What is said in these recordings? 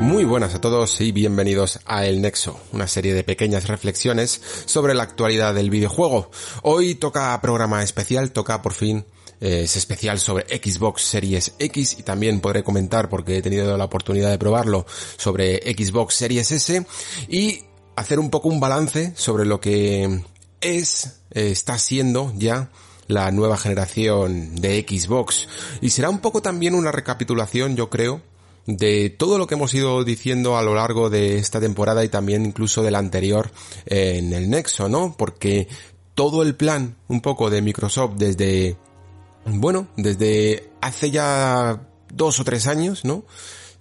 Muy buenas a todos y bienvenidos a El Nexo, una serie de pequeñas reflexiones sobre la actualidad del videojuego. Hoy toca programa especial, toca por fin eh, es especial sobre Xbox Series X y también podré comentar porque he tenido la oportunidad de probarlo sobre Xbox Series S y hacer un poco un balance sobre lo que es, eh, está siendo ya la nueva generación de Xbox y será un poco también una recapitulación yo creo de todo lo que hemos ido diciendo a lo largo de esta temporada y también incluso del anterior eh, en el Nexo, ¿no? Porque todo el plan un poco de Microsoft desde, bueno, desde hace ya dos o tres años, ¿no?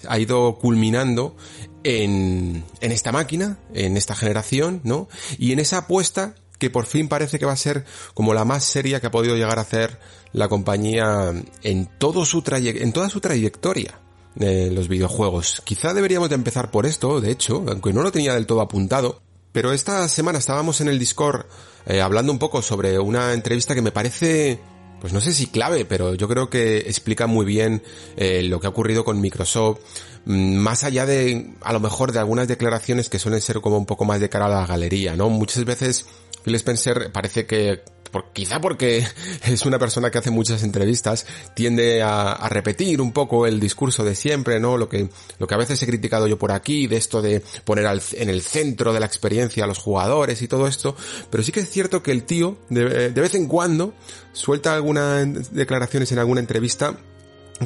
Ha ido culminando en, en esta máquina, en esta generación, ¿no? Y en esa apuesta que por fin parece que va a ser como la más seria que ha podido llegar a hacer la compañía en todo su en toda su trayectoria los videojuegos. Quizá deberíamos de empezar por esto, de hecho, aunque no lo tenía del todo apuntado, pero esta semana estábamos en el Discord eh, hablando un poco sobre una entrevista que me parece, pues no sé si clave, pero yo creo que explica muy bien eh, lo que ha ocurrido con Microsoft, mm, más allá de, a lo mejor, de algunas declaraciones que suelen ser como un poco más de cara a la galería, ¿no? Muchas veces Phil Spencer parece que por, quizá porque es una persona que hace muchas entrevistas, tiende a, repetir un poco el discurso de siempre, ¿no? Lo que, lo que a veces he criticado yo por aquí, de esto de poner en el centro de la experiencia a los jugadores y todo esto, pero sí que es cierto que el tío, de, de vez en cuando, suelta algunas declaraciones en alguna entrevista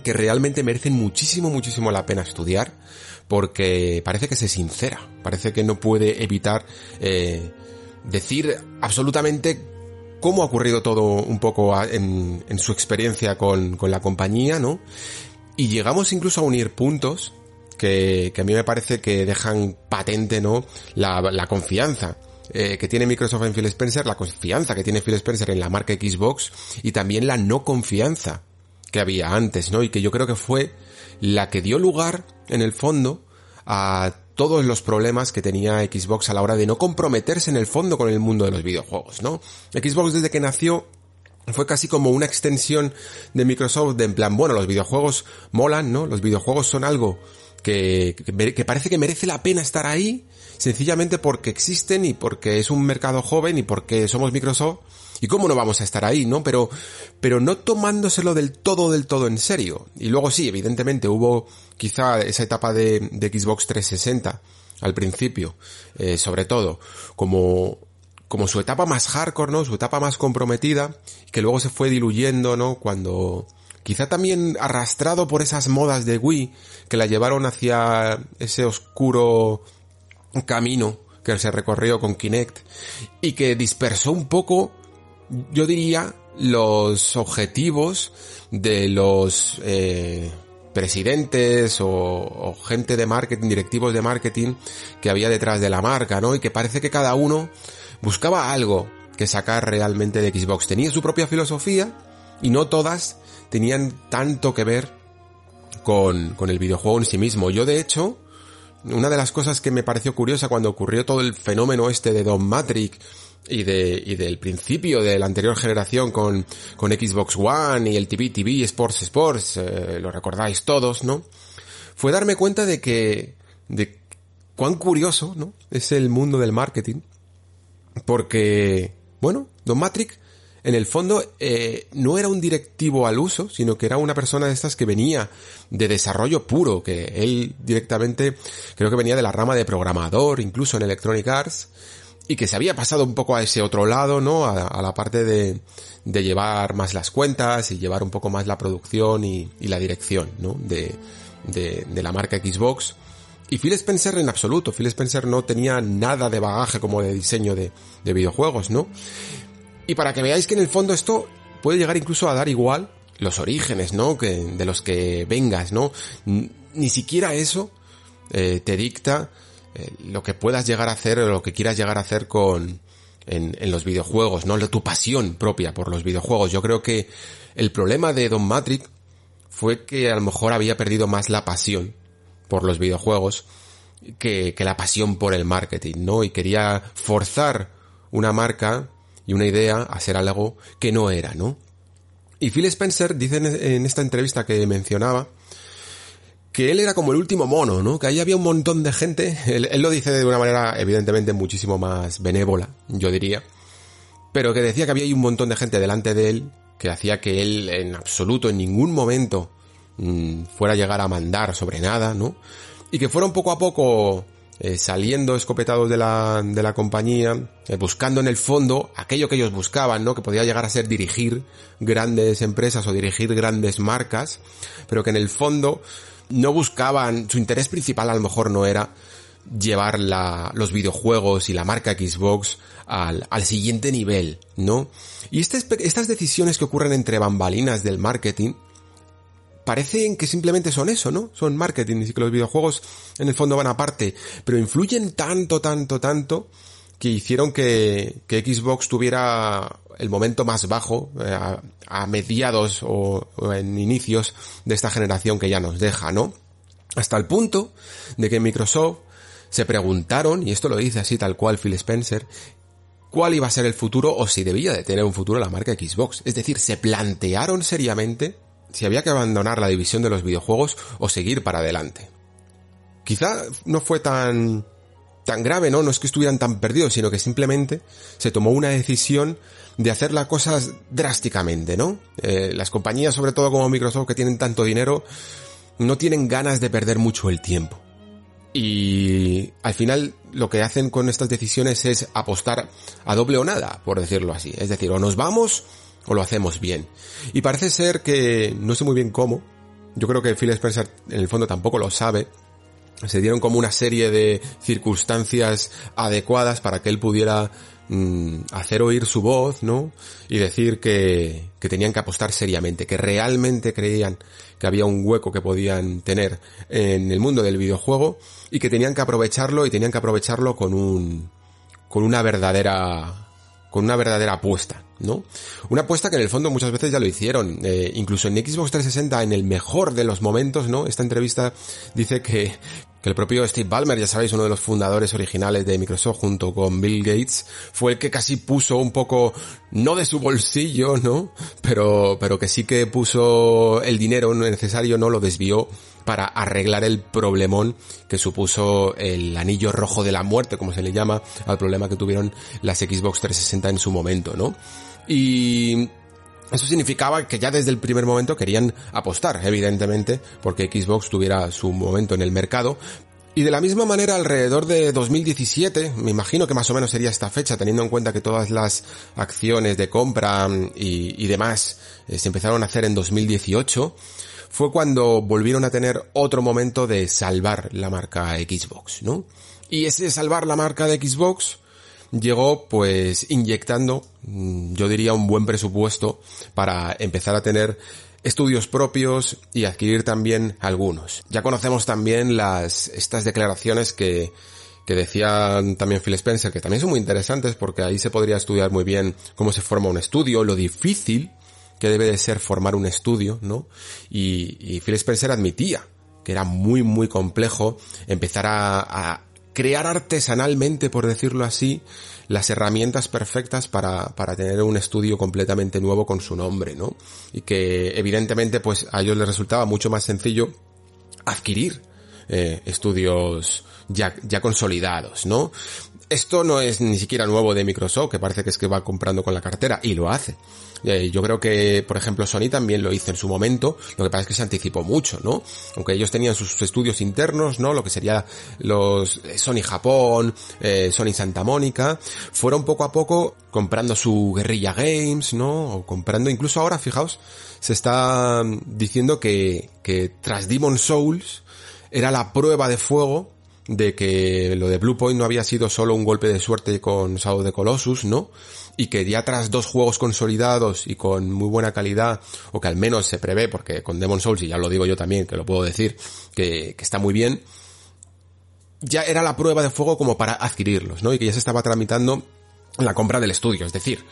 que realmente merecen muchísimo, muchísimo la pena estudiar, porque parece que se sincera, parece que no puede evitar eh, decir absolutamente cómo ha ocurrido todo un poco en, en su experiencia con, la compañía, ¿no? Y llegamos incluso a unir puntos que, que a mí me parece que dejan patente, ¿no? La, la confianza eh, que tiene Microsoft en Phil Spencer, la confianza que tiene Phil Spencer en la marca Xbox y también la no confianza que había antes, ¿no? Y que yo creo que fue la que dio lugar, en el fondo, a todos los problemas que tenía Xbox a la hora de no comprometerse en el fondo con el mundo de los videojuegos, ¿no? Xbox desde que nació fue casi como una extensión de Microsoft de en plan, bueno, los videojuegos molan, ¿no? Los videojuegos son algo que, que, parece que merece la pena estar ahí, sencillamente porque existen y porque es un mercado joven y porque somos Microsoft. ¿Y cómo no vamos a estar ahí, no? Pero, pero no tomándoselo del todo, del todo en serio. Y luego sí, evidentemente hubo quizá esa etapa de, de Xbox 360 al principio, eh, sobre todo, como, como su etapa más hardcore, ¿no? Su etapa más comprometida, que luego se fue diluyendo, ¿no? Cuando, quizá también arrastrado por esas modas de Wii que la llevaron hacia ese oscuro camino que se recorrió con Kinect y que dispersó un poco, yo diría, los objetivos de los eh, presidentes o, o, gente de marketing, directivos de marketing que había detrás de la marca, ¿no? Y que parece que cada uno buscaba algo que sacar realmente de Xbox. Tenía su propia filosofía y no todas tenían tanto que ver con, con el videojuego en sí mismo. Yo de hecho, una de las cosas que me pareció curiosa cuando ocurrió todo el fenómeno este de Don Matrix y de y del principio de la anterior generación con, con Xbox One y el TV TV Sports Sports, eh, lo recordáis todos, ¿no? Fue darme cuenta de que de cuán curioso, ¿no? Es el mundo del marketing porque bueno, Don Matrix en el fondo eh, no era un directivo al uso, sino que era una persona de estas que venía de desarrollo puro, que él directamente creo que venía de la rama de programador, incluso en Electronic Arts, y que se había pasado un poco a ese otro lado, ¿no? A, la parte de, llevar más las cuentas y llevar un poco más la producción y, y la dirección, ¿no? De, la marca Xbox. Y Phil Spencer en absoluto, Phil Spencer no tenía nada de bagaje como de diseño de, de videojuegos, ¿no? Y para que veáis que en el fondo esto puede llegar incluso a dar igual los orígenes, ¿no? Que, de los que vengas, ¿no? Ni siquiera eso eh, te dicta eh, lo que puedas llegar a hacer o lo que quieras llegar a hacer con, en, los videojuegos, ¿no? Tu pasión propia por los videojuegos. Yo creo que el problema de Don Matrix fue que a lo mejor había perdido más la pasión por los videojuegos que, que la pasión por el marketing, ¿no? Y quería forzar una marca y una idea a ser algo que no era, ¿no? Y Phil Spencer dice en esta entrevista que mencionaba que él era como el último mono, ¿no? Que ahí había un montón de gente, él, lo dice de una manera evidentemente muchísimo más benévola, yo diría, pero que decía que había ahí un montón de gente delante de él que hacía que él en absoluto, en ningún momento, mmm, fuera a llegar a mandar sobre nada, ¿no? Y que fueron poco a poco eh, saliendo escopetados de la, de la compañía, eh, buscando en el fondo aquello que ellos buscaban, ¿no? Que podía llegar a ser dirigir grandes empresas o dirigir grandes marcas, pero que en el fondo no buscaban, su interés principal a lo mejor no era llevar la, los videojuegos y la marca Xbox al, al siguiente nivel, ¿no? Y estas, estas decisiones que ocurren entre bambalinas del marketing, parecen que simplemente son eso, ¿no? Son marketing y que los videojuegos en el fondo van aparte, pero influyen tanto, tanto, tanto que hicieron que, que Xbox tuviera el momento más bajo eh, a, mediados o, o, en inicios de esta generación que ya nos deja, ¿no? Hasta el punto de que Microsoft se preguntaron, y esto lo dice así tal cual Phil Spencer, cuál iba a ser el futuro o si debía de tener un futuro la marca Xbox. Es decir, se plantearon seriamente si había que abandonar la división de los videojuegos o seguir para adelante. Quizá no fue tan tan grave, ¿no? No es que estuvieran tan perdidos, sino que simplemente se tomó una decisión de hacer las cosas drásticamente, ¿no? Eh, las compañías, sobre todo como Microsoft, que tienen tanto dinero, no tienen ganas de perder mucho el tiempo. Y al final lo que hacen con estas decisiones es apostar a doble o nada, por decirlo así. Es decir, o nos vamos o lo hacemos bien. Y parece ser que, no sé muy bien cómo, yo creo que Phil Spencer en el fondo tampoco lo sabe, se dieron como una serie de circunstancias adecuadas para que él pudiera mmm, hacer oír su voz, ¿no? Y decir que, que tenían que apostar seriamente, que realmente creían que había un hueco que podían tener en el mundo del videojuego y que tenían que aprovecharlo y tenían que aprovecharlo con un, con una verdadera con una verdadera apuesta, ¿no? Una apuesta que en el fondo muchas veces ya lo hicieron, eh, incluso en Xbox 360 en el mejor de los momentos, ¿no? Esta entrevista dice que, que el propio Steve Ballmer, ya sabéis, uno de los fundadores originales de Microsoft junto con Bill Gates, fue el que casi puso un poco, no de su bolsillo, ¿no? Pero, pero que sí que puso el dinero necesario, ¿no? Lo desvió para arreglar el problemón que supuso el anillo rojo de la muerte, como se le llama, al problema que tuvieron las Xbox 360 en su momento, ¿no? Y eso significaba que ya desde el primer momento querían apostar, evidentemente, porque Xbox tuviera su momento en el mercado, y de la misma manera, alrededor de 2017, me imagino que más o menos sería esta fecha, teniendo en cuenta que todas las acciones de compra y, y demás eh, se empezaron a hacer en 2018, fue cuando volvieron a tener otro momento de salvar la marca Xbox, ¿no? Y ese salvar la marca de Xbox llegó pues inyectando, mm, yo diría, un buen presupuesto para empezar a tener estudios propios y adquirir también algunos. Ya conocemos también las, estas declaraciones que, que decían también Phil Spencer, que también son muy interesantes porque ahí se podría estudiar muy bien cómo se forma un estudio, lo difícil que debe de ser formar un estudio, ¿no? Y, y Phil Spencer admitía que era muy, muy complejo empezar a, a crear artesanalmente, por decirlo así, las herramientas perfectas para, para tener un estudio completamente nuevo con su nombre, ¿no? Y que evidentemente pues a ellos les resultaba mucho más sencillo adquirir eh, estudios ya, ya consolidados, ¿no? Esto no es ni siquiera nuevo de Microsoft, que parece que es que va comprando con la cartera, y lo hace. Eh, yo creo que, por ejemplo, Sony también lo hizo en su momento, lo que pasa es que se anticipó mucho, ¿no? Aunque ellos tenían sus estudios internos, ¿no? Lo que sería los eh, Sony Japón, eh, Sony Santa Mónica, fueron poco a poco comprando su Guerrilla Games, ¿no? O comprando, incluso ahora, fijaos, se está diciendo que, que tras Demon Souls era la prueba de fuego de que lo de Bluepoint no había sido solo un golpe de suerte con Shadow de Colossus, ¿no? Y que ya tras dos juegos consolidados y con muy buena calidad, o que al menos se prevé, porque con Demon Souls, y ya lo digo yo también, que lo puedo decir, que, que está muy bien, ya era la prueba de fuego como para adquirirlos, ¿no? Y que ya se estaba tramitando la compra del estudio, es decir,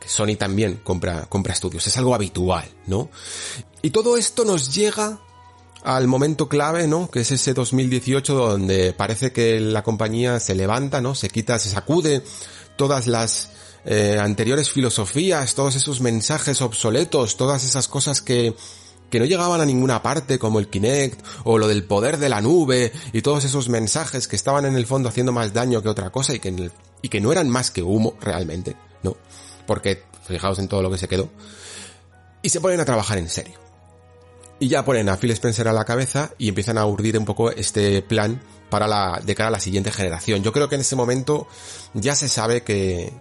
que Sony también compra, compra estudios, es algo habitual, ¿no? Y todo esto nos llega al momento clave, ¿no? Que es ese 2018 donde parece que la compañía se levanta, ¿no? Se quita, se sacude todas las eh, anteriores filosofías, todos esos mensajes obsoletos, todas esas cosas que, que no llegaban a ninguna parte, como el Kinect, o lo del poder de la nube, y todos esos mensajes que estaban en el fondo haciendo más daño que otra cosa y que, y que no eran más que humo realmente, ¿no? Porque fijaos en todo lo que se quedó. Y se ponen a trabajar en serio. Y ya ponen a Phil Spencer a la cabeza y empiezan a urdir un poco este plan para la, de cara a la siguiente generación. Yo creo que en ese momento ya se sabe que,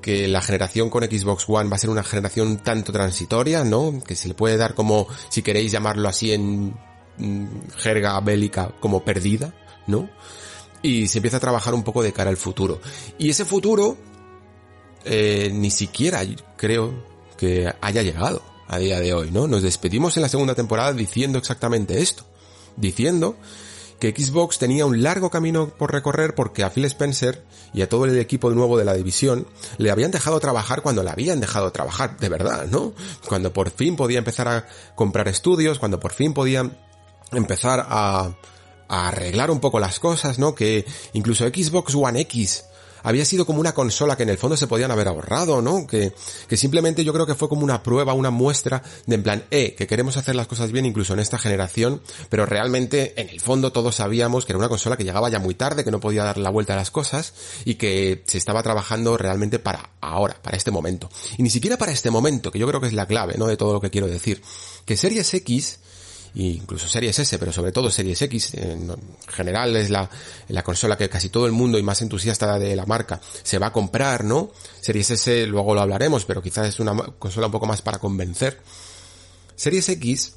que la generación con Xbox One va a ser una generación tanto transitoria, ¿no? Que se le puede dar como, si queréis llamarlo así en mm, jerga bélica, como perdida, ¿no? Y se empieza a trabajar un poco de cara al futuro. Y ese futuro, eh, ni siquiera creo que haya llegado a día de hoy, ¿no? Nos despedimos en la segunda temporada diciendo exactamente esto. Diciendo que Xbox tenía un largo camino por recorrer porque a Phil Spencer y a todo el equipo nuevo de la división le habían dejado trabajar cuando le habían dejado trabajar, de verdad, ¿no? Cuando por fin podía empezar a comprar estudios, cuando por fin podía empezar a, a arreglar un poco las cosas, ¿no? Que incluso Xbox One X había sido como una consola que en el fondo se podían haber ahorrado, ¿no? Que, que simplemente yo creo que fue como una prueba, una muestra de en plan, eh, que queremos hacer las cosas bien incluso en esta generación, pero realmente en el fondo todos sabíamos que era una consola que llegaba ya muy tarde, que no podía dar la vuelta a las cosas y que se estaba trabajando realmente para ahora, para este momento. Y ni siquiera para este momento, que yo creo que es la clave, ¿no? De todo lo que quiero decir. Que Series X incluso Series S, pero sobre todo Series X, en general es la, la consola que casi todo el mundo y más entusiasta de la marca se va a comprar, ¿no? Series S luego lo hablaremos, pero quizás es una consola un poco más para convencer. Series X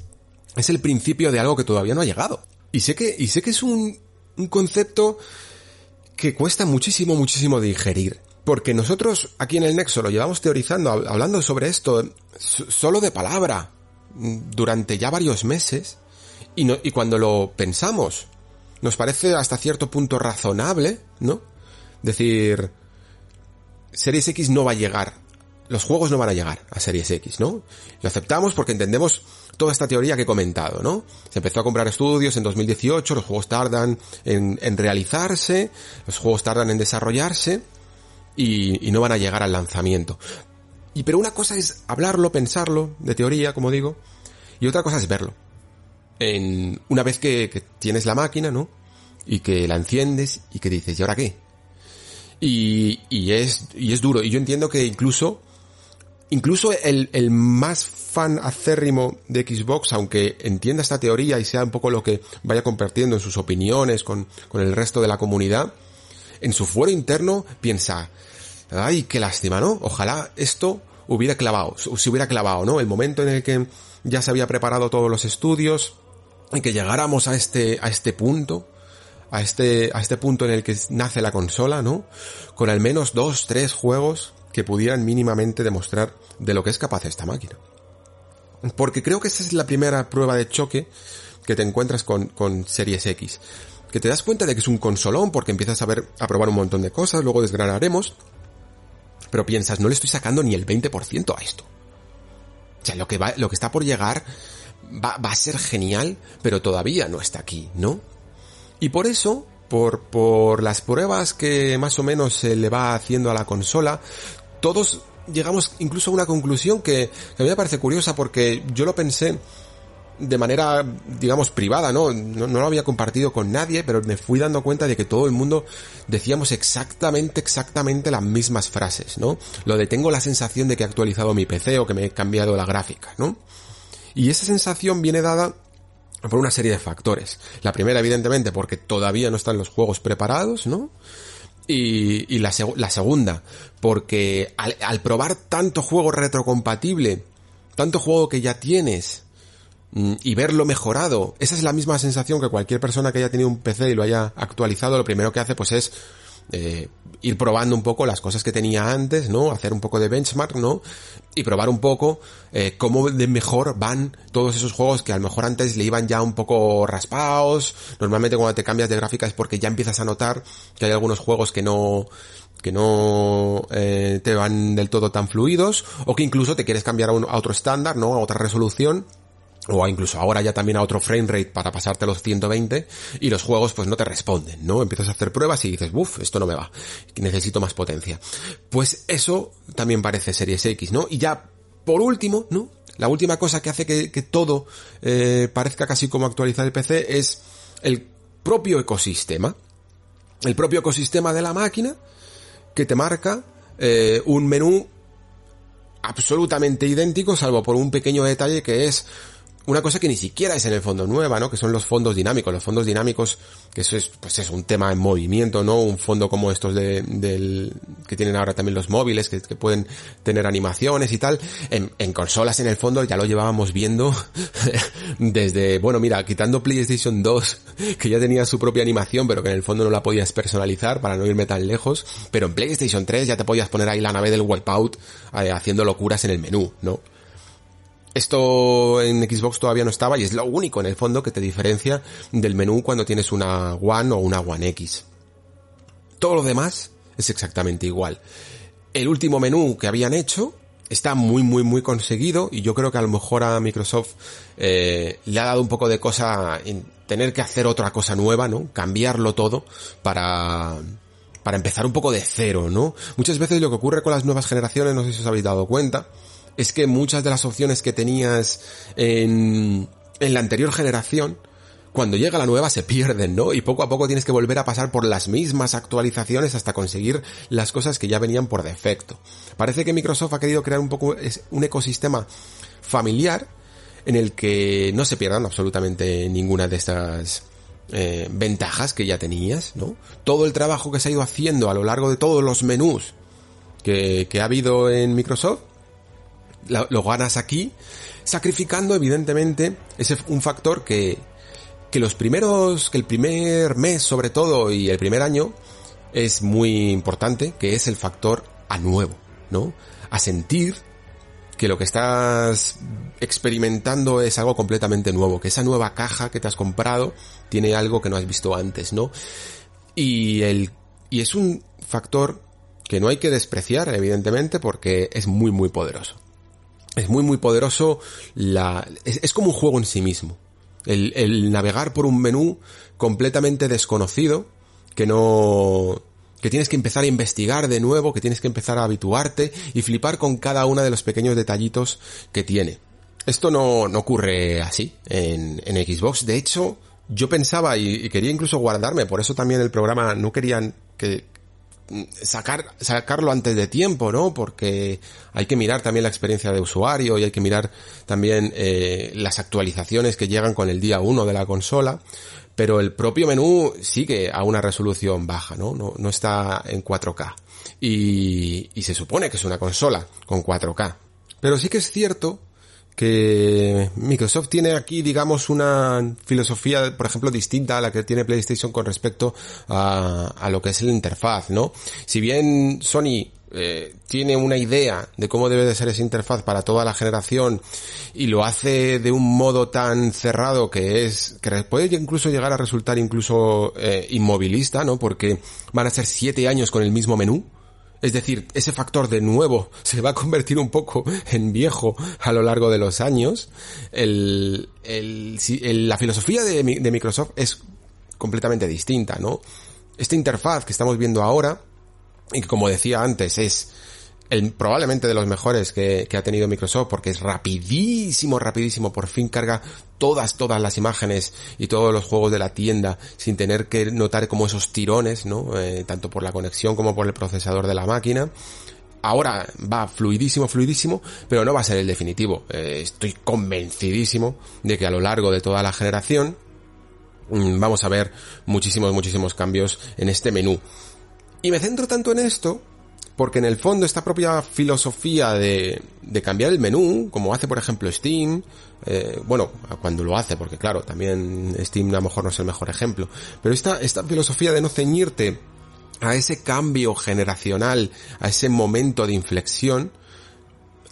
es el principio de algo que todavía no ha llegado. Y sé que, y sé que es un, un concepto que cuesta muchísimo, muchísimo digerir. Porque nosotros aquí en el Nexo lo llevamos teorizando, hablando sobre esto, solo de palabra, durante ya varios meses y, no, y cuando lo pensamos nos parece hasta cierto punto razonable, ¿no? Decir, Series X no va a llegar, los juegos no van a llegar a Series X, ¿no? Lo aceptamos porque entendemos toda esta teoría que he comentado, ¿no? Se empezó a comprar estudios en 2018, los juegos tardan en, realizarse, los juegos tardan en desarrollarse y no van a llegar al lanzamiento. Y pero una cosa es hablarlo, pensarlo, de teoría, como digo, y otra cosa es verlo. En, una vez que, tienes la máquina, ¿no? Y que la enciendes y que dices, ¿y ahora qué? Y, y es, y es duro. Y yo entiendo que incluso, incluso el, el más fan acérrimo de Xbox, aunque entienda esta teoría y sea un poco lo que vaya compartiendo en sus opiniones con, con el resto de la comunidad, en su fuero interno piensa, ay, qué lástima, ¿no? Ojalá esto hubiera clavado, se hubiera clavado, ¿no? El momento en el que ya se había preparado todos los estudios y que llegáramos a este, a este punto, a este, a este punto en el que nace la consola, ¿no? Con al menos dos, tres juegos que pudieran mínimamente demostrar de lo que es capaz esta máquina. Porque creo que esa es la primera prueba de choque que te encuentras con, con Series X. Que te das cuenta de que es un consolón porque empiezas a ver, a probar un montón de cosas, luego desgranaremos pero piensas, no le estoy sacando ni el 20% a esto. O sea, lo que va, lo que está por llegar va, a ser genial, pero todavía no está aquí, ¿no? Y por eso, por, por las pruebas que más o menos se le va haciendo a la consola, todos llegamos incluso a una conclusión que, que a mí me parece curiosa porque yo lo pensé de manera, digamos, privada, ¿no? ¿no? lo había compartido con nadie, pero me fui dando cuenta de que todo el mundo decíamos exactamente, exactamente las mismas frases, ¿no? Lo de tengo la sensación de que he actualizado mi PC o que me he cambiado la gráfica, ¿no? Y esa sensación viene dada por una serie de factores. La primera, evidentemente, porque todavía no están los juegos preparados, ¿no? Y, y la, segunda, porque al, al probar tanto juego retrocompatible, tanto juego que ya tienes, y verlo mejorado, esa es la misma sensación que cualquier persona que haya tenido un PC y lo haya actualizado, lo primero que hace pues es eh, ir probando un poco las cosas que tenía antes, ¿no? Hacer un poco de benchmark, ¿no? Y probar un poco eh, cómo de mejor van todos esos juegos que a lo mejor antes le iban ya un poco raspados. Normalmente cuando te cambias de gráfica es porque ya empiezas a notar que hay algunos juegos que no que no eh, te van del todo tan fluidos o que incluso te quieres cambiar a, a otro estándar, ¿no? A otra resolución o incluso ahora ya también a otro frame rate para pasarte los 120 y los juegos pues no te responden, ¿no? Empiezas a hacer pruebas y dices, buf, esto no me va, necesito más potencia. Pues eso también parece Series X, ¿no? Y ya, por último, ¿no? La última cosa que hace que, todo eh, parezca casi como actualizar el PC es el propio ecosistema. El propio ecosistema de la máquina que te marca eh, un menú absolutamente idéntico, salvo por un pequeño detalle que es una cosa que ni siquiera es en el fondo nueva, ¿no? Que son los fondos dinámicos. Los fondos dinámicos, que eso es, pues es un tema en movimiento, ¿no? Un fondo como estos de, del, que tienen ahora también los móviles, que, pueden tener animaciones y tal. En, en, consolas, en el fondo, ya lo llevábamos viendo desde, bueno, mira, quitando PlayStation 2, que ya tenía su propia animación, pero que en el fondo no la podías personalizar para no irme tan lejos. Pero en PlayStation 3 ya te podías poner ahí la nave del Wipeout, eh, haciendo locuras en el menú, ¿no? Esto en Xbox todavía no estaba y es lo único en el fondo que te diferencia del menú cuando tienes una One o una One X. Todo lo demás es exactamente igual. El último menú que habían hecho está muy muy muy conseguido y yo creo que a lo mejor a Microsoft eh, le ha dado un poco de cosa en tener que hacer otra cosa nueva, ¿no? Cambiarlo todo para para empezar un poco de cero, ¿no? Muchas veces lo que ocurre con las nuevas generaciones, no sé si os habéis dado cuenta, es que muchas de las opciones que tenías en, en la anterior generación, cuando llega la nueva se pierden, ¿no? Y poco a poco tienes que volver a pasar por las mismas actualizaciones hasta conseguir las cosas que ya venían por defecto. Parece que Microsoft ha querido crear un poco un ecosistema familiar en el que no se pierdan absolutamente ninguna de estas eh, ventajas que ya tenías, ¿no? Todo el trabajo que se ha ido haciendo a lo largo de todos los menús que, que ha habido en Microsoft lo ganas aquí, sacrificando evidentemente ese un factor que, que los primeros, que el primer mes sobre todo y el primer año es muy importante, que es el factor a nuevo, ¿no? A sentir que lo que estás experimentando es algo completamente nuevo, que esa nueva caja que te has comprado tiene algo que no has visto antes, ¿no? Y el, y es un factor que no hay que despreciar, evidentemente, porque es muy, muy poderoso es muy muy poderoso la es, como un juego en sí mismo. El, el, navegar por un menú completamente desconocido que no que tienes que empezar a investigar de nuevo que tienes que empezar a habituarte y flipar con cada uno de los pequeños detallitos que tiene. Esto no, no ocurre así en, en Xbox. De hecho yo pensaba y, y quería incluso guardarme por eso también el programa no querían que, sacar, sacarlo antes de tiempo, ¿no? Porque hay que mirar también la experiencia de usuario y hay que mirar también eh, las actualizaciones que llegan con el día 1 de la consola. Pero el propio menú sigue a una resolución baja, ¿no? No, no está en 4K. Y, y se supone que es una consola con 4K. Pero sí que es cierto que Microsoft tiene aquí, digamos, una filosofía, por ejemplo, distinta a la que tiene PlayStation con respecto a, a lo que es la interfaz, ¿no? Si bien Sony eh, tiene una idea de cómo debe de ser esa interfaz para toda la generación y lo hace de un modo tan cerrado que es que puede incluso llegar a resultar incluso eh, inmovilista, ¿no? Porque van a ser siete años con el mismo menú es decir, ese factor de nuevo se va a convertir un poco en viejo a lo largo de los años. El, la filosofía de, de Microsoft es completamente distinta, ¿no? Esta interfaz que estamos viendo ahora, y que como decía antes, es el, probablemente de los mejores que, que, ha tenido Microsoft porque es rapidísimo, rapidísimo, por fin carga todas, todas las imágenes y todos los juegos de la tienda sin tener que notar como esos tirones, ¿no? Eh, tanto por la conexión como por el procesador de la máquina. Ahora va fluidísimo, fluidísimo, pero no va a ser el definitivo. Eh, estoy convencidísimo de que a lo largo de toda la generación mm, vamos a ver muchísimos, muchísimos cambios en este menú. Y me centro tanto en esto porque en el fondo esta propia filosofía de, de cambiar el menú, como hace por ejemplo Steam, eh, bueno, cuando lo hace, porque claro, también Steam a lo mejor no es el mejor ejemplo, pero esta, esta filosofía de no ceñirte a ese cambio generacional, a ese momento de inflexión,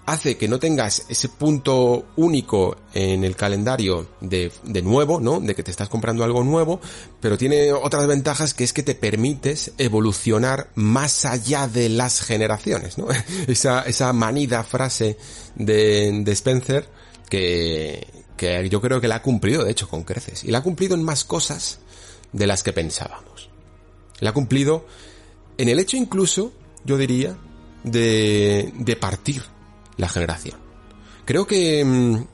hace que no tengas ese punto único en el calendario de, de, nuevo, ¿no? De que te estás comprando algo nuevo, pero tiene otras ventajas que es que te permites evolucionar más allá de las generaciones, ¿no? Esa, esa manida frase de, de Spencer que, que yo creo que la ha cumplido, de hecho, con creces. Y la ha cumplido en más cosas de las que pensábamos. La ha cumplido en el hecho incluso, yo diría, de, de partir la generación. Creo que, mm,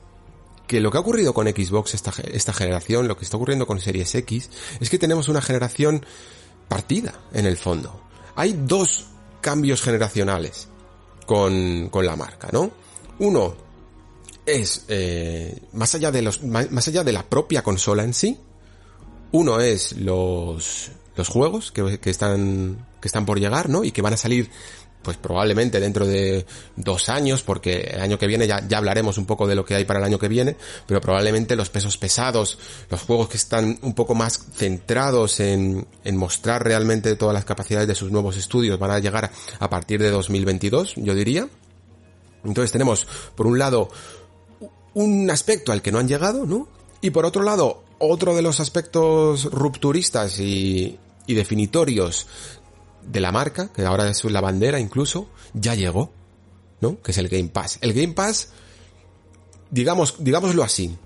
que lo que ha ocurrido con Xbox esta, esta generación, lo que está ocurriendo con Series X, es que tenemos una generación partida, en el fondo. Hay dos cambios generacionales con, con la marca, ¿no? Uno es, eh, más allá de los, más allá de la propia consola en sí, uno es los, los juegos que, que están, que están por llegar, ¿no? Y que van a salir pues probablemente dentro de dos años, porque el año que viene ya, ya, hablaremos un poco de lo que hay para el año que viene, pero probablemente los pesos pesados, los juegos que están un poco más centrados en, en mostrar realmente todas las capacidades de sus nuevos estudios van a llegar a partir de 2022, yo diría. Entonces tenemos, por un lado, un aspecto al que no han llegado, ¿no? Y por otro lado, otro de los aspectos rupturistas y, y definitorios de la marca, que ahora es la bandera incluso, ya llegó, ¿no? Que es el Game Pass. El Game Pass, digamos, digámoslo así.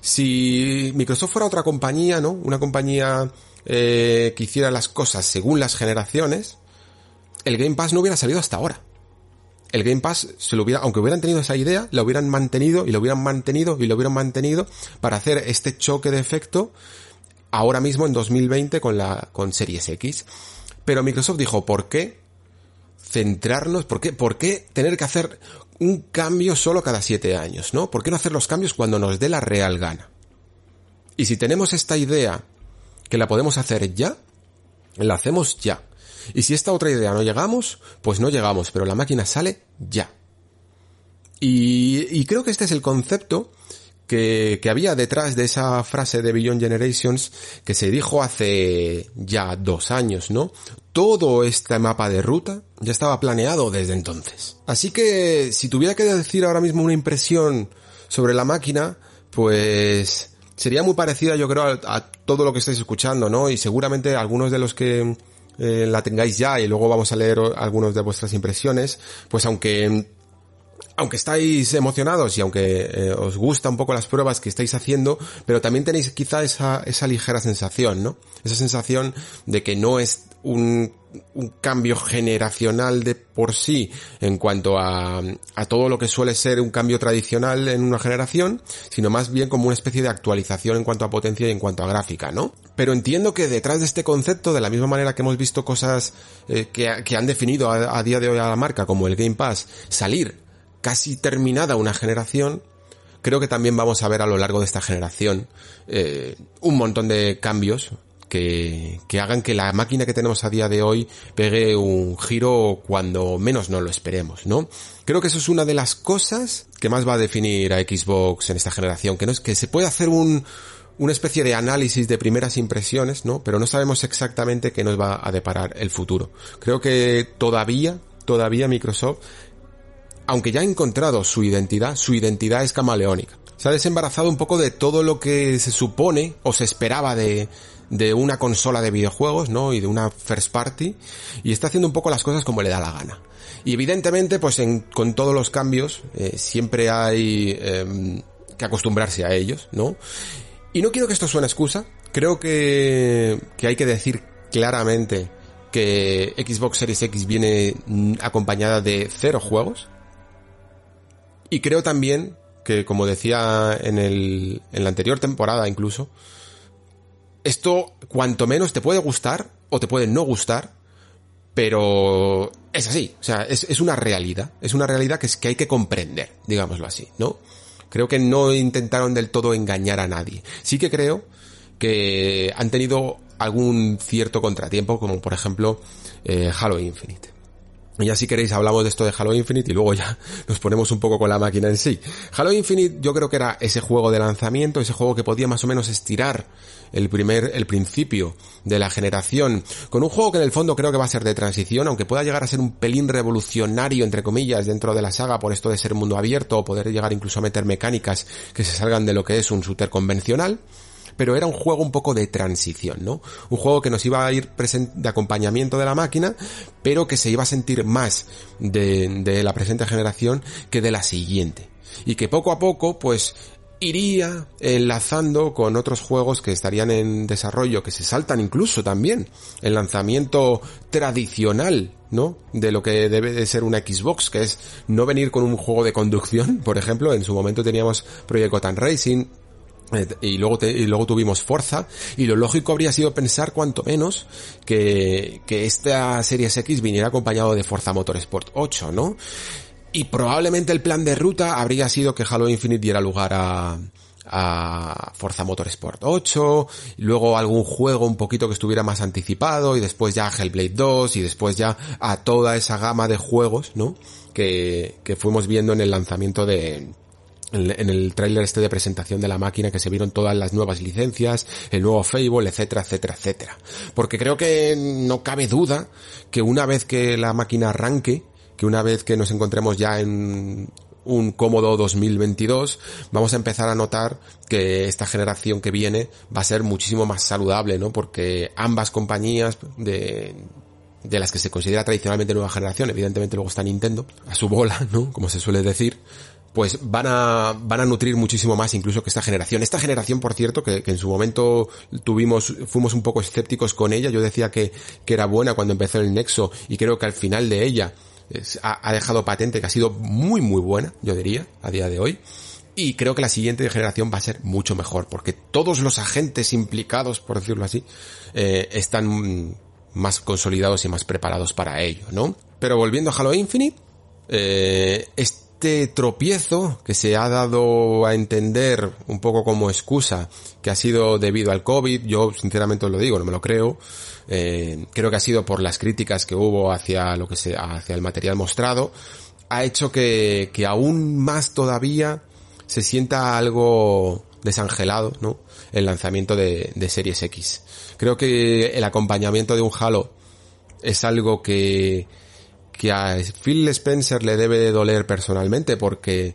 Si Microsoft fuera otra compañía, ¿no? Una compañía eh, que hiciera las cosas según las generaciones, el Game Pass no hubiera salido hasta ahora. El Game Pass se lo hubiera, aunque hubieran tenido esa idea, lo hubieran mantenido y lo hubieran mantenido y lo hubieran mantenido para hacer este choque de efecto ahora mismo en 2020 con la, con Series X. Pero Microsoft dijo, ¿por qué centrarnos? ¿Por qué, por qué tener que hacer un cambio solo cada siete años? ¿No? ¿Por qué no hacer los cambios cuando nos dé la real gana? Y si tenemos esta idea que la podemos hacer ya, la hacemos ya. Y si esta otra idea no llegamos, pues no llegamos, pero la máquina sale ya. Y, y creo que este es el concepto que, había detrás de esa frase de Beyond Generations que se dijo hace ya dos años, ¿no? Todo este mapa de ruta ya estaba planeado desde entonces. Así que si tuviera que decir ahora mismo una impresión sobre la máquina, pues sería muy parecida yo creo a, a todo lo que estáis escuchando, ¿no? Y seguramente algunos de los que eh, la tengáis ya y luego vamos a leer algunos de vuestras impresiones, pues aunque aunque estáis emocionados y aunque eh, os gusta un poco las pruebas que estáis haciendo, pero también tenéis quizá esa, esa ligera sensación, ¿no? Esa sensación de que no es un, un cambio generacional de por sí en cuanto a, a todo lo que suele ser un cambio tradicional en una generación, sino más bien como una especie de actualización en cuanto a potencia y en cuanto a gráfica, ¿no? Pero entiendo que detrás de este concepto, de la misma manera que hemos visto cosas eh, que, que, han definido a, a día de hoy a la marca, como el Game Pass, salir casi terminada una generación, creo que también vamos a ver a lo largo de esta generación eh, un montón de cambios que, que, hagan que la máquina que tenemos a día de hoy pegue un giro cuando menos no lo esperemos, ¿no? Creo que eso es una de las cosas que más va a definir a Xbox en esta generación, que no es que se puede hacer un, una especie de análisis de primeras impresiones, ¿no? Pero no sabemos exactamente qué nos va a deparar el futuro. Creo que todavía, todavía Microsoft aunque ya ha encontrado su identidad, su identidad es camaleónica. Se ha desembarazado un poco de todo lo que se supone o se esperaba de, de una consola de videojuegos, ¿no? Y de una first party. Y está haciendo un poco las cosas como le da la gana. Y evidentemente, pues en, con todos los cambios, eh, siempre hay eh, que acostumbrarse a ellos, ¿no? Y no quiero que esto suene excusa. Creo que, que hay que decir claramente que Xbox Series X viene acompañada de cero juegos. Y creo también que, como decía en, el, en la anterior temporada incluso, esto cuanto menos te puede gustar o te puede no gustar, pero es así, o sea, es, es una realidad, es una realidad que, es, que hay que comprender, digámoslo así, ¿no? Creo que no intentaron del todo engañar a nadie. Sí que creo que han tenido algún cierto contratiempo, como por ejemplo eh, Halo Infinite. Y ya si queréis hablamos de esto de Halo Infinite y luego ya nos ponemos un poco con la máquina en sí. Halo Infinite yo creo que era ese juego de lanzamiento, ese juego que podía más o menos estirar el primer, el principio de la generación, con un juego que en el fondo creo que va a ser de transición, aunque pueda llegar a ser un pelín revolucionario, entre comillas, dentro de la saga por esto de ser mundo abierto o poder llegar incluso a meter mecánicas que se salgan de lo que es un shooter convencional pero era un juego un poco de transición, ¿no? Un juego que nos iba a ir de acompañamiento de la máquina, pero que se iba a sentir más de, de la presente generación que de la siguiente. Y que poco a poco, pues, iría enlazando con otros juegos que estarían en desarrollo, que se saltan incluso también el lanzamiento tradicional, ¿no? De lo que debe de ser una Xbox, que es no venir con un juego de conducción, por ejemplo, en su momento teníamos Project Gotham Racing, y luego, y luego tuvimos Forza, y lo lógico habría sido pensar cuanto menos que, que esta Series X viniera acompañado de Forza Motorsport 8, ¿no? Y probablemente el plan de ruta habría sido que Halo Infinite diera lugar a, a Forza Motorsport 8, y luego algún juego un poquito que estuviera más anticipado, y después ya Hellblade 2, y después ya a toda esa gama de juegos, ¿no? Que, que fuimos viendo en el lanzamiento de, en el tráiler este de presentación de la máquina que se vieron todas las nuevas licencias, el nuevo Fable, etcétera, etcétera, etcétera. Porque creo que no cabe duda que una vez que la máquina arranque, que una vez que nos encontremos ya en un cómodo 2022, vamos a empezar a notar que esta generación que viene va a ser muchísimo más saludable, ¿no? Porque ambas compañías de, de las que se considera tradicionalmente nueva generación, evidentemente luego está Nintendo, a su bola, ¿no? Como se suele decir, pues van a, van a nutrir muchísimo más incluso que esta generación. Esta generación, por cierto, que, en su momento tuvimos, fuimos un poco escépticos con ella. Yo decía que, que era buena cuando empezó el Nexo y creo que al final de ella ha, ha dejado patente que ha sido muy muy buena, yo diría, a día de hoy. Y creo que la siguiente generación va a ser mucho mejor, porque todos los agentes implicados, por decirlo así, eh, están más consolidados y más preparados para ello, ¿no? Pero volviendo a Halo Infinite, eh, tropiezo que se ha dado a entender un poco como excusa que ha sido debido al COVID, yo sinceramente os lo digo, no me lo creo, eh, creo que ha sido por las críticas que hubo hacia lo que se, hacia el material mostrado, ha hecho que, que aún más todavía se sienta algo desangelado, ¿no? El lanzamiento de, de Series X. Creo que el acompañamiento de un Halo es algo que, que a Phil Spencer le debe de doler personalmente porque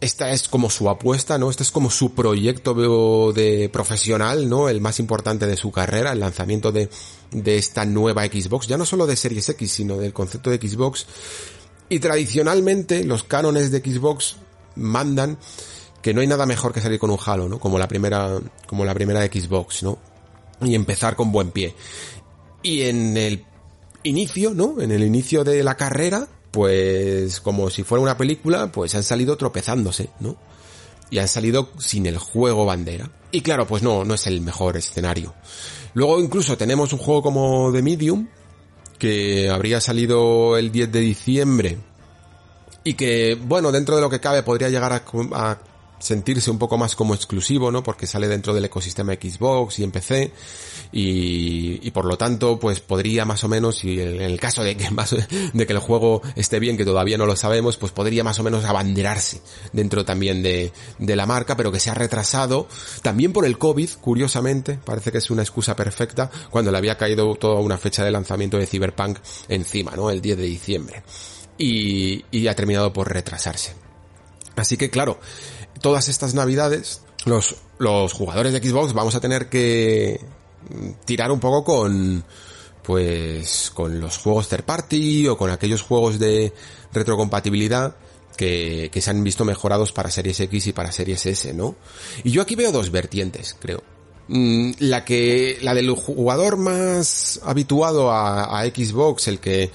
esta es como su apuesta, ¿no? Este es como su proyecto de profesional, ¿no? El más importante de su carrera, el lanzamiento de, de esta nueva Xbox, ya no solo de Series X, sino del concepto de Xbox. Y tradicionalmente los cánones de Xbox mandan que no hay nada mejor que salir con un Halo, ¿no? Como la primera, como la primera Xbox, ¿no? Y empezar con buen pie. Y en el inicio, ¿no? En el inicio de la carrera, pues como si fuera una película, pues han salido tropezándose, ¿no? Y han salido sin el juego bandera. Y claro, pues no, no es el mejor escenario. Luego incluso tenemos un juego como The Medium, que habría salido el 10 de diciembre y que, bueno, dentro de lo que cabe podría llegar a, a sentirse un poco más como exclusivo, ¿no? Porque sale dentro del ecosistema Xbox y en PC y, y por lo tanto, pues podría más o menos, y en el caso de que, más, de que el juego esté bien, que todavía no lo sabemos, pues podría más o menos abanderarse dentro también de, de la marca, pero que se ha retrasado también por el COVID, curiosamente, parece que es una excusa perfecta, cuando le había caído toda una fecha de lanzamiento de Cyberpunk encima, ¿no? El 10 de diciembre. Y, y ha terminado por retrasarse. Así que claro, todas estas navidades, los, los jugadores de Xbox vamos a tener que tirar un poco con, pues, con los juegos third party o con aquellos juegos de retrocompatibilidad que, que se han visto mejorados para Series X y para Series S, ¿no? Y yo aquí veo dos vertientes, creo. Mm, la que, la del jugador más habituado a, a Xbox, el que,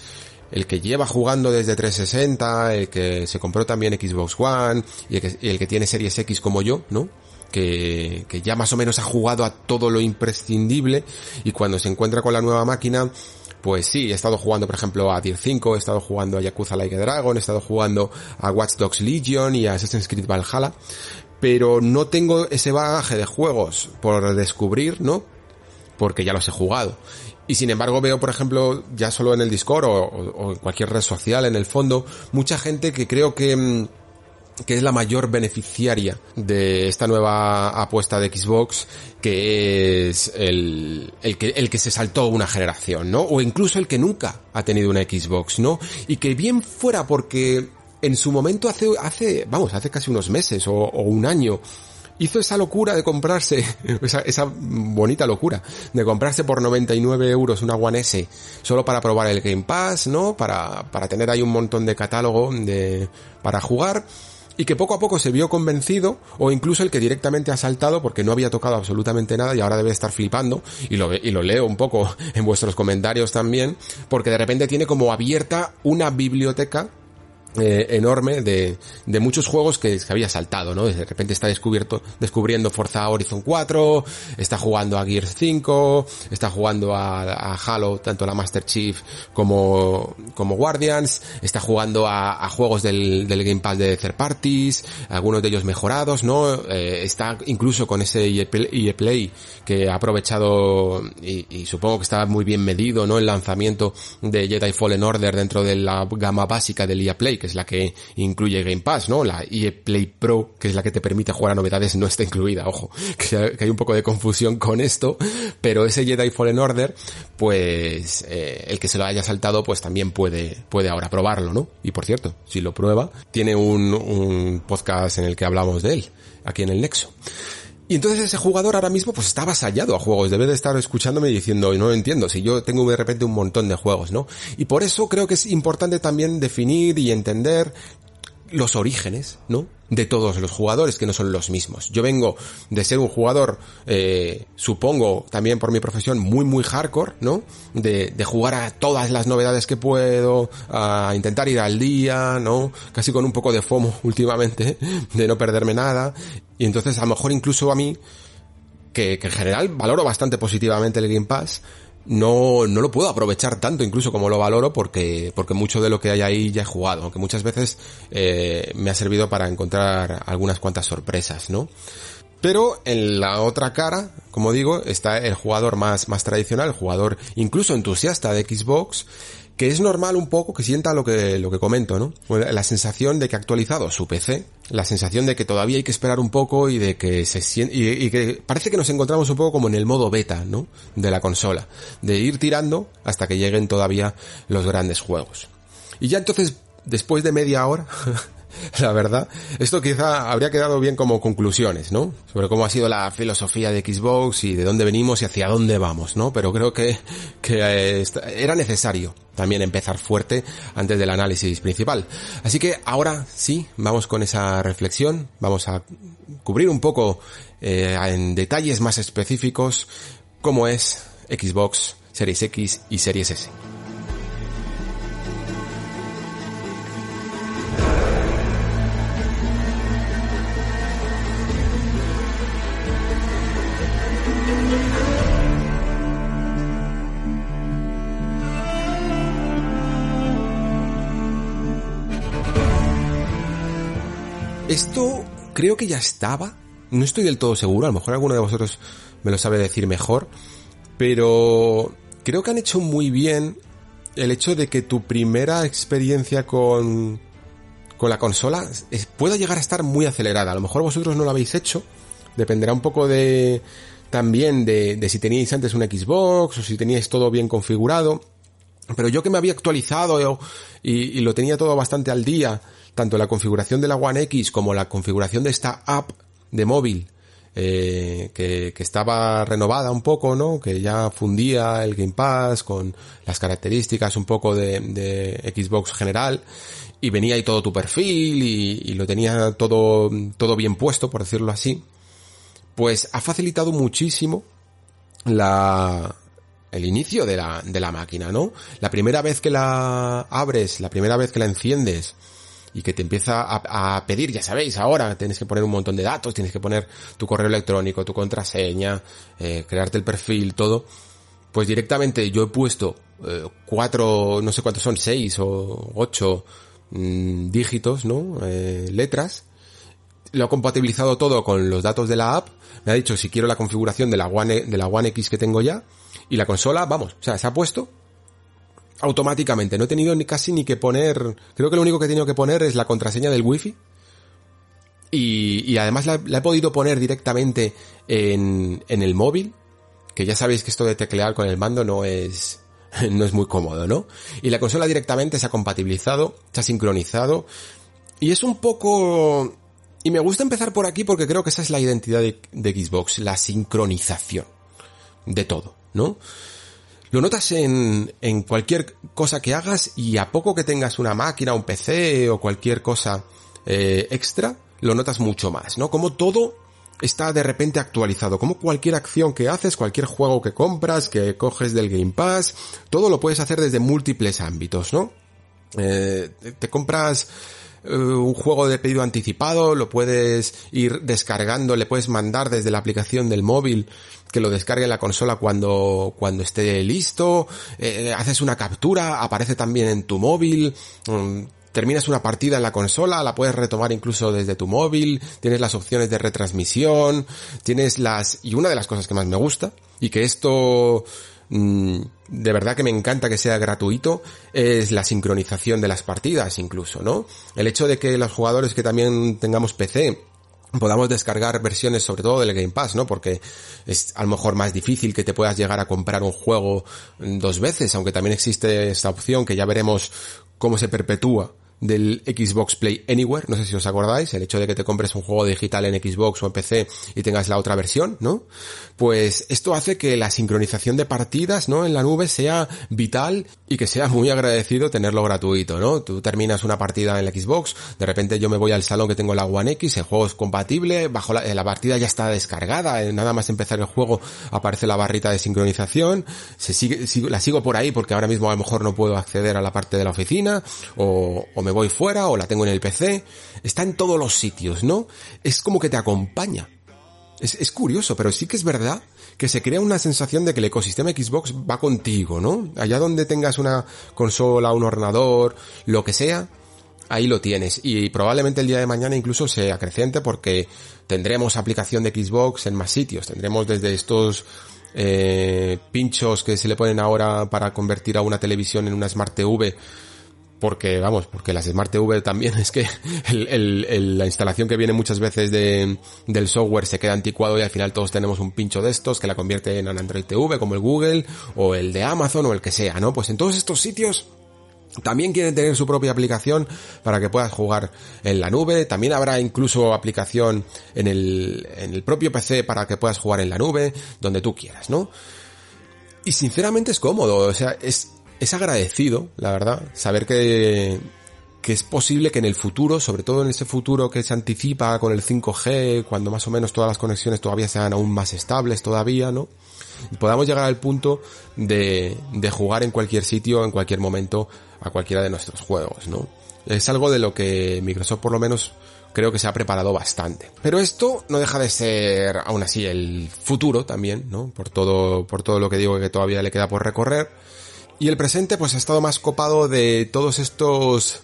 el que lleva jugando desde 360, el que se compró también Xbox One y el que, tiene Series X como yo, ¿no? Que, que, ya más o menos ha jugado a todo lo imprescindible y cuando se encuentra con la nueva máquina, pues sí, he estado jugando por ejemplo a Tier 5, he estado jugando a Yakuza Like Dragon, he estado jugando a Watch Dogs Legion y a Assassin's Creed Valhalla, pero no tengo ese bagaje de juegos por descubrir, ¿no? Porque ya los he jugado. Y sin embargo veo, por ejemplo, ya solo en el Discord o, en cualquier red social, en el fondo, mucha gente que creo que mm, que es la mayor beneficiaria de esta nueva apuesta de Xbox, que es el, el, que, el que se saltó una generación, ¿no? O incluso el que nunca ha tenido una Xbox, ¿no? Y que bien fuera porque en su momento hace, hace, vamos, hace casi unos meses o, o un año, hizo esa locura de comprarse, esa, bonita locura, de comprarse por 99 euros una One S solo para probar el Game Pass, ¿no? Para, para tener ahí un montón de catálogo de, para jugar y que poco a poco se vio convencido o incluso el que directamente ha saltado porque no había tocado absolutamente nada y ahora debe estar flipando y lo, y lo leo un poco en vuestros comentarios también porque de repente tiene como abierta una biblioteca eh, enorme de, de, muchos juegos que, que, había saltado, ¿no? De repente está descubierto, descubriendo Forza Horizon 4, está jugando a Gears 5, está jugando a, Halo, tanto la Master Chief como, como Guardians, está jugando a, juegos del, del, Game Pass de third parties, algunos de ellos mejorados, ¿no? Eh, está incluso con ese EA Play que ha aprovechado y, y, supongo que estaba muy bien medido, ¿no? El lanzamiento de Jedi Fallen Order dentro de la gama básica del EA Play que es la que incluye Game Pass, ¿no? La EA Play Pro, que es la que te permite jugar a novedades, no está incluida, ojo, que, hay un poco de confusión con esto, pero ese Jedi Fallen Order, pues eh, el que se lo haya saltado, pues también puede, puede ahora probarlo, ¿no? Y por cierto, si lo prueba, tiene un, un podcast en el que hablamos de él, aquí en el Nexo. Y entonces ese jugador ahora mismo pues está avasallado a juegos, debe de estar escuchándome y diciendo, no lo entiendo, si yo tengo de repente un montón de juegos, ¿no? Y por eso creo que es importante también definir y entender los orígenes, ¿no? De todos los jugadores que no son los mismos. Yo vengo de ser un jugador, eh, supongo, también por mi profesión, muy, muy hardcore, ¿no? De, de jugar a todas las novedades que puedo, a intentar ir al día, ¿no? Casi con un poco de FOMO últimamente, de no perderme nada. Y entonces a lo mejor incluso a mí, que, que en general valoro bastante positivamente el Game Pass, no, no lo puedo aprovechar tanto incluso como lo valoro porque, porque mucho de lo que hay ahí ya he jugado, aunque muchas veces eh, me ha servido para encontrar algunas cuantas sorpresas, ¿no? Pero en la otra cara, como digo, está el jugador más, más tradicional, el jugador incluso entusiasta de Xbox, que es normal un poco que sienta lo que, lo que comento, ¿no? La sensación de que ha actualizado su PC, la sensación de que todavía hay que esperar un poco y de que se siente, y, que parece que nos encontramos un poco como en el modo beta, ¿no? De la consola, de ir tirando hasta que lleguen todavía los grandes juegos. Y ya entonces, después de media hora, la verdad. Esto quizá habría quedado bien como conclusiones, ¿no? Sobre cómo ha sido la filosofía de Xbox y de dónde venimos y hacia dónde vamos, ¿no? Pero creo que, que eh, era necesario también empezar fuerte antes del análisis principal. Así que ahora sí, vamos con esa reflexión, vamos a cubrir un poco eh, en detalles más específicos cómo es Xbox Series X y Series S. Esto creo que ya estaba. No estoy del todo seguro, a lo mejor alguno de vosotros me lo sabe decir mejor. Pero creo que han hecho muy bien el hecho de que tu primera experiencia con, con la consola pueda llegar a estar muy acelerada. A lo mejor vosotros no lo habéis hecho. Dependerá un poco de también de, de si teníais antes una Xbox o si teníais todo bien configurado. Pero yo que me había actualizado y, y lo tenía todo bastante al día tanto la configuración de la One X como la configuración de esta app de móvil eh, que, que, estaba renovada un poco, ¿no? Que ya fundía el Game Pass con las características un poco de, de Xbox general y venía ahí todo tu perfil y, y, lo tenía todo, todo bien puesto, por decirlo así, pues ha facilitado muchísimo la, el inicio de la, de la máquina, ¿no? La primera vez que la abres, la primera vez que la enciendes, y que te empieza a, pedir, ya sabéis, ahora tienes que poner un montón de datos, tienes que poner tu correo electrónico, tu contraseña, eh, crearte el perfil, todo, pues directamente yo he puesto eh, cuatro, no sé cuántos son, seis o ocho mm, dígitos, ¿no? Eh, letras, lo ha compatibilizado todo con los datos de la app, me ha dicho si quiero la configuración de la One, de la One X que tengo ya, y la consola, vamos, o sea, se ha puesto automáticamente. No he tenido ni casi ni que poner, creo que lo único que he tenido que poner es la contraseña del wifi. Y, y además la, la, he podido poner directamente en, en el móvil, que ya sabéis que esto de teclear con el mando no es, no es muy cómodo, ¿no? Y la consola directamente se ha compatibilizado, se ha sincronizado, y es un poco... Y me gusta empezar por aquí porque creo que esa es la identidad de, de Xbox, la sincronización de todo, ¿no? Lo notas en, en cualquier cosa que hagas y a poco que tengas una máquina, un PC o cualquier cosa eh, extra, lo notas mucho más, ¿no? Como todo está de repente actualizado, como cualquier acción que haces, cualquier juego que compras, que coges del Game Pass, todo lo puedes hacer desde múltiples ámbitos, ¿no? Eh, te compras eh, un juego de pedido anticipado, lo puedes ir descargando, le puedes mandar desde la aplicación del móvil que lo descargue en la consola cuando, cuando esté listo, eh, haces una captura, aparece también en tu móvil, um, terminas una partida en la consola, la puedes retomar incluso desde tu móvil, tienes las opciones de retransmisión, tienes las, y una de las cosas que más me gusta, y que esto, mm, de verdad que me encanta que sea gratuito, es la sincronización de las partidas incluso, ¿no? El hecho de que los jugadores que también tengamos PC, podamos descargar versiones sobre todo del Game Pass, ¿no? Porque es a lo mejor más difícil que te puedas llegar a comprar un juego dos veces, aunque también existe esta opción que ya veremos cómo se perpetúa del Xbox Play Anywhere, no sé si os acordáis, el hecho de que te compres un juego digital en Xbox o en PC y tengas la otra versión, ¿no? Pues esto hace que la sincronización de partidas, ¿no? En la nube sea vital y que sea muy agradecido tenerlo gratuito, ¿no? Tú terminas una partida en la Xbox, de repente yo me voy al salón que tengo la One X, el juego es compatible, bajo la, la partida ya está descargada, nada más empezar el juego aparece la barrita de sincronización, se sigue, la sigo por ahí porque ahora mismo a lo mejor no puedo acceder a la parte de la oficina o, o me voy fuera o la tengo en el PC, está en todos los sitios, ¿no? Es como que te acompaña. Es, es, curioso, pero sí que es verdad que se crea una sensación de que el ecosistema Xbox va contigo, ¿no? Allá donde tengas una consola, un ordenador, lo que sea, ahí lo tienes. Y probablemente el día de mañana incluso se acreciente porque tendremos aplicación de Xbox en más sitios. Tendremos desde estos eh, pinchos que se le ponen ahora para convertir a una televisión en una Smart TV porque vamos, porque las Smart TV también es que el, el, el, la instalación que viene muchas veces de, del software se queda anticuado y al final todos tenemos un pincho de estos que la convierte en Android TV como el Google o el de Amazon o el que sea, ¿no? Pues en todos estos sitios también quieren tener su propia aplicación para que puedas jugar en la nube. También habrá incluso aplicación en el, en el propio PC para que puedas jugar en la nube, donde tú quieras, ¿no? Y sinceramente es cómodo, o sea, es, es agradecido, la verdad, saber que, que es posible que en el futuro, sobre todo en ese futuro que se anticipa con el 5G, cuando más o menos todas las conexiones todavía sean aún más estables todavía, ¿no? Podamos llegar al punto de, de jugar en cualquier sitio, en cualquier momento, a cualquiera de nuestros juegos, ¿no? Es algo de lo que Microsoft por lo menos creo que se ha preparado bastante. Pero esto no deja de ser aún así el futuro también, ¿no? Por todo, por todo lo que digo que todavía le queda por recorrer. Y el presente pues ha estado más copado de todos estos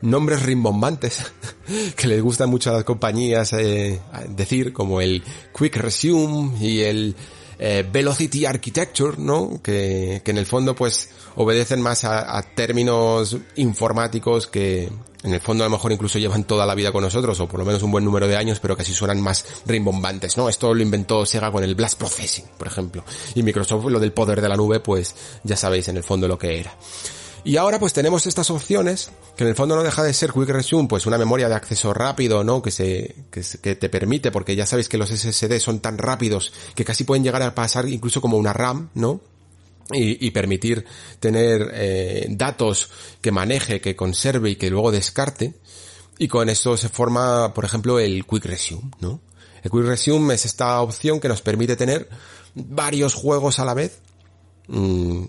nombres rimbombantes que les gustan mucho a las compañías eh, decir, como el Quick Resume y el eh, Velocity Architecture, ¿no? Que, que, en el fondo pues obedecen más a, a, términos informáticos que en el fondo a lo mejor incluso llevan toda la vida con nosotros o por lo menos un buen número de años pero que suenan más rimbombantes, ¿no? Esto lo inventó Sega con el Blast Processing, por ejemplo. Y Microsoft lo del poder de la nube pues ya sabéis en el fondo lo que era. Y ahora pues tenemos estas opciones, que en el fondo no deja de ser Quick Resume, pues una memoria de acceso rápido, ¿no? Que se, que, que, te permite, porque ya sabéis que los SSD son tan rápidos que casi pueden llegar a pasar incluso como una RAM, ¿no? Y, y, permitir tener eh, datos que maneje, que conserve y que luego descarte. Y con eso se forma, por ejemplo, el Quick Resume, ¿no? El Quick Resume es esta opción que nos permite tener varios juegos a la vez, mmm,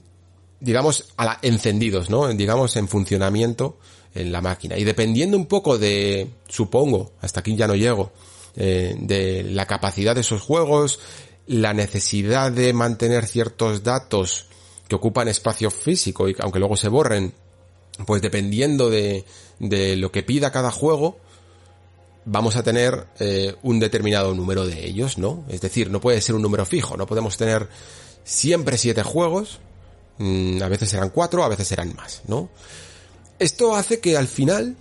digamos, a la, encendidos, ¿no? Digamos, en funcionamiento en la máquina. Y dependiendo un poco de, supongo, hasta aquí ya no llego, eh, de la capacidad de esos juegos, la necesidad de mantener ciertos datos que ocupan espacio físico y aunque luego se borren, pues dependiendo de, de lo que pida cada juego, vamos a tener eh, un determinado número de ellos, ¿no? Es decir, no puede ser un número fijo, no podemos tener siempre siete juegos, mm, a veces serán cuatro, a veces serán más, ¿no? Esto hace que al final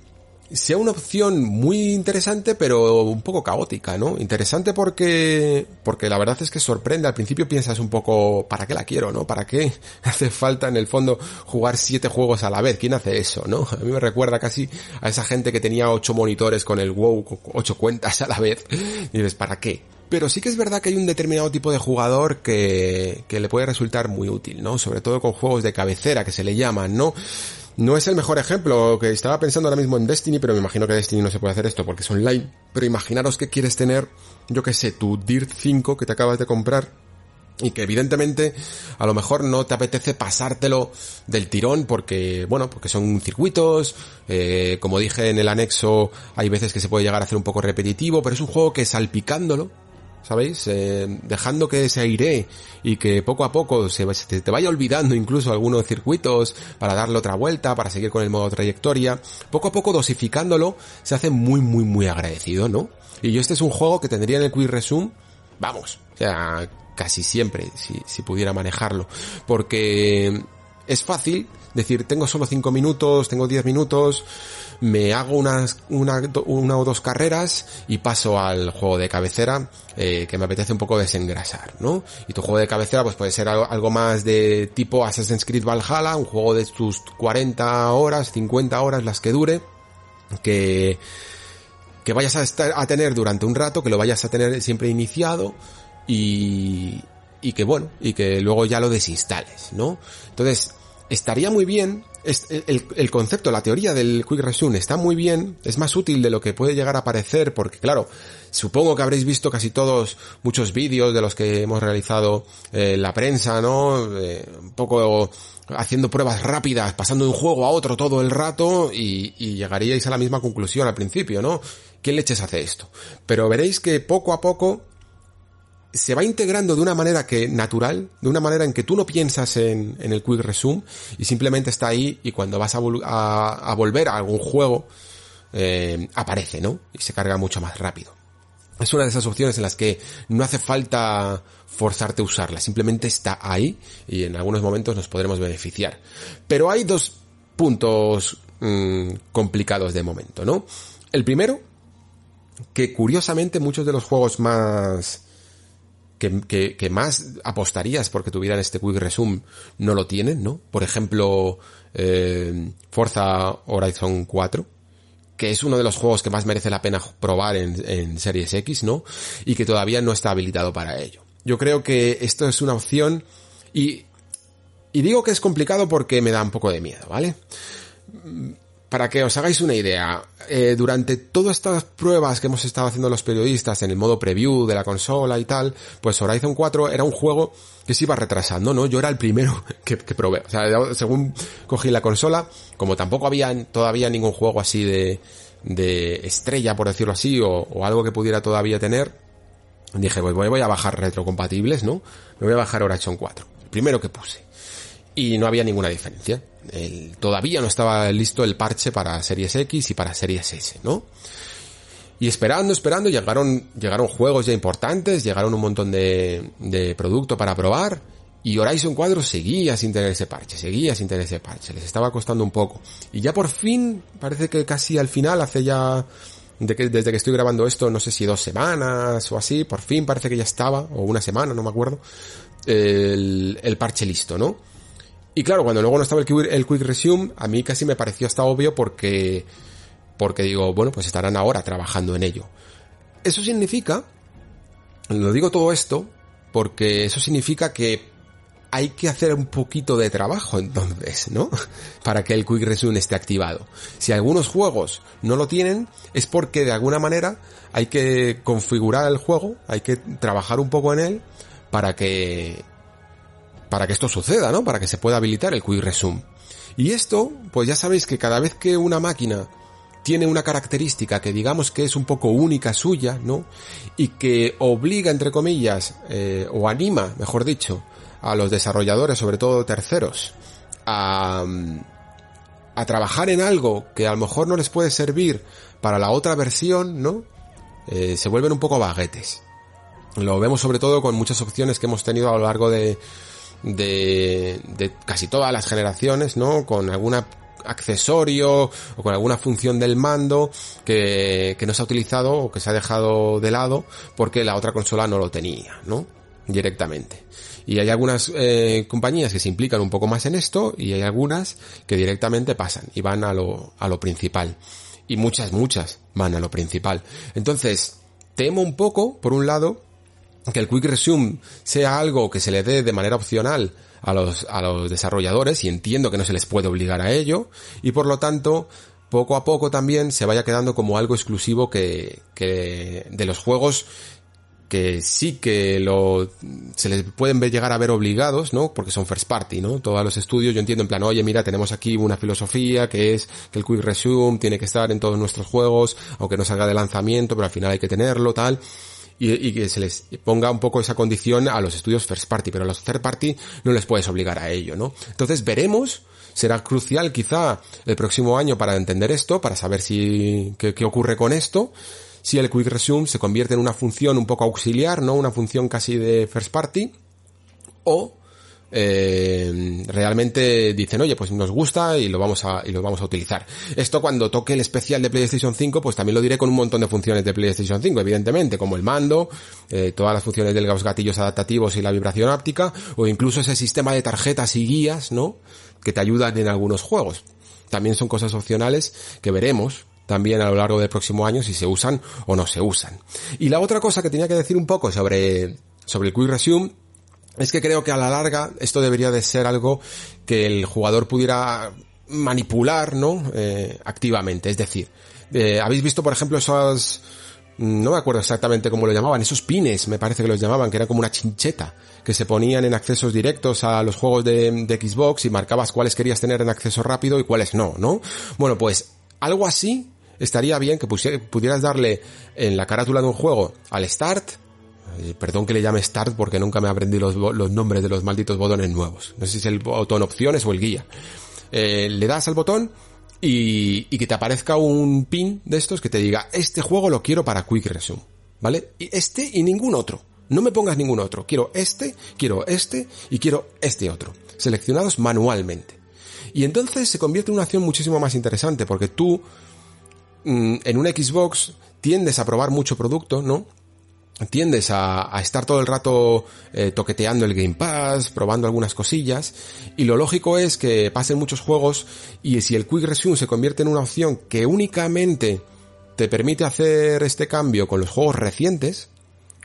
sea una opción muy interesante, pero un poco caótica, ¿no? Interesante porque, porque la verdad es que sorprende. Al principio piensas un poco, ¿para qué la quiero, no? ¿Para qué hace falta en el fondo jugar siete juegos a la vez? ¿Quién hace eso, no? A mí me recuerda casi a esa gente que tenía ocho monitores con el WoW, ocho cuentas a la vez. Y dices, ¿para qué? Pero sí que es verdad que hay un determinado tipo de jugador que, que le puede resultar muy útil, ¿no? Sobre todo con juegos de cabecera que se le llaman, ¿no? No es el mejor ejemplo, que estaba pensando ahora mismo en Destiny, pero me imagino que Destiny no se puede hacer esto porque es online. Pero imaginaros que quieres tener, yo que sé, tu Dirt 5 que te acabas de comprar y que evidentemente a lo mejor no te apetece pasártelo del tirón porque, bueno, porque son circuitos, eh, como dije en el anexo, hay veces que se puede llegar a hacer un poco repetitivo, pero es un juego que salpicándolo, ¿sabéis? Eh, dejando que se aire y que poco a poco se, te, vaya olvidando incluso algunos circuitos para darle otra vuelta, para seguir con el modo trayectoria. Poco a poco dosificándolo se hace muy, muy, muy agradecido, ¿no? Y yo este es un juego que tendría en el Quick Resume, vamos, o sea, casi siempre, si, si pudiera manejarlo. Porque es fácil decir, tengo solo 5 minutos, tengo 10 minutos, me hago unas, una, una o dos carreras y paso al juego de cabecera eh, que me apetece un poco desengrasar, ¿no? Y tu juego de cabecera pues puede ser algo, más de tipo Assassin's Creed Valhalla, un juego de tus 40 horas, 50 horas, las que dure, que que vayas a, estar, a tener durante un rato, que lo vayas a tener siempre iniciado y, y que bueno, y que luego ya lo desinstales, ¿no? Entonces, estaría muy bien, el, concepto, la teoría del Quick Resume está muy bien, es más útil de lo que puede llegar a parecer, porque claro, supongo que habréis visto casi todos muchos vídeos de los que hemos realizado eh, la prensa, ¿no? Eh, un poco haciendo pruebas rápidas, pasando de un juego a otro todo el rato y, y llegaríais a la misma conclusión al principio, ¿no? ¿Qué leches hace esto? Pero veréis que poco a poco se va integrando de una manera que natural, de una manera en que tú no piensas en, el Quick Resume y simplemente está ahí y cuando vas a, volver a algún juego eh, aparece, ¿no? Y se carga mucho más rápido. Es una de esas opciones en las que no hace falta forzarte a usarla, simplemente está ahí y en algunos momentos nos podremos beneficiar. Pero hay dos puntos mmm, complicados de momento, ¿no? El primero, que curiosamente muchos de los juegos más que, más apostarías porque tuvieran este Quick Resume no lo tienen, ¿no? Por ejemplo, eh, Forza Horizon 4, que es uno de los juegos que más merece la pena probar en, en Series X, ¿no? Y que todavía no está habilitado para ello. Yo creo que esto es una opción y, y digo que es complicado porque me da un poco de miedo, ¿vale? Para que os hagáis una idea, eh, durante todas estas pruebas que hemos estado haciendo los periodistas en el modo preview de la consola y tal, pues Horizon 4 era un juego que se iba retrasando, ¿no? Yo era el primero que, probé. O sea, según cogí la consola, como tampoco había todavía ningún juego así de, de estrella, por decirlo así, o, o algo que pudiera todavía tener, dije, pues voy a bajar retrocompatibles, ¿no? Me voy a bajar Horizon 4. El primero que puse. Y no había ninguna diferencia el, todavía no estaba listo el parche para Series X y para Series S, ¿no? Y esperando, esperando, llegaron, llegaron juegos ya importantes, llegaron un montón de, de producto para probar, y Horizon 4 seguía sin tener ese parche, seguía sin tener ese parche, les estaba costando un poco. Y ya por fin, parece que casi al final, hace ya, que, desde que estoy grabando esto, no sé si dos semanas o así, por fin parece que ya estaba, o una semana, no me acuerdo, el, el parche listo, ¿no? Y claro, cuando luego no estaba el, Quick Resume, a mí casi me pareció hasta obvio porque, porque digo, bueno, pues estarán ahora trabajando en ello. Eso significa, lo digo todo esto, porque eso significa que hay que hacer un poquito de trabajo entonces, ¿no? Para que el Quick Resume esté activado. Si algunos juegos no lo tienen, es porque de alguna manera hay que configurar el juego, hay que trabajar un poco en él para que para que esto suceda, ¿no? Para que se pueda habilitar el Quick Resume. Y esto, pues ya sabéis que cada vez que una máquina tiene una característica que digamos que es un poco única suya, ¿no? Y que obliga, entre comillas, eh, o anima, mejor dicho, a los desarrolladores, sobre todo terceros, a, a trabajar en algo que a lo mejor no les puede servir para la otra versión, ¿no? Eh, se vuelven un poco baguetes. Lo vemos sobre todo con muchas opciones que hemos tenido a lo largo de, de, de casi todas las generaciones, ¿no? Con alguna accesorio o con alguna función del mando que, que no se ha utilizado o que se ha dejado de lado porque la otra consola no lo tenía, ¿no? Directamente. Y hay algunas eh, compañías que se implican un poco más en esto y hay algunas que directamente pasan y van a lo, a lo principal. Y muchas, muchas van a lo principal. Entonces, temo un poco, por un lado, que el Quick Resume sea algo que se le dé de manera opcional a los, a los desarrolladores y entiendo que no se les puede obligar a ello y por lo tanto poco a poco también se vaya quedando como algo exclusivo que, que de los juegos que sí que lo se les pueden llegar a ver obligados, ¿no? Porque son first party, ¿no? Todos los estudios yo entiendo en plan, oye, mira, tenemos aquí una filosofía que es que el quick resume tiene que estar en todos nuestros juegos, aunque no salga de lanzamiento, pero al final hay que tenerlo, tal. Y, que se les ponga un poco esa condición a los estudios first party, pero a los third party no les puedes obligar a ello, ¿no? Entonces veremos, será crucial quizá el próximo año para entender esto, para saber si, qué, qué ocurre con esto, si el Quick Resume se convierte en una función un poco auxiliar, ¿no? Una función casi de first party, o eh, realmente dicen, oye, pues nos gusta y lo vamos a, y lo vamos a utilizar. Esto cuando toque el especial de PlayStation 5, pues también lo diré con un montón de funciones de PlayStation 5, evidentemente, como el mando, eh, todas las funciones de los gatillos adaptativos y la vibración óptica, o incluso ese sistema de tarjetas y guías, ¿no? Que te ayudan en algunos juegos. También son cosas opcionales que veremos también a lo largo del próximo año si se usan o no se usan. Y la otra cosa que tenía que decir un poco sobre, sobre el Quick Resume es que creo que a la larga esto debería de ser algo que el jugador pudiera manipular, ¿no? Eh, activamente. Es decir, eh, habéis visto, por ejemplo, esos, no me acuerdo exactamente cómo lo llamaban, esos pines, me parece que los llamaban, que era como una chincheta, que se ponían en accesos directos a los juegos de, de Xbox y marcabas cuáles querías tener en acceso rápido y cuáles no, ¿no? Bueno, pues algo así estaría bien que pudieras darle en la carátula de un juego al start, eh, perdón que le llame start porque nunca me aprendí los, los nombres de los malditos botones nuevos, no sé si es el botón opciones o el guía. Eh, le das al botón y, y que te aparezca un pin de estos que te diga, este juego lo quiero para Quick Resume, ¿vale? Y este y ningún otro. No me pongas ningún otro. Quiero este, quiero este y quiero este otro. Seleccionados manualmente. Y entonces se convierte en una acción muchísimo más interesante, porque tú mm, en un Xbox tiendes a probar mucho producto, ¿no? Tiendes a, estar todo el rato eh, toqueteando el Game Pass, probando algunas cosillas, y lo lógico es que pasen muchos juegos y si el Quick Resume se convierte en una opción que únicamente te permite hacer este cambio con los juegos recientes,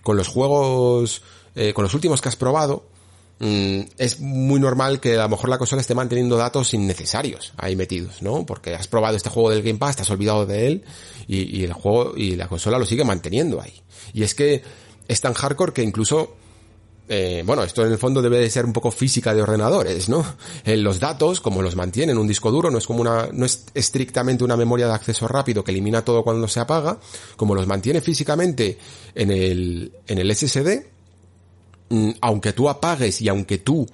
con los juegos, eh, con los últimos que has probado, Mm, es muy normal que a lo mejor la consola esté manteniendo datos innecesarios ahí metidos, ¿no? Porque has probado este juego del Game Pass, te has olvidado de él y, el juego y la consola lo sigue manteniendo ahí. Y es que es tan hardcore que incluso eh, bueno, esto en el fondo debe de ser un poco física de ordenadores, ¿no? Eh, los datos, como los mantienen un disco duro, no es como una, no es estrictamente una memoria de acceso rápido que elimina todo cuando se apaga, como los mantiene físicamente en el, en el SSD, aunque tú apagues y aunque tú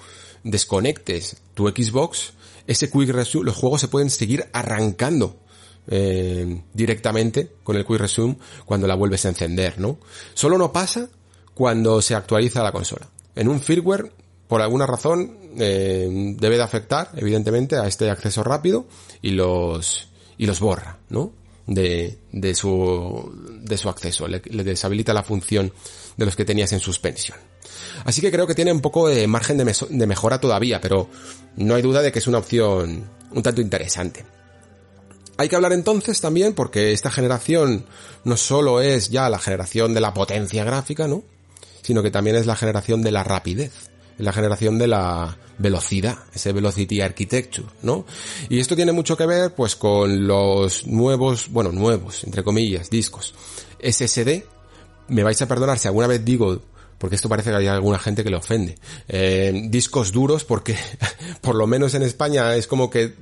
desconectes tu Xbox, ese Quick Resume, los juegos se pueden seguir arrancando eh, directamente con el Quick Resume cuando la vuelves a encender, ¿no? Solo no pasa cuando se actualiza la consola. En un firmware, por alguna razón, eh, debe de afectar, evidentemente, a este acceso rápido y los, y los borra, ¿no? De, de su, de su acceso. Le, le deshabilita la función de los que tenías en suspensión. Así que creo que tiene un poco de margen de, mejora todavía, pero no hay duda de que es una opción un tanto interesante. Hay que hablar entonces también porque esta generación no solo es ya la generación de la potencia gráfica, ¿no? Sino que también es la generación de la rapidez, la generación de la velocidad, ese velocity architecture, ¿no? Y esto tiene mucho que ver pues con los nuevos, bueno, nuevos, entre comillas, discos SSD. Me vais a perdonar si alguna vez digo porque esto parece que hay alguna gente que le ofende. Eh, discos duros, porque por lo menos en España es como que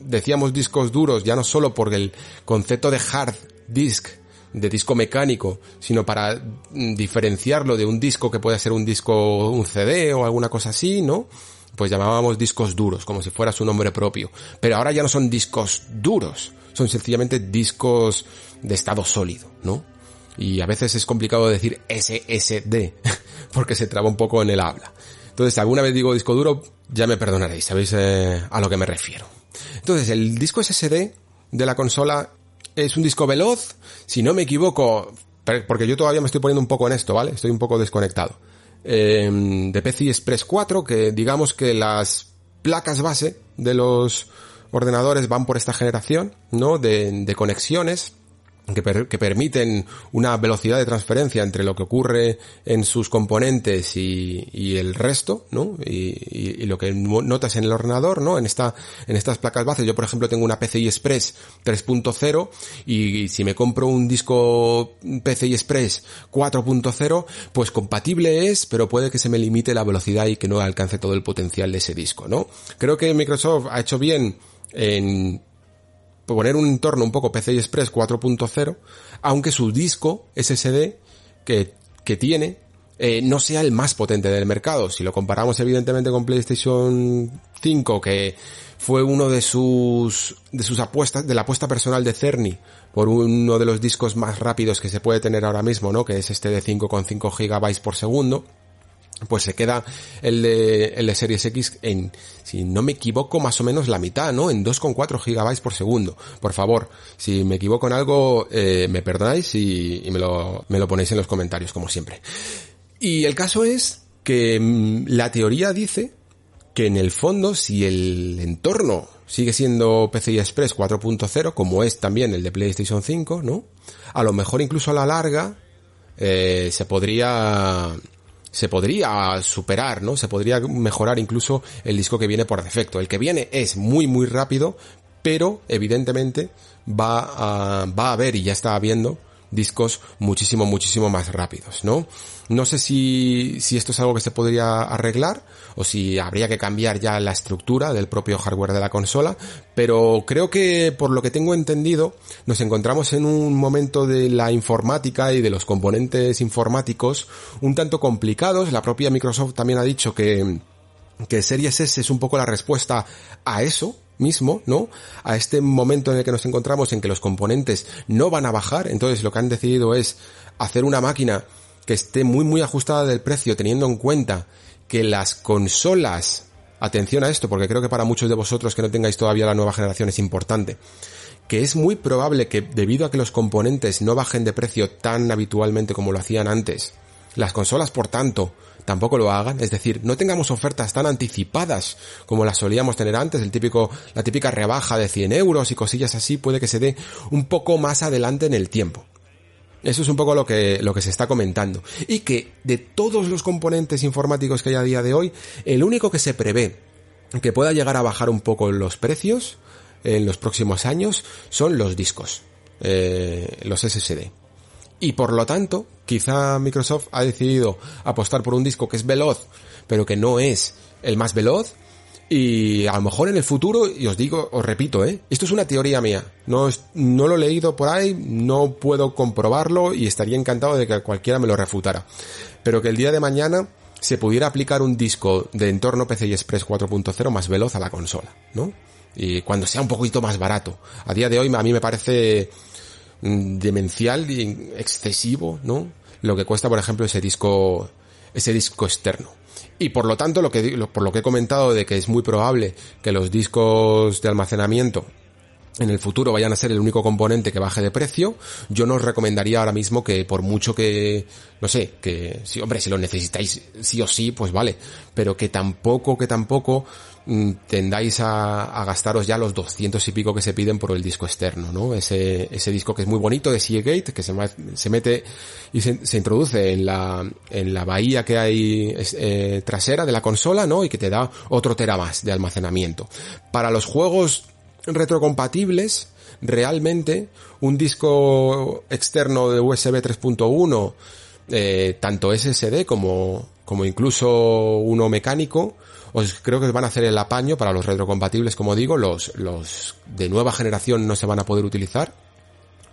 decíamos discos duros ya no solo por el concepto de hard disk, de disco mecánico, sino para diferenciarlo de un disco que puede ser un disco, un CD o alguna cosa así, ¿no? pues llamábamos discos duros, como si fuera su nombre propio. Pero ahora ya no son discos duros, son sencillamente discos de estado sólido, ¿no? Y a veces es complicado decir SSD, porque se traba un poco en el habla. Entonces, si alguna vez digo disco duro, ya me perdonaréis, sabéis eh, a lo que me refiero. Entonces, el disco SSD de la consola es un disco veloz, si no me equivoco, porque yo todavía me estoy poniendo un poco en esto, ¿vale? Estoy un poco desconectado. Eh, de PCI Express 4, que digamos que las placas base de los ordenadores van por esta generación, ¿no? De, de conexiones que, permiten una velocidad de transferencia entre lo que ocurre en sus componentes y, el resto, ¿no? Y, lo que notas en el ordenador, ¿no? En esta, en estas placas bases. Yo, por ejemplo, tengo una PCI Express 3.0 y si me compro un disco PCI Express 4.0, pues compatible es, pero puede que se me limite la velocidad y que no alcance todo el potencial de ese disco, ¿no? Creo que Microsoft ha hecho bien en poner un entorno un poco PCI Express 4.0, aunque su disco SSD que, que tiene eh, no sea el más potente del mercado. Si lo comparamos evidentemente con PlayStation 5, que fue uno de sus, de sus apuestas, de la apuesta personal de Cerny, por uno de los discos más rápidos que se puede tener ahora mismo, ¿no? Que es este de 5,5 GB por segundo pues se queda el de, el de Series X en, si no me equivoco, más o menos la mitad, ¿no? En 2,4 gigabytes por segundo. Por favor, si me equivoco en algo, eh, me perdonáis y, me, lo, me lo ponéis en los comentarios, como siempre. Y el caso es que mm, la teoría dice que en el fondo, si el entorno sigue siendo PCI Express 4.0, como es también el de PlayStation 5, ¿no? A lo mejor incluso a la larga, eh, se podría se podría superar, ¿no? Se podría mejorar incluso el disco que viene por defecto. El que viene es muy muy rápido, pero evidentemente va a, va a haber y ya está habiendo discos muchísimo, muchísimo más rápidos, ¿no? No sé si, si esto es algo que se podría arreglar o si habría que cambiar ya la estructura del propio hardware de la consola, pero creo que por lo que tengo entendido nos encontramos en un momento de la informática y de los componentes informáticos un tanto complicados. La propia Microsoft también ha dicho que, que Series S es un poco la respuesta a eso, mismo, ¿no? A este momento en el que nos encontramos en que los componentes no van a bajar, entonces lo que han decidido es hacer una máquina que esté muy muy ajustada del precio teniendo en cuenta que las consolas, atención a esto porque creo que para muchos de vosotros que no tengáis todavía la nueva generación es importante, que es muy probable que debido a que los componentes no bajen de precio tan habitualmente como lo hacían antes, las consolas por tanto tampoco lo hagan, es decir, no tengamos ofertas tan anticipadas como las solíamos tener antes, el típico, la típica rebaja de 100 euros y cosillas así puede que se dé un poco más adelante en el tiempo. Eso es un poco lo que, lo que se está comentando. Y que de todos los componentes informáticos que hay a día de hoy, el único que se prevé que pueda llegar a bajar un poco los precios en los próximos años son los discos, eh, los SSD. Y por lo tanto, quizá Microsoft ha decidido apostar por un disco que es veloz, pero que no es el más veloz. Y a lo mejor en el futuro, y os digo, os repito, ¿eh? Esto es una teoría mía. No, no lo he leído por ahí, no puedo comprobarlo y estaría encantado de que cualquiera me lo refutara. Pero que el día de mañana se pudiera aplicar un disco de entorno PCI Express 4.0 más veloz a la consola, ¿no? Y cuando sea un poquito más barato. A día de hoy a mí me parece demencial y excesivo, ¿no? Lo que cuesta, por ejemplo, ese disco, ese disco externo. Y por lo tanto, lo que, por lo que he comentado de que es muy probable que los discos de almacenamiento en el futuro vayan a ser el único componente que baje de precio, yo no os recomendaría ahora mismo que por mucho que, no sé, que, si, hombre, si lo necesitáis sí o sí, pues vale, pero que tampoco, que tampoco mm, tendáis a, a, gastaros ya los 200 y pico que se piden por el disco externo, ¿no? Ese, ese disco que es muy bonito de Seagate, que se, se mete y se, se, introduce en la, en la bahía que hay eh, trasera de la consola, ¿no? Y que te da otro tera más de almacenamiento. Para los juegos retrocompatibles, realmente un disco externo de USB 3.1, eh, tanto SSD como, como incluso uno mecánico, os creo que van a hacer el apaño para los retrocompatibles, como digo, los, los de nueva generación no se van a poder utilizar,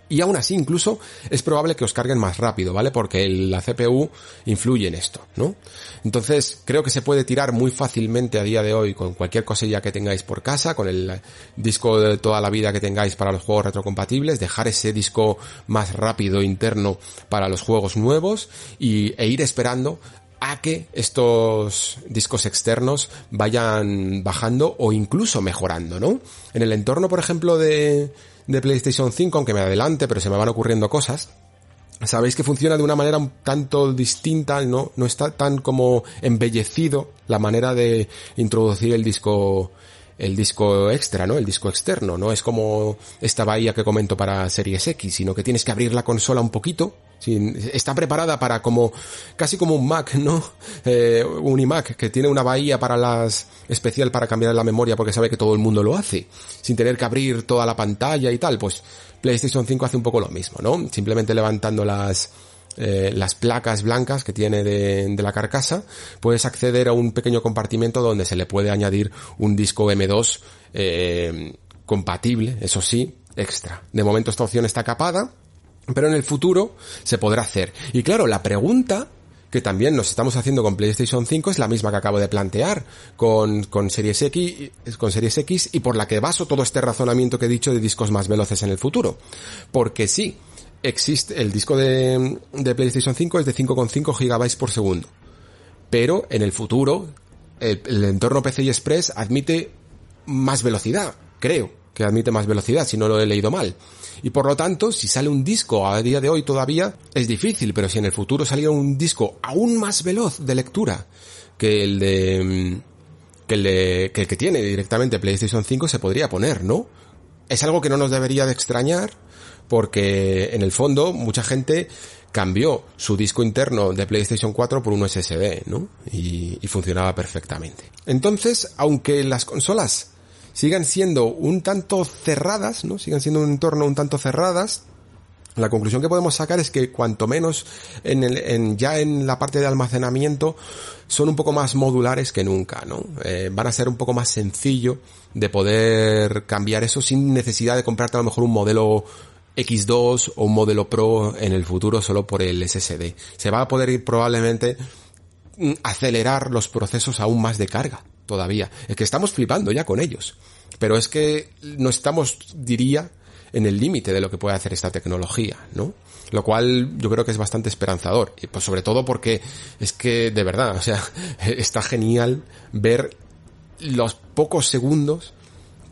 Y aún así, incluso, es probable que os carguen más rápido, ¿vale? Porque la CPU influye en esto, ¿no? Entonces, creo que se puede tirar muy fácilmente a día de hoy con cualquier cosilla que tengáis por casa, con el disco de toda la vida que tengáis para los juegos retrocompatibles, dejar ese disco más rápido interno para los juegos nuevos y, e ir esperando a que estos discos externos vayan bajando o incluso mejorando, ¿no? En el entorno, por ejemplo, de, de PlayStation 5, aunque me adelante, pero se me van ocurriendo cosas. Sabéis que funciona de una manera un tanto distinta, no, no está tan como embellecido la manera de introducir el disco, el disco extra, ¿no? El disco externo. No es como esta bahía que comento para Series X, sino que tienes que abrir la consola un poquito está preparada para como, casi como un Mac, ¿no? Eh, un iMac que tiene una bahía para las, especial para cambiar la memoria porque sabe que todo el mundo lo hace, sin tener que abrir toda la pantalla y tal, pues PlayStation 5 hace un poco lo mismo, ¿no? Simplemente levantando las, eh, las placas blancas que tiene de, de, la carcasa, puedes acceder a un pequeño compartimento donde se le puede añadir un disco M2 eh, compatible, eso sí, extra. De momento esta opción está capada, pero en el futuro se podrá hacer. Y claro, la pregunta que también nos estamos haciendo con PlayStation 5 es la misma que acabo de plantear con, con Series X, con Series X y por la que baso todo este razonamiento que he dicho de discos más veloces en el futuro. Porque sí, existe, el disco de, de PlayStation 5 es de 5,5 GB por segundo. Pero en el futuro, el, el entorno PCI Express admite más velocidad, creo que admite más velocidad, si no lo he leído mal. Y por lo tanto, si sale un disco a día de hoy todavía, es difícil, pero si en el futuro saliera un disco aún más veloz de lectura que el de, que el de, que el que tiene directamente PlayStation 5 se podría poner, ¿no? Es algo que no nos debería de extrañar, porque en el fondo mucha gente cambió su disco interno de PlayStation 4 por un SSD, ¿no? Y, funcionaba perfectamente. Entonces, aunque las consolas sigan siendo un tanto cerradas, ¿no? Sigan siendo un entorno un tanto cerradas. La conclusión que podemos sacar es que cuanto menos en el, en, ya en la parte de almacenamiento son un poco más modulares que nunca, ¿no? Eh, van a ser un poco más sencillo de poder cambiar eso sin necesidad de comprarte a lo mejor un modelo X2 o un modelo Pro en el futuro solo por el SSD. Se va a poder ir probablemente mm, acelerar los procesos aún más de carga todavía. Es que estamos flipando ya con ellos. Pero es que no estamos, diría, en el límite de lo que puede hacer esta tecnología, ¿no? Lo cual yo creo que es bastante esperanzador. Y pues sobre todo porque es que, de verdad, o sea, está genial ver los pocos segundos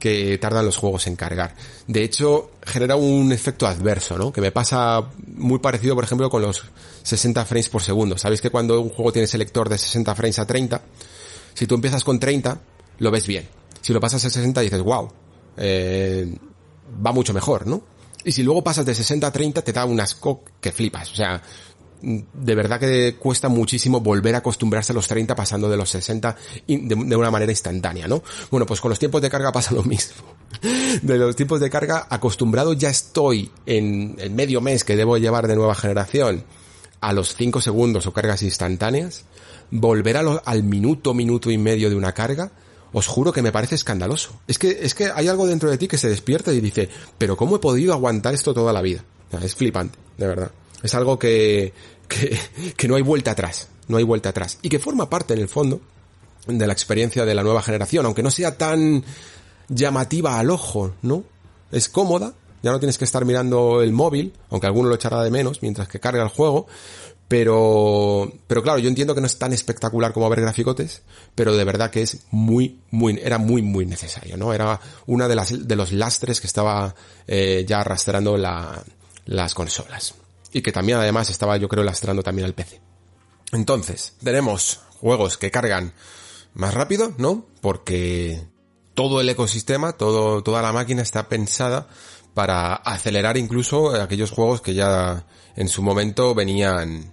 que tardan los juegos en cargar. De hecho, genera un efecto adverso, ¿no? Que me pasa muy parecido, por ejemplo, con los 60 frames por segundo. Sabéis que cuando un juego tiene selector de 60 frames a 30, si tú empiezas con 30, lo ves bien. Si lo pasas a 60 dices, wow, eh, va mucho mejor, ¿no? Y si luego pasas de 60 a 30 te da un asco que flipas. O sea, de verdad que cuesta muchísimo volver a acostumbrarse a los 30 pasando de los 60 de, una manera instantánea, ¿no? Bueno, pues con los tiempos de carga pasa lo mismo. De los tiempos de carga acostumbrado ya estoy en el medio mes que debo llevar de nueva generación a los 5 segundos o cargas instantáneas volver al minuto, minuto y medio de una carga, os juro que me parece escandaloso. Es que, es que hay algo dentro de ti que se despierta y dice, pero ¿cómo he podido aguantar esto toda la vida? es flipante, de verdad. Es algo que, que, que no hay vuelta atrás, no hay vuelta atrás. Y que forma parte, en el fondo, de la experiencia de la nueva generación, aunque no sea tan llamativa al ojo, ¿no? Es cómoda, ya no tienes que estar mirando el móvil, aunque alguno lo echará de menos mientras que carga el juego, pero, pero claro, yo entiendo que no es tan espectacular como ver graficotes, pero de verdad que es muy, muy, era muy, muy necesario, ¿no? Era una de las, de los lastres que estaba eh, ya arrastrando la, las consolas. Y que también además estaba, yo creo, lastrando también al PC. Entonces, tenemos juegos que cargan más rápido, ¿no? Porque todo el ecosistema, todo, toda la máquina está pensada para acelerar incluso aquellos juegos que ya en su momento venían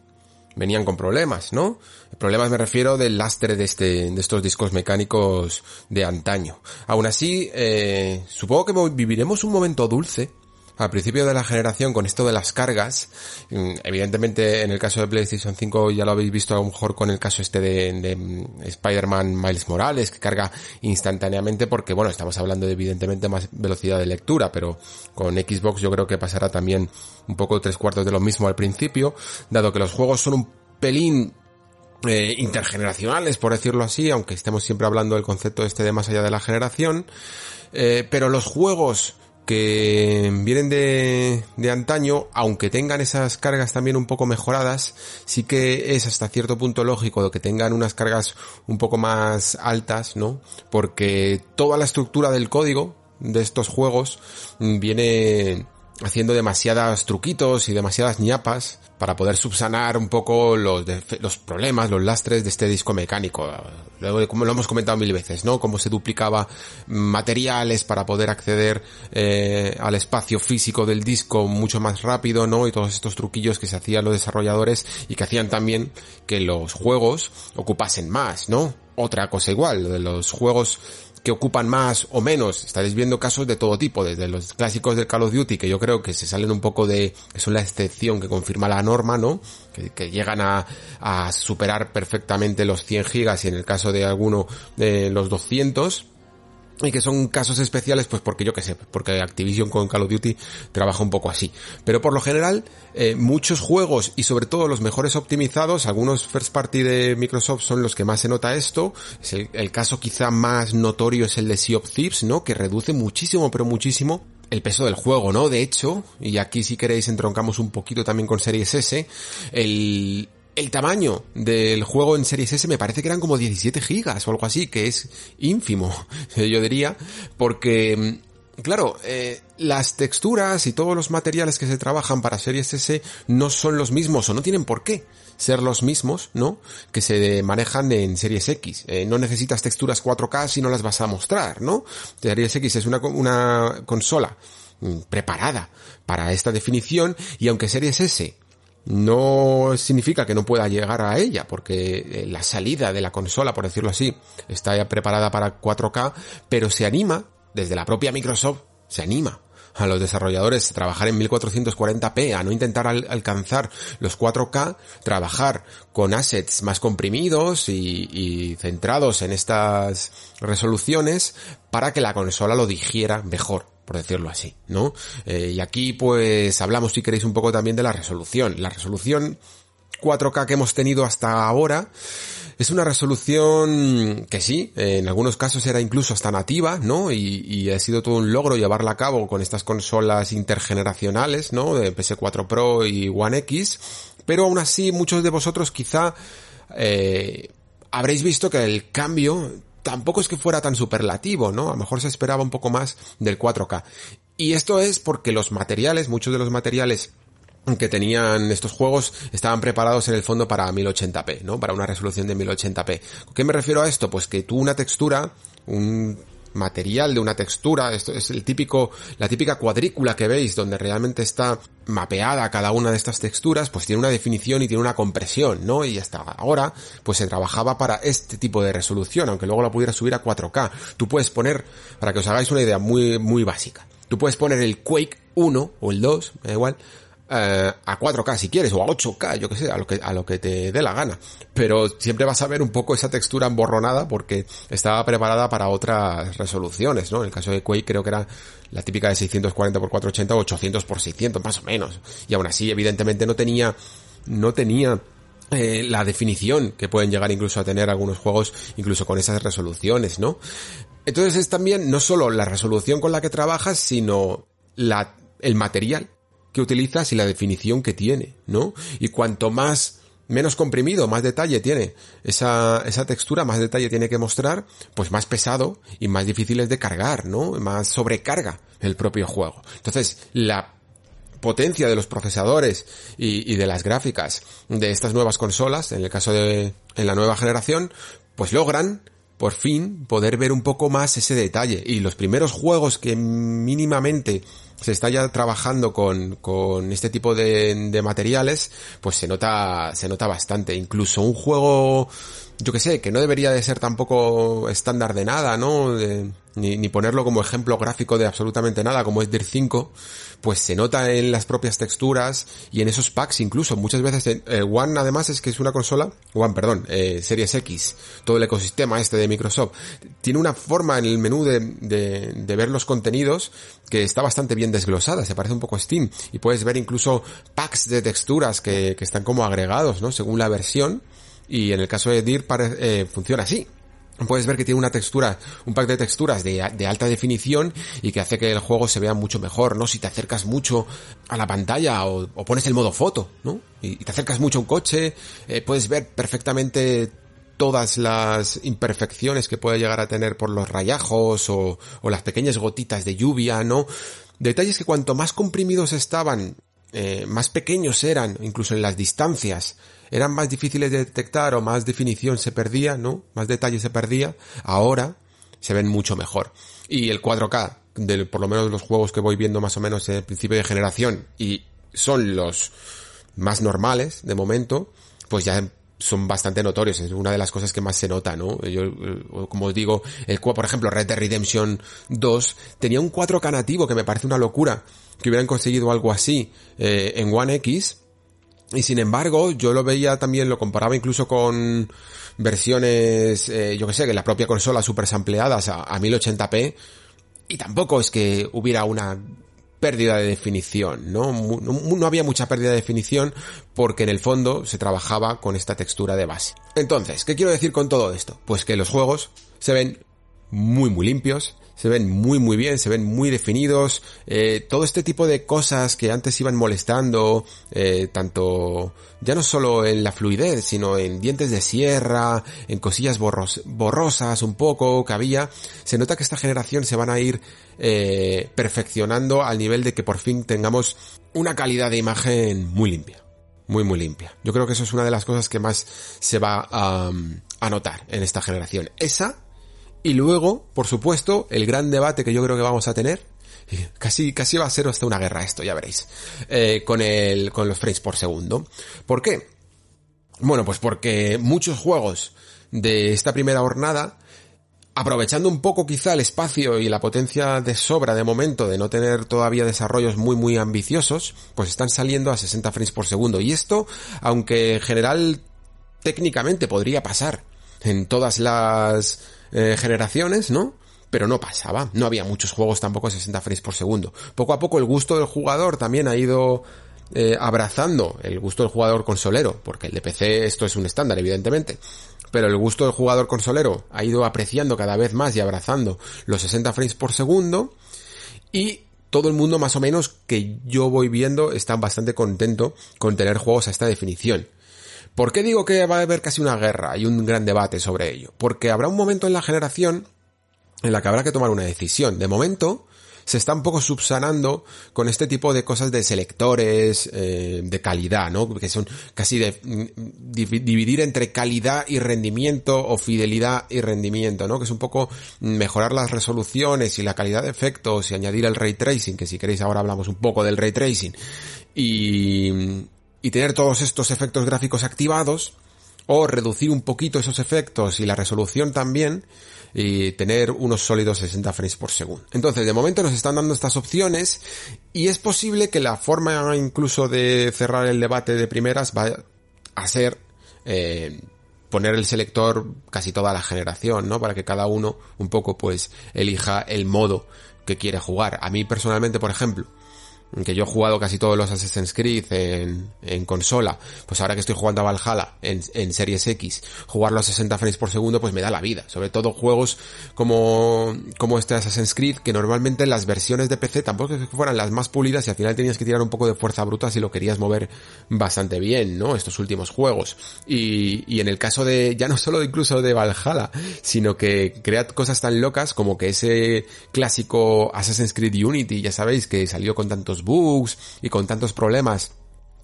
venían con problemas, ¿no? Problemas me refiero del lastre de este, de estos discos mecánicos de antaño. Aún así, eh, supongo que viviremos un momento dulce al principio de la generación con esto de las cargas, mm, evidentemente en el caso de PlayStation 5 ya lo habéis visto a lo mejor con el caso este de, mm, Spider-Man Miles Morales, que carga instantáneamente porque bueno, estamos hablando de evidentemente más velocidad de lectura, pero con Xbox yo creo que pasará también un poco tres cuartos de lo mismo al principio, dado que los juegos son un pelín eh, intergeneracionales, por decirlo así, aunque estemos siempre hablando del concepto este de más allá de la generación, eh, pero los juegos que vienen de, de antaño, aunque tengan esas cargas también un poco mejoradas, sí que es hasta cierto punto lógico que tengan unas cargas un poco más altas, ¿no? Porque toda la estructura del código de estos juegos viene haciendo demasiadas truquitos y demasiadas ñapas para poder subsanar un poco los, los problemas, los lastres de este disco mecánico. Luego, como lo hemos comentado mil veces, ¿no? Cómo se duplicaba materiales para poder acceder eh, al espacio físico del disco mucho más rápido, ¿no? Y todos estos truquillos que se hacían los desarrolladores y que hacían también que los juegos ocupasen más, ¿no? Otra cosa igual, de los juegos que ocupan más o menos. Estaréis viendo casos de todo tipo, desde los clásicos del Call of Duty, que yo creo que se salen un poco de, que son la excepción que confirma la norma, ¿no? Que, llegan a, superar perfectamente los 100 gigas y en el caso de alguno de los 200 y que son casos especiales pues porque yo que sé, porque Activision con Call of Duty trabaja un poco así. Pero por lo general, eh, muchos juegos y sobre todo los mejores optimizados, algunos first party de Microsoft son los que más se nota esto. Es el, caso quizá más notorio es el de Sea of Thieves, ¿no? Que reduce muchísimo, pero muchísimo el peso del juego, ¿no? De hecho, y aquí si queréis entroncamos un poquito también con Series S, el, el tamaño del juego en Series S me parece que eran como 17 gigas o algo así, que es ínfimo, yo diría, porque, mm, claro, eh, las texturas y todos los materiales que se trabajan para Series S no son los mismos o no tienen por qué ser los mismos, ¿no? Que se manejan en Series X. Eh, no necesitas texturas 4K si no las vas a mostrar, ¿no? Series X es una, una consola mm, preparada para esta definición y aunque Series S no significa que no pueda llegar a ella, porque eh, la salida de la consola, por decirlo así, está ya preparada para 4K, pero se anima, desde la propia Microsoft, se anima a los desarrolladores a trabajar en 1440p, a no intentar alcanzar los 4K, trabajar con assets más comprimidos y, y centrados en estas resoluciones para que la consola lo digiera mejor por decirlo así, ¿no? Eh, y aquí pues hablamos si queréis un poco también de la resolución. La resolución 4K que hemos tenido hasta ahora es una resolución que sí, en algunos casos era incluso hasta nativa, ¿no? Y, ha sido todo un logro llevarla a cabo con estas consolas intergeneracionales, ¿no? De PS4 Pro y One X, pero aún así muchos de vosotros quizá eh, habréis visto que el cambio tampoco es que fuera tan superlativo, ¿no? A lo mejor se esperaba un poco más del 4K. Y esto es porque los materiales, muchos de los materiales que tenían estos juegos estaban preparados en el fondo para 1080p, ¿no? Para una resolución de 1080p. ¿Qué me refiero a esto? Pues que tú una textura, un material de una textura, esto es el típico, la típica cuadrícula que veis donde realmente está mapeada cada una de estas texturas, pues tiene una definición y tiene una compresión, ¿no? Y hasta ahora, pues se trabajaba para este tipo de resolución, aunque luego la pudiera subir a 4K. Tú puedes poner, para que os hagáis una idea muy, muy básica, tú puedes poner el Quake 1 o el 2, da igual, eh, a 4K si quieres, o a 8K, yo que sé, a lo que, a lo que te dé la gana. Pero siempre vas a ver un poco esa textura emborronada porque estaba preparada para otras resoluciones, ¿no? En el caso de Quake creo que era la típica de 640 x 480 o 800 x 600 más o menos. Y aún así, evidentemente no tenía, no tenía eh, la definición que pueden llegar incluso a tener algunos juegos, incluso con esas resoluciones, ¿no? Entonces es también no solo la resolución con la que trabajas, sino la, el material que utilizas y la definición que tiene, ¿no? Y cuanto más menos comprimido, más detalle tiene esa, esa textura, más detalle tiene que mostrar, pues más pesado y más difícil es de cargar, ¿no? Más sobrecarga el propio juego. Entonces, la potencia de los procesadores y, y, de las gráficas de estas nuevas consolas, en el caso de en la nueva generación, pues logran por fin poder ver un poco más ese detalle. Y los primeros juegos que mínimamente se está ya trabajando con, con este tipo de, de materiales, pues se nota, se nota bastante. Incluso un juego yo que sé, que no debería de ser tampoco estándar de nada, ¿no? ni, ponerlo como ejemplo gráfico de absolutamente nada, como es DIR 5, pues se nota en las propias texturas y en esos packs incluso. Muchas veces eh, One además es que es una consola, One, perdón, eh, Series X, todo el ecosistema este de Microsoft, tiene una forma en el menú de, de, de ver los contenidos que está bastante bien desglosada, se parece un poco a Steam y puedes ver incluso packs de texturas que, que están como agregados, ¿no? Según la versión y en el caso de DIR eh, funciona así. Puedes ver que tiene una textura, un pack de texturas de, de, alta definición y que hace que el juego se vea mucho mejor, ¿no? Si te acercas mucho a la pantalla o, o pones el modo foto, ¿no? Y, y, te acercas mucho a un coche, eh, puedes ver perfectamente todas las imperfecciones que puede llegar a tener por los rayajos o, o las pequeñas gotitas de lluvia, ¿no? Detalles que cuanto más comprimidos estaban, eh, más pequeños eran, incluso en las distancias, eran más difíciles de detectar o más definición se perdía, ¿no? Más detalle se perdía. Ahora se ven mucho mejor. Y el 4K, de por lo menos los juegos que voy viendo más o menos en el principio de generación, y son los más normales de momento, pues ya son bastante notorios, es una de las cosas que más se nota, ¿no? Yo, como os digo, el, por ejemplo, Red Dead Redemption 2 tenía un 4K nativo que me parece una locura que hubieran conseguido algo así eh, en One X, y sin embargo, yo lo veía también, lo comparaba incluso con versiones, eh, yo que sé, que la propia consola super sampleadas a, a 1080p, y tampoco es que hubiera una pérdida de definición, ¿no? ¿no? No había mucha pérdida de definición porque en el fondo se trabajaba con esta textura de base. Entonces, ¿qué quiero decir con todo esto? Pues que los juegos se ven muy muy limpios, se ven muy muy bien, se ven muy definidos, eh, todo este tipo de cosas que antes iban molestando, eh, tanto ya no solo en la fluidez, sino en dientes de sierra, en cosillas borros, borrosas un poco que había, se nota que esta generación se van a ir eh, perfeccionando al nivel de que por fin tengamos una calidad de imagen muy limpia. Muy, muy limpia. Yo creo que eso es una de las cosas que más se va a, a notar en esta generación. Esa y luego, por supuesto, el gran debate que yo creo que vamos a tener, casi, casi va a ser hasta una guerra esto, ya veréis, eh, con el, con los frames por segundo. ¿Por qué? Bueno, pues porque muchos juegos de esta primera jornada, aprovechando un poco quizá el espacio y la potencia de sobra de momento de no tener todavía desarrollos muy muy ambiciosos, pues están saliendo a 60 frames por segundo. Y esto, aunque en general técnicamente podría pasar en todas las eh, generaciones, ¿no? Pero no pasaba, no había muchos juegos tampoco a 60 frames por segundo. Poco a poco el gusto del jugador también ha ido eh, abrazando el gusto del jugador consolero, porque el de PC esto es un estándar, evidentemente. Pero el gusto del jugador consolero ha ido apreciando cada vez más y abrazando los 60 frames por segundo. Y todo el mundo más o menos que yo voy viendo está bastante contento con tener juegos a esta definición. ¿Por qué digo que va a haber casi una guerra y un gran debate sobre ello? Porque habrá un momento en la generación en la que habrá que tomar una decisión. De momento, se está un poco subsanando con este tipo de cosas de selectores eh, de calidad, ¿no? Que son casi de mm, dividir entre calidad y rendimiento o fidelidad y rendimiento, ¿no? Que es un poco mejorar las resoluciones y la calidad de efectos y añadir el ray tracing, que si queréis ahora hablamos un poco del ray tracing. Y, y tener todos estos efectos gráficos activados o reducir un poquito esos efectos y la resolución también y tener unos sólidos 60 frames por segundo. Entonces, de momento nos están dando estas opciones y es posible que la forma incluso de cerrar el debate de primeras va a ser eh, poner el selector casi toda la generación, ¿no? Para que cada uno un poco pues elija el modo que quiere jugar. A mí personalmente, por ejemplo, que yo he jugado casi todos los Assassin's Creed en, en consola, pues ahora que estoy jugando a Valhalla en, en, Series X, jugarlo a 60 frames por segundo pues me da la vida. Sobre todo juegos como, como este Assassin's Creed, que normalmente las versiones de PC tampoco es que fueran las más pulidas y al final tenías que tirar un poco de fuerza bruta si lo querías mover bastante bien, ¿no? Estos últimos juegos. Y, y en el caso de, ya no solo incluso de Valhalla, sino que crea cosas tan locas como que ese clásico Assassin's Creed Unity, ya sabéis, que salió con tantos bugs y con tantos problemas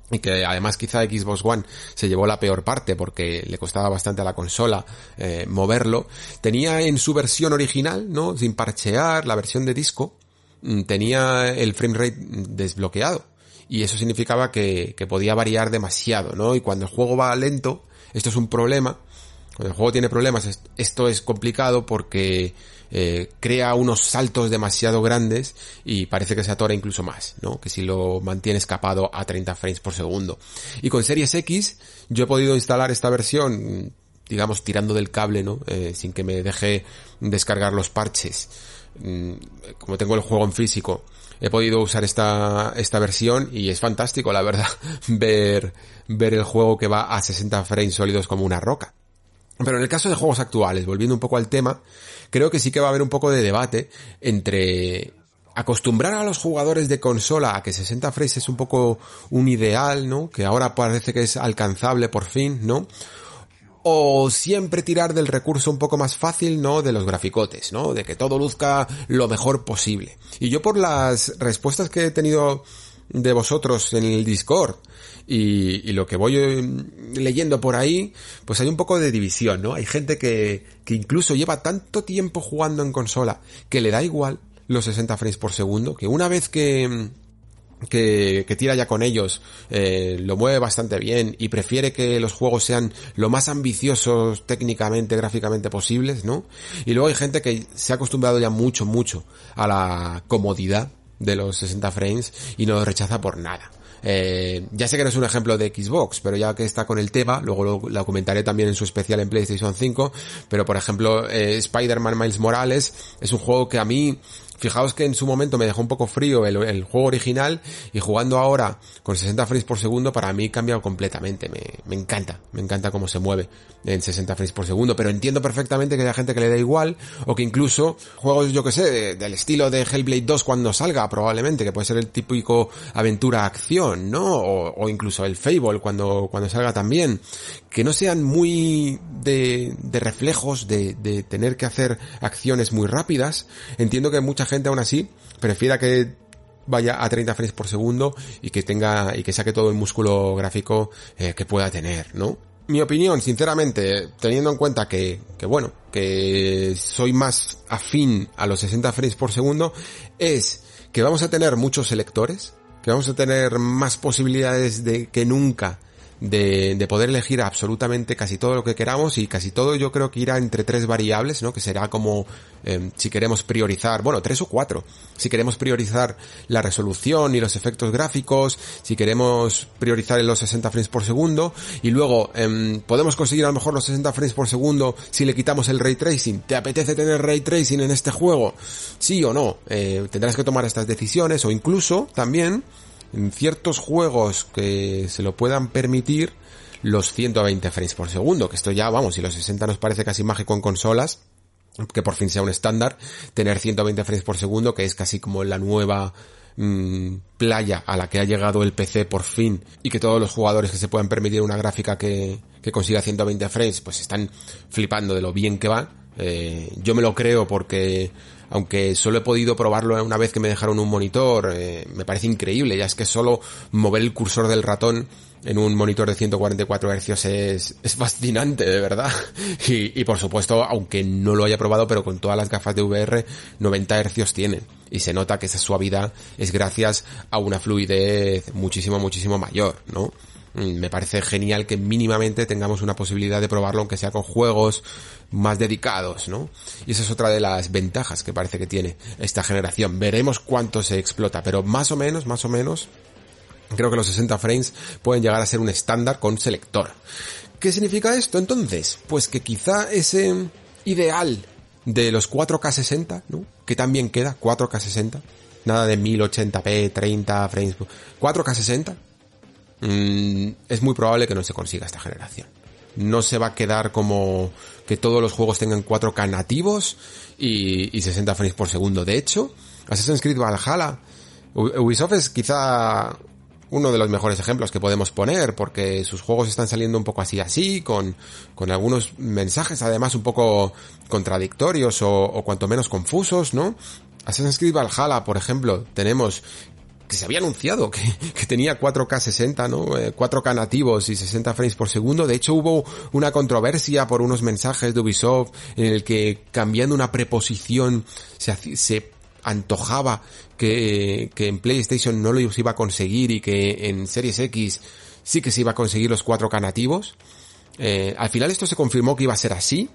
y que además quizá Xbox One se llevó la peor parte porque le costaba bastante a la consola eh, moverlo, tenía en su versión original, ¿no? Sin parchear la versión de disco, mm, tenía el frame rate desbloqueado. Y eso significaba que, que podía variar demasiado, ¿no? Y cuando el juego va lento, esto es un problema, Cuando el juego tiene problemas, esto es complicado porque eh, crea unos saltos demasiado grandes y parece que se atora incluso más, ¿no? Que si lo mantiene escapado a 30 frames por segundo. Y con Series X yo he podido instalar esta versión, digamos, tirando del cable, ¿no? Eh, sin que me deje descargar los parches. Mm, como tengo el juego en físico, he podido usar esta, esta versión y es fantástico, la verdad, ver, ver el juego que va a 60 frames sólidos como una roca. Pero en el caso de juegos actuales, volviendo un poco al tema, creo que sí que va a haber un poco de debate entre acostumbrar a los jugadores de consola a que 60 frames es un poco un ideal, ¿no? Que ahora parece que es alcanzable por fin, ¿no? O siempre tirar del recurso un poco más fácil, ¿no? De los graficotes, ¿no? De que todo luzca lo mejor posible. Y yo por las respuestas que he tenido de vosotros en el Discord y, lo que voy eh, leyendo por ahí, pues hay un poco de división, ¿no? Hay gente que, que incluso lleva tanto tiempo jugando en consola que le da igual los 60 frames por segundo, que una vez que, que, que, tira ya con ellos, eh, lo mueve bastante bien y prefiere que los juegos sean lo más ambiciosos técnicamente, gráficamente posibles, ¿no? Y luego hay gente que se ha acostumbrado ya mucho, mucho a la comodidad de los 60 frames y no lo rechaza por nada. Eh, ya sé que no es un ejemplo de Xbox, pero ya que está con el tema, luego lo, comentaré también en su especial en PlayStation 5, pero por ejemplo, eh, Spider-Man Miles Morales es un juego que a mí Fijaos que en su momento me dejó un poco frío el, juego original y jugando ahora con 60 frames por segundo para mí ha cambiado completamente. Me, encanta, me encanta cómo se mueve en 60 frames por segundo, pero entiendo perfectamente que haya gente que le da igual o que incluso juegos, yo que sé, del estilo de Hellblade 2 cuando salga probablemente, que puede ser el típico aventura-acción, ¿no? O, o, incluso el Fable cuando, cuando salga también, que no sean muy de, de reflejos, de, de tener que hacer acciones muy rápidas. Entiendo que mucha gente aún así prefiera que vaya a 30 frames por segundo y que tenga y que saque todo el músculo gráfico eh, que pueda tener, ¿no? Mi opinión, sinceramente, teniendo en cuenta que, que bueno, que soy más afín a los 60 frames por segundo, es que vamos a tener muchos selectores, que vamos a tener más posibilidades de que nunca de, de, poder elegir absolutamente casi todo lo que queramos y casi todo yo creo que irá entre tres variables, ¿no? Que será como eh, si queremos priorizar, bueno, tres o cuatro. Si queremos priorizar la resolución y los efectos gráficos, si queremos priorizar los 60 frames por segundo y luego eh, podemos conseguir a lo mejor los 60 frames por segundo si le quitamos el ray tracing. ¿Te apetece tener ray tracing en este juego? Sí o no. Eh, tendrás que tomar estas decisiones o incluso también en ciertos juegos que se lo puedan permitir los 120 frames por segundo, que esto ya, vamos, si los 60 nos parece casi mágico en consolas, que por fin sea un estándar, tener 120 frames por segundo, que es casi como la nueva mm, playa a la que ha llegado el PC por fin, y que todos los jugadores que se puedan permitir una gráfica que, que consiga 120 frames, pues están flipando de lo bien que va. Eh, yo me lo creo porque aunque solo he podido probarlo una vez que me dejaron un monitor, eh, me parece increíble, ya es que solo mover el cursor del ratón en un monitor de 144 Hz es, es fascinante, de verdad. Y, y, por supuesto, aunque no lo haya probado, pero con todas las gafas de VR, 90 Hz tienen. Y se nota que esa suavidad es gracias a una fluidez muchísimo, muchísimo mayor, ¿no? Mm, me parece genial que mínimamente tengamos una posibilidad de probarlo aunque sea con juegos más dedicados, ¿no? Y esa es otra de las ventajas que parece que tiene esta generación. Veremos cuánto se explota, pero más o menos, más o menos, creo que los 60 frames pueden llegar a ser un estándar con selector. ¿Qué significa esto entonces? Pues que quizá ese ideal de los 4K 60, ¿no? Que también queda 4K 60. Nada de 1080p, 30 frames. 4K 60 Mm, es muy probable que no se consiga esta generación. No se va a quedar como que todos los juegos tengan 4K nativos y, y 60 frames por segundo. De hecho, Assassin's Creed Valhalla, Ubisoft es quizá uno de los mejores ejemplos que podemos poner, porque sus juegos están saliendo un poco así así, con, con algunos mensajes además un poco contradictorios o, o cuanto menos confusos, ¿no? Assassin's Creed Valhalla, por ejemplo, tenemos que se había anunciado que, que tenía 4K 60, ¿no? 4K eh, nativos y 60 frames por segundo. De hecho, hubo una controversia por unos mensajes de Ubisoft en el que cambiando una preposición se, se antojaba que, que en PlayStation no lo iba a conseguir y que en Series X sí que se iba a conseguir los 4K nativos. Eh, al final esto se confirmó que iba a ser así,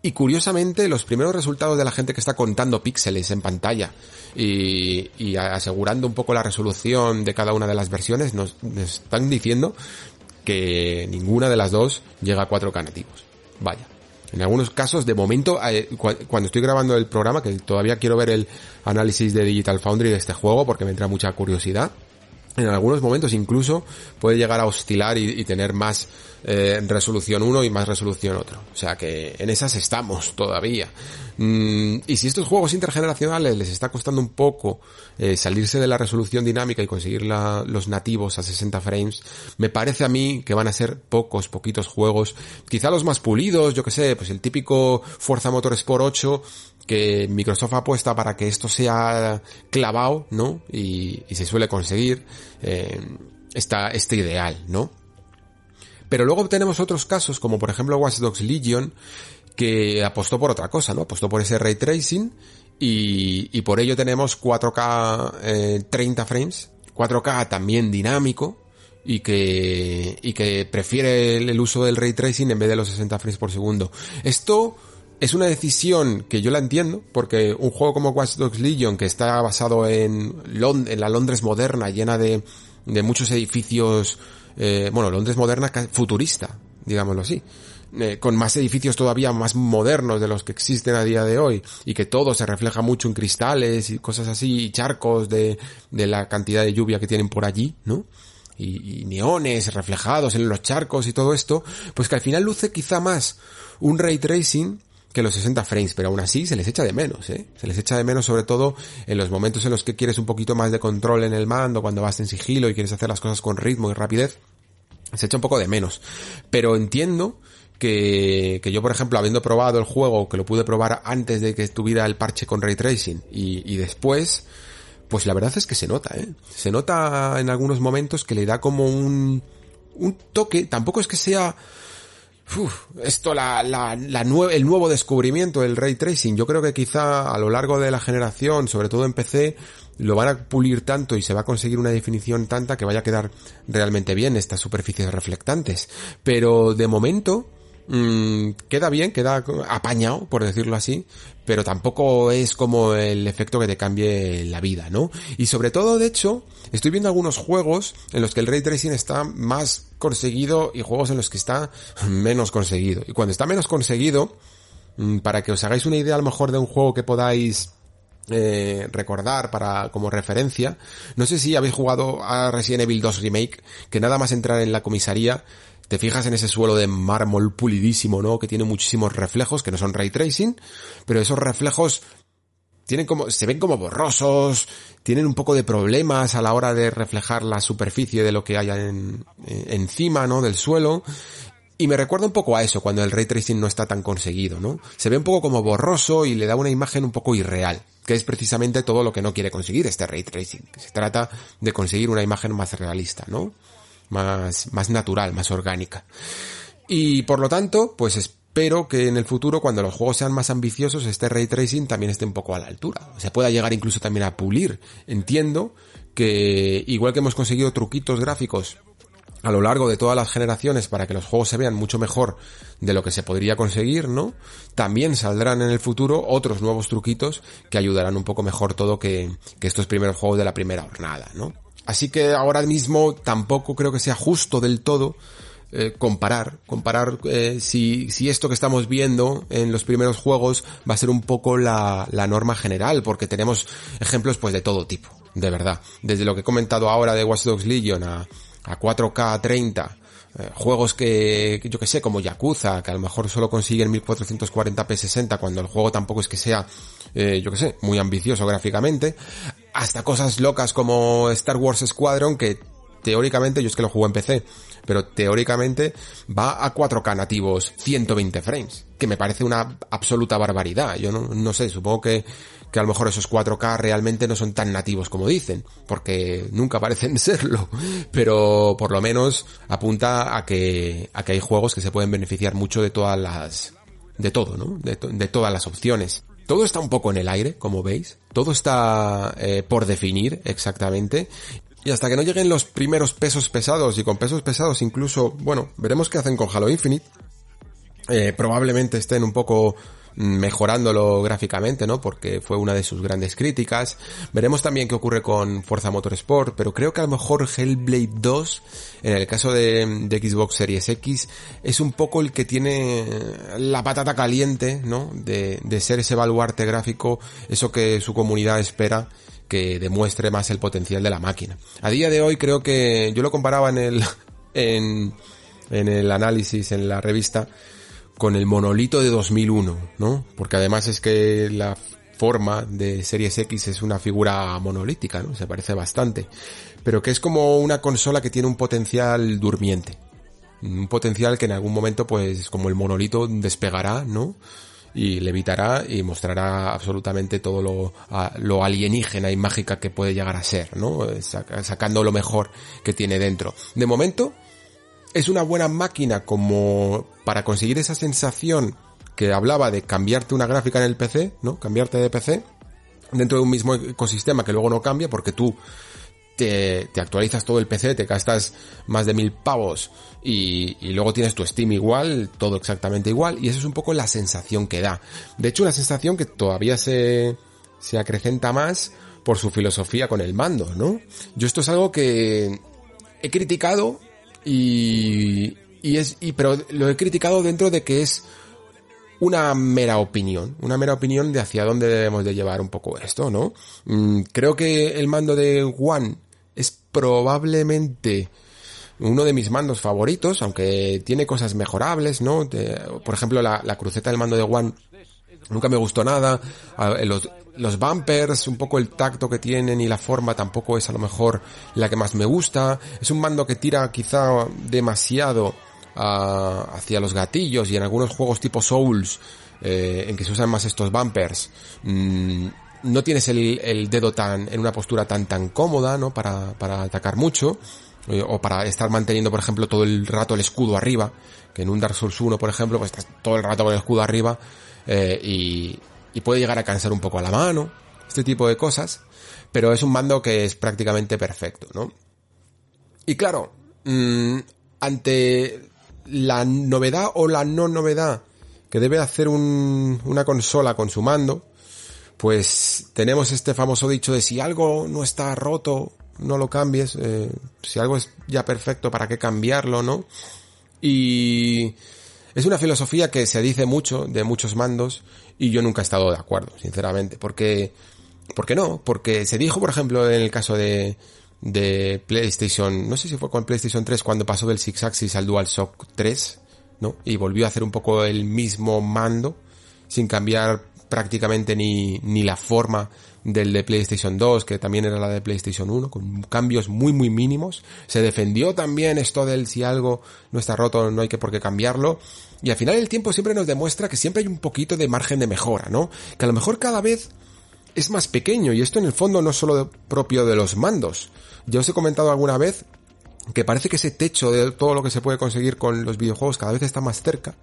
y curiosamente, los primeros resultados de la gente que está contando píxeles en pantalla y, asegurando un poco la resolución de cada una de las versiones nos, nos, están diciendo que ninguna de las dos llega a 4K nativos. Vaya. En algunos casos, de momento, eh, cuando estoy grabando el programa, que todavía quiero ver el análisis de Digital Foundry de este juego porque me entra mucha curiosidad, en algunos momentos incluso puede llegar a oscilar y, tener más eh, resolución 1 y más resolución otro. O sea que en esas estamos todavía. Mm, y si estos juegos intergeneracionales les está costando un poco eh, salirse de la resolución dinámica y conseguir la, los nativos a 60 frames, me parece a mí que van a ser pocos, poquitos juegos. Quizá los más pulidos, yo que sé, pues el típico Forza Motorsport 8 que Microsoft apuesta para que esto sea clavado, ¿no? Y, y se suele conseguir eh, este ideal, ¿no? Pero luego tenemos otros casos, como por ejemplo Watch Dogs Legion, que apostó por otra cosa, ¿no? Apostó por ese ray tracing y, y por ello tenemos 4K eh, 30 frames, 4K también dinámico y que, y que prefiere el, el uso del ray tracing en vez de los 60 frames por segundo. Esto es una decisión que yo la entiendo, porque un juego como Watch Dogs Legion, que está basado en, Lond en la Londres moderna, llena de, muchos edificios, eh, bueno, Londres moderna futurista, digámoslo así, eh, con más edificios todavía más modernos de los que existen a día de hoy, y que todo se refleja mucho en cristales y cosas así, y charcos de, de la cantidad de lluvia que tienen por allí, ¿no? Y, y, neones reflejados en los charcos y todo esto, pues que al final luce quizá más un ray tracing que los 60 frames, pero aún así se les echa de menos, ¿eh? Se les echa de menos sobre todo en los momentos en los que quieres un poquito más de control en el mando, cuando vas en sigilo y quieres hacer las cosas con ritmo y rapidez, se echa un poco de menos. Pero entiendo que, que yo, por ejemplo, habiendo probado el juego, que lo pude probar antes de que estuviera el parche con ray tracing y, y después, pues la verdad es que se nota, ¿eh? Se nota en algunos momentos que le da como un, un toque, tampoco es que sea Uf, esto, la, la, la el nuevo descubrimiento del ray tracing, yo creo que quizá a lo largo de la generación, sobre todo en PC, lo van a pulir tanto y se va a conseguir una definición tanta que vaya a quedar realmente bien estas superficies reflectantes. Pero de momento, mmm, queda bien, queda apañado, por decirlo así, pero tampoco es como el efecto que te cambie la vida, ¿no? Y sobre todo, de hecho, estoy viendo algunos juegos en los que el ray tracing está más conseguido y juegos en los que está menos conseguido. Y cuando está menos conseguido, mm, para que os hagáis una idea a lo mejor de un juego que podáis eh, recordar para como referencia. No sé si habéis jugado a Resident Evil 2 Remake, que nada más entrar en la comisaría te fijas en ese suelo de mármol pulidísimo, ¿no? Que tiene muchísimos reflejos, que no son ray tracing, pero esos reflejos tienen como, se ven como borrosos, tienen un poco de problemas a la hora de reflejar la superficie de lo que hay en, en, encima, ¿no? Del suelo. Y me recuerda un poco a eso, cuando el ray tracing no está tan conseguido, ¿no? Se ve un poco como borroso y le da una imagen un poco irreal, que es precisamente todo lo que no quiere conseguir este ray tracing. Se trata de conseguir una imagen más realista, ¿no? más, más natural, más orgánica. Y por lo tanto, pues espero que en el futuro, cuando los juegos sean más ambiciosos, este ray tracing también esté un poco a la altura. Se pueda llegar incluso también a pulir. Entiendo que, igual que hemos conseguido truquitos gráficos a lo largo de todas las generaciones para que los juegos se vean mucho mejor de lo que se podría conseguir, ¿no? También saldrán en el futuro otros nuevos truquitos que ayudarán un poco mejor todo que, que estos primeros juegos de la primera jornada, ¿no? Así que ahora mismo tampoco creo que sea justo del todo eh, comparar, comparar eh, si, si esto que estamos viendo en los primeros juegos va a ser un poco la, la norma general, porque tenemos ejemplos pues de todo tipo, de verdad. Desde lo que he comentado ahora de Watch Dogs Legion a, a 4K 30, eh, juegos que, yo que sé, como Yakuza, que a lo mejor solo consiguen 1440p 60 cuando el juego tampoco es que sea, eh, yo que sé, muy ambicioso gráficamente, hasta cosas locas como Star Wars Squadron que teóricamente, yo es que lo juego en PC, pero teóricamente va a 4K nativos 120 frames, que me parece una absoluta barbaridad. Yo no, no sé, supongo que, que a lo mejor esos 4K realmente no son tan nativos como dicen, porque nunca parecen serlo, pero por lo menos apunta a que, a que hay juegos que se pueden beneficiar mucho de todas las, de todo, ¿no? De, to de todas las opciones. Todo está un poco en el aire, como veis. Todo está eh, por definir exactamente. Y hasta que no lleguen los primeros pesos pesados, y con pesos pesados incluso, bueno, veremos qué hacen con Halo Infinite. Eh, probablemente estén un poco mejorándolo gráficamente, ¿no? Porque fue una de sus grandes críticas. Veremos también qué ocurre con Forza Motorsport, pero creo que a lo mejor Hellblade 2, en el caso de, Xbox Series X, es un poco el que tiene la patata caliente, ¿no? De, de ser ese baluarte gráfico, eso que su comunidad espera que demuestre más el potencial de la máquina. A día de hoy creo que yo lo comparaba en el en, en el análisis en la revista con el monolito de 2001, ¿no? Porque además es que la forma de Series X es una figura monolítica, ¿no? Se parece bastante. Pero que es como una consola que tiene un potencial durmiente. Un potencial que en algún momento, pues, como el monolito despegará, ¿no? Y levitará y mostrará absolutamente todo lo, lo alienígena y mágica que puede llegar a ser, ¿no? Sacando lo mejor que tiene dentro. De momento, es una buena máquina como para conseguir esa sensación que hablaba de cambiarte una gráfica en el PC, ¿no? Cambiarte de PC dentro de un mismo ecosistema que luego no cambia porque tú te, actualizas todo el PC, te gastas más de mil pavos y, y, luego tienes tu Steam igual, todo exactamente igual, y eso es un poco la sensación que da. De hecho, una sensación que todavía se, se acrecenta más por su filosofía con el mando, ¿no? Yo esto es algo que he criticado y, y es, y, pero lo he criticado dentro de que es una mera opinión, una mera opinión de hacia dónde debemos de llevar un poco esto, ¿no? Mm, creo que el mando de One probablemente uno de mis mandos favoritos, aunque tiene cosas mejorables, ¿no? por ejemplo, la, la, cruceta del mando de One nunca me gustó nada. Los, los bumpers, un poco el tacto que tienen y la forma tampoco es a lo mejor la que más me gusta. Es un mando que tira quizá demasiado hacia los gatillos y en algunos juegos tipo Souls, eh, en que se usan más estos bumpers, mmm, no tienes el, el, dedo tan, en una postura tan tan cómoda, ¿no? Para, para atacar mucho, eh, o para estar manteniendo, por ejemplo, todo el rato el escudo arriba, que en un Dark Souls 1, por ejemplo, pues estás todo el rato con el escudo arriba, eh, y, y puede llegar a cansar un poco a la mano, este tipo de cosas, pero es un mando que es prácticamente perfecto, ¿no? Y claro, mmm, ante la novedad o la no novedad que debe hacer un, una consola con su mando, pues tenemos este famoso dicho de si algo no está roto, no lo cambies, eh, si algo es ya perfecto, ¿para qué cambiarlo, no? Y es una filosofía que se dice mucho de muchos mandos y yo nunca he estado de acuerdo, sinceramente, porque, ¿por qué no? Porque se dijo, por ejemplo, en el caso de, de PlayStation, no sé si fue con PlayStation 3 cuando pasó del Six Axis al DualShock 3, ¿no? Y volvió a hacer un poco el mismo mando, sin cambiar prácticamente ni, ni la forma del de PlayStation 2, que también era la de PlayStation 1, con cambios muy muy mínimos. Se defendió también esto del si algo no está roto, no hay que por qué cambiarlo. Y al final el tiempo siempre nos demuestra que siempre hay un poquito de margen de mejora, ¿no? Que a lo mejor cada vez es más pequeño y esto en el fondo no es solo propio de los mandos. Ya os he comentado alguna vez que parece que ese techo de todo lo que se puede conseguir con los videojuegos cada vez está más cerca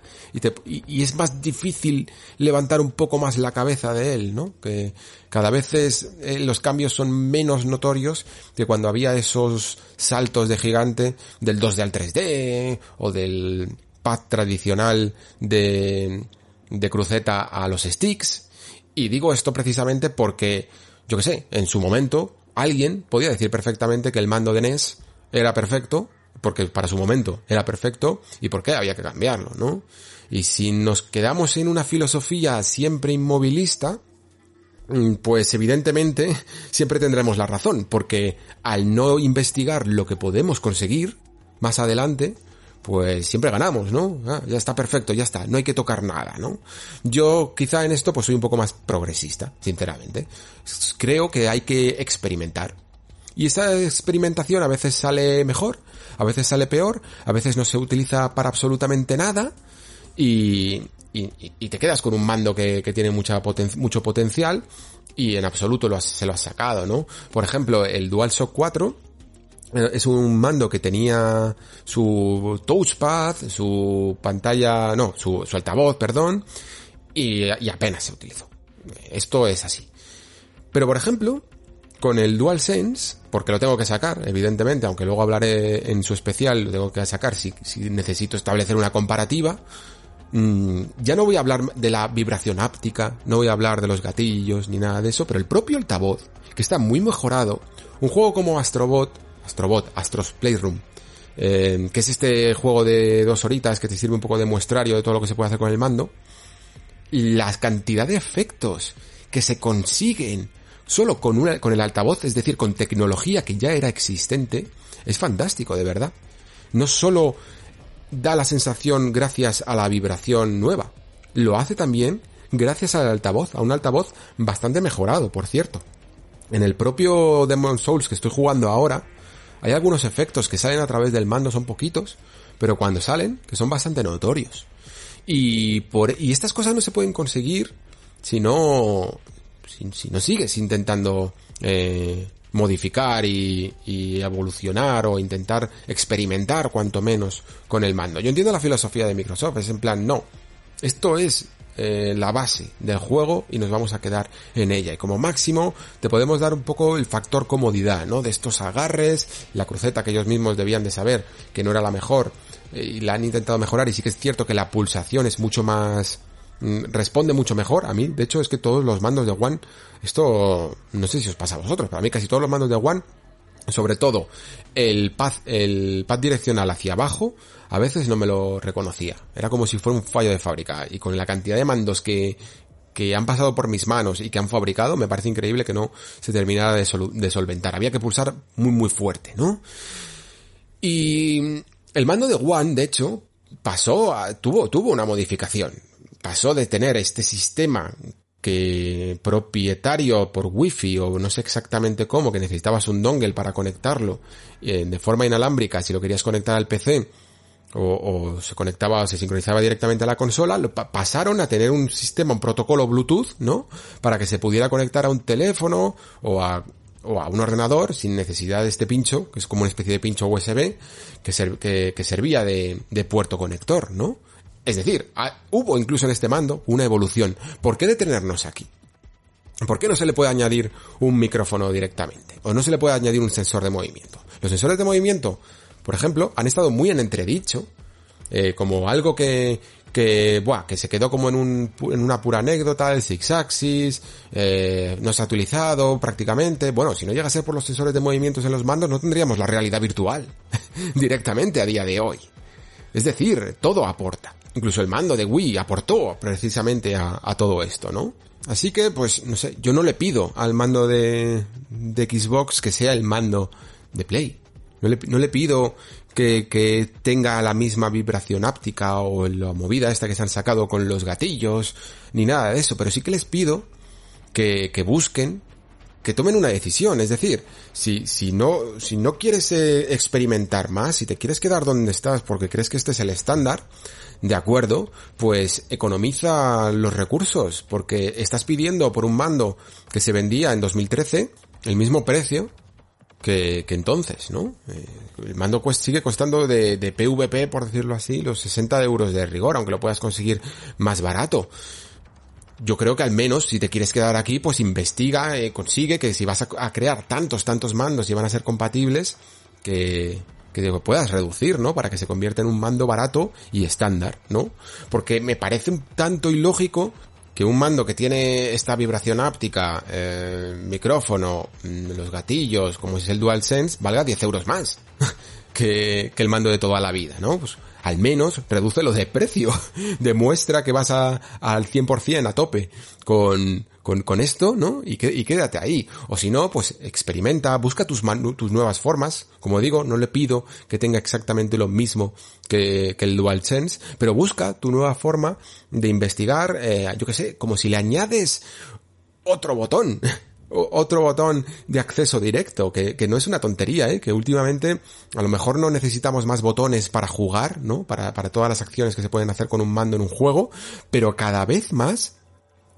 y, es más difícil levantar un poco más la cabeza de él, ¿no? Que cada vez es, eh, los cambios son menos notorios que cuando había esos saltos de gigante del 2D al 3D o del pad tradicional de, de cruceta a los sticks. Y digo esto precisamente porque, yo que sé, en su momento alguien podía decir perfectamente que el mando de NES era perfecto, porque para su momento era perfecto, y por qué había que cambiarlo, ¿no? Y si nos quedamos en una filosofía siempre inmovilista, mm, pues evidentemente siempre tendremos la razón, porque al no investigar lo que podemos conseguir más adelante, pues siempre ganamos, ¿no? Ah, ya está perfecto, ya está, no hay que tocar nada, ¿no? Yo quizá en esto pues soy un poco más progresista, sinceramente. Creo que hay que experimentar. Y esa experimentación a veces sale mejor, a veces sale peor, a veces no se utiliza para absolutamente nada y, y, te quedas con un mando que, que tiene mucha poten mucho potencial y en absoluto lo se lo has sacado, ¿no? Por ejemplo, el DualShock 4 eh, es un mando que tenía su touchpad, su pantalla, no, su, altavoz, perdón, y apenas se utilizó. Esto es así. Pero por ejemplo, con el DualSense porque lo tengo que sacar, evidentemente, aunque luego hablaré en su especial, lo tengo que sacar si, si necesito establecer una comparativa. Mm, ya no voy a hablar de la vibración áptica, no voy a hablar de los gatillos ni nada de eso, pero el propio altavoz, que está muy mejorado, un juego como Astrobot, Astrobot, Astros Playroom, eh, que es este juego de dos horitas que te sirve un poco de muestrario de todo lo que se puede hacer con el mando, la cantidad de efectos que se consiguen solo con, una, con el altavoz, es decir, con tecnología que ya era existente, es fantástico, de verdad. No solo da la sensación gracias a la vibración nueva, lo hace también gracias al altavoz, a un altavoz bastante mejorado, por cierto. En el propio Demon Souls que estoy jugando ahora, hay algunos efectos que salen a través del mando, son poquitos, pero cuando salen, que son bastante notorios. Y por, y estas cosas no se pueden conseguir si no, si, no sigues intentando eh, modificar y, y, evolucionar o intentar experimentar cuanto menos con el mando. Yo entiendo la filosofía de Microsoft, es en plan, no, esto es eh, la base del juego y nos vamos a quedar en ella. Y como máximo te podemos dar un poco el factor comodidad, ¿no? De estos agarres, la cruceta que ellos mismos debían de saber que no era la mejor eh, y la han intentado mejorar y sí que es cierto que la pulsación es mucho más responde mucho mejor a mí. De hecho, es que todos los mandos de One, esto no sé si os pasa a vosotros, pero a mí casi todos los mandos de One, sobre todo el pad, el pad direccional hacia abajo, a veces no me lo reconocía. Era como si fuera un fallo de fábrica. Y con la cantidad de mandos que, que han pasado por mis manos y que han fabricado, me parece increíble que no se terminara de, de solventar. Había que pulsar muy muy fuerte, ¿no? Y el mando de One, de hecho, pasó a, tuvo, tuvo una modificación. Pasó de tener este sistema que propietario por wifi o no sé exactamente cómo, que necesitabas un dongle para conectarlo eh, de forma inalámbrica si lo querías conectar al PC o, se conectaba, o se sincronizaba directamente a la consola, pasaron a tener un sistema, un protocolo Bluetooth, ¿no? Para que se pudiera conectar a un teléfono o a, o a un ordenador sin necesidad de este pincho, que es como una especie de pincho USB, que, que, servía de, de puerto conector, ¿no? Es decir, hubo incluso en este mando una evolución. ¿Por qué detenernos aquí? ¿Por qué no se le puede añadir un micrófono directamente? ¿O no se le puede añadir un sensor de movimiento? Los sensores de movimiento por ejemplo, han estado muy en entredicho, eh, como algo que, que, buah, que se quedó como en, un, en una pura anécdota, el Six Axis, eh, no se ha utilizado prácticamente. Bueno, si no llega a ser por los sensores de movimientos en los mandos, no tendríamos la realidad virtual directamente a día de hoy. Es decir, todo aporta. Incluso el mando de Wii aportó precisamente a, a todo esto, ¿no? Así que, pues, no sé, yo no le pido al mando de, de Xbox que sea el mando de Play. No le, pido que, tenga la misma vibración áptica o la movida esta que se han sacado con los gatillos, ni nada de eso, pero sí que les pido que, que busquen, que tomen una decisión. Es decir, si, si no, si no quieres eh, experimentar más, si te quieres quedar donde estás porque crees que este es el estándar, de acuerdo, pues economiza los recursos, porque estás pidiendo por un mando que se vendía en 2013 el mismo precio que, entonces, ¿no? Eh, el mando sigue costando de, de, PVP, por decirlo así, los 60 euros de rigor, aunque lo puedas conseguir más barato. Yo creo que al menos si te quieres quedar aquí, pues investiga, eh, consigue que si vas a, crear tantos, tantos mandos y van a ser compatibles, que, que puedas reducir, ¿no? Para que se convierta en un mando barato y estándar, ¿no? Porque me parece un tanto ilógico que un mando que tiene esta vibración áptica, eh, micrófono, mm, los gatillos, como es el DualSense, valga 10 euros más que, el mando de toda la vida, ¿no? Pues al menos reduce lo de precio. Demuestra que vas a, al 100% a tope con, con, con esto, ¿no? Y, que, y quédate ahí. O si no, pues experimenta, busca tus, tus nuevas formas. Como digo, no le pido que tenga exactamente lo mismo que, que el DualSense, pero busca tu nueva forma de investigar, eh, yo que sé, como si le añades otro botón otro botón de acceso directo, que, que, no es una tontería, ¿eh? que últimamente a lo mejor no necesitamos más botones para jugar, ¿no? Para, para todas las acciones que se pueden hacer con un mando en un juego, pero cada vez más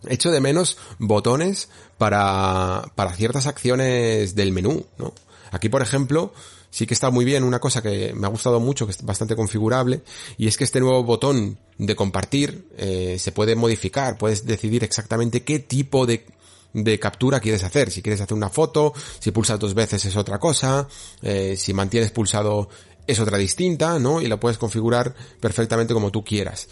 echo de menos botones para, para ciertas acciones del menú, ¿no? Aquí, por ejemplo, sí que está muy bien una cosa que me ha gustado mucho, que es bastante configurable, y es que este nuevo botón de compartir eh, se puede modificar, puedes decidir exactamente qué tipo de de captura quieres hacer. Si quieres hacer una foto, si pulsas dos veces es otra cosa, eh, si mantienes pulsado es otra distinta, ¿no? Y la puedes configurar perfectamente como tú quieras.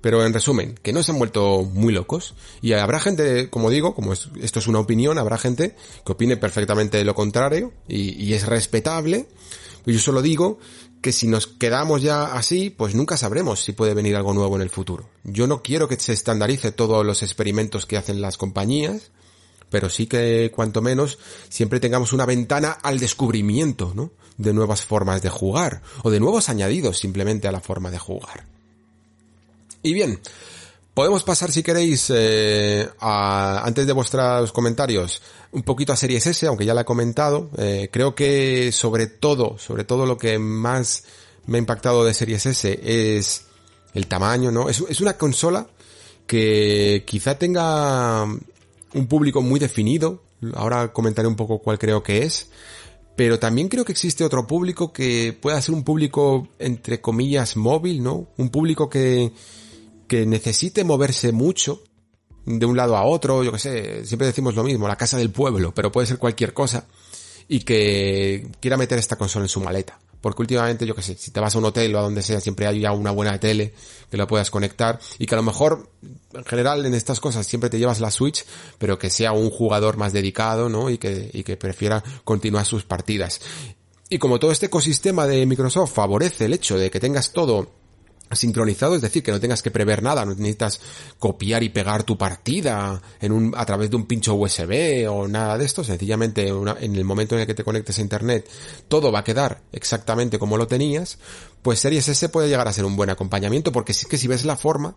Pero en resumen, que no se han vuelto muy locos. Y habrá gente, como digo, como esto es una opinión, habrá gente que opine perfectamente lo contrario y, y es respetable. Yo solo digo que si nos quedamos ya así, pues nunca sabremos si puede venir algo nuevo en el futuro. Yo no quiero que se estandarice todos los experimentos que hacen las compañías, pero sí que cuanto menos siempre tengamos una ventana al descubrimiento, ¿no? De nuevas formas de jugar o de nuevos añadidos simplemente a la forma de jugar. Y bien, podemos pasar si queréis eh, a, antes de vuestros comentarios un poquito a Series S, aunque ya la he comentado. Eh, creo que sobre todo, sobre todo lo que más me ha impactado de Series S es el tamaño, ¿no? Es, es una consola que quizá tenga un público muy definido. Ahora comentaré un poco cuál creo que es. Pero también creo que existe otro público que pueda ser un público entre comillas móvil, ¿no? Un público que, que necesite moverse mucho de un lado a otro, yo que sé, siempre decimos lo mismo, la casa del pueblo, pero puede ser cualquier cosa, y que quiera meter esta consola en su maleta. Porque últimamente, yo que sé, si te vas a un hotel o a donde sea, siempre hay ya una buena tele que la puedas conectar y que a lo mejor, en general, en estas cosas siempre te llevas la Switch, pero que sea un jugador más dedicado, ¿no? Y que, y que prefiera continuar sus partidas. Y como todo este ecosistema de Microsoft favorece el hecho de que tengas todo sincronizado, es decir, que no tengas que prever nada, no necesitas copiar y pegar tu partida en un, a través de un pincho USB o nada de esto, sencillamente en el momento en el que te conectes a internet todo va a quedar exactamente como lo tenías, pues Series S puede llegar a ser un buen acompañamiento porque sí que si ves la forma,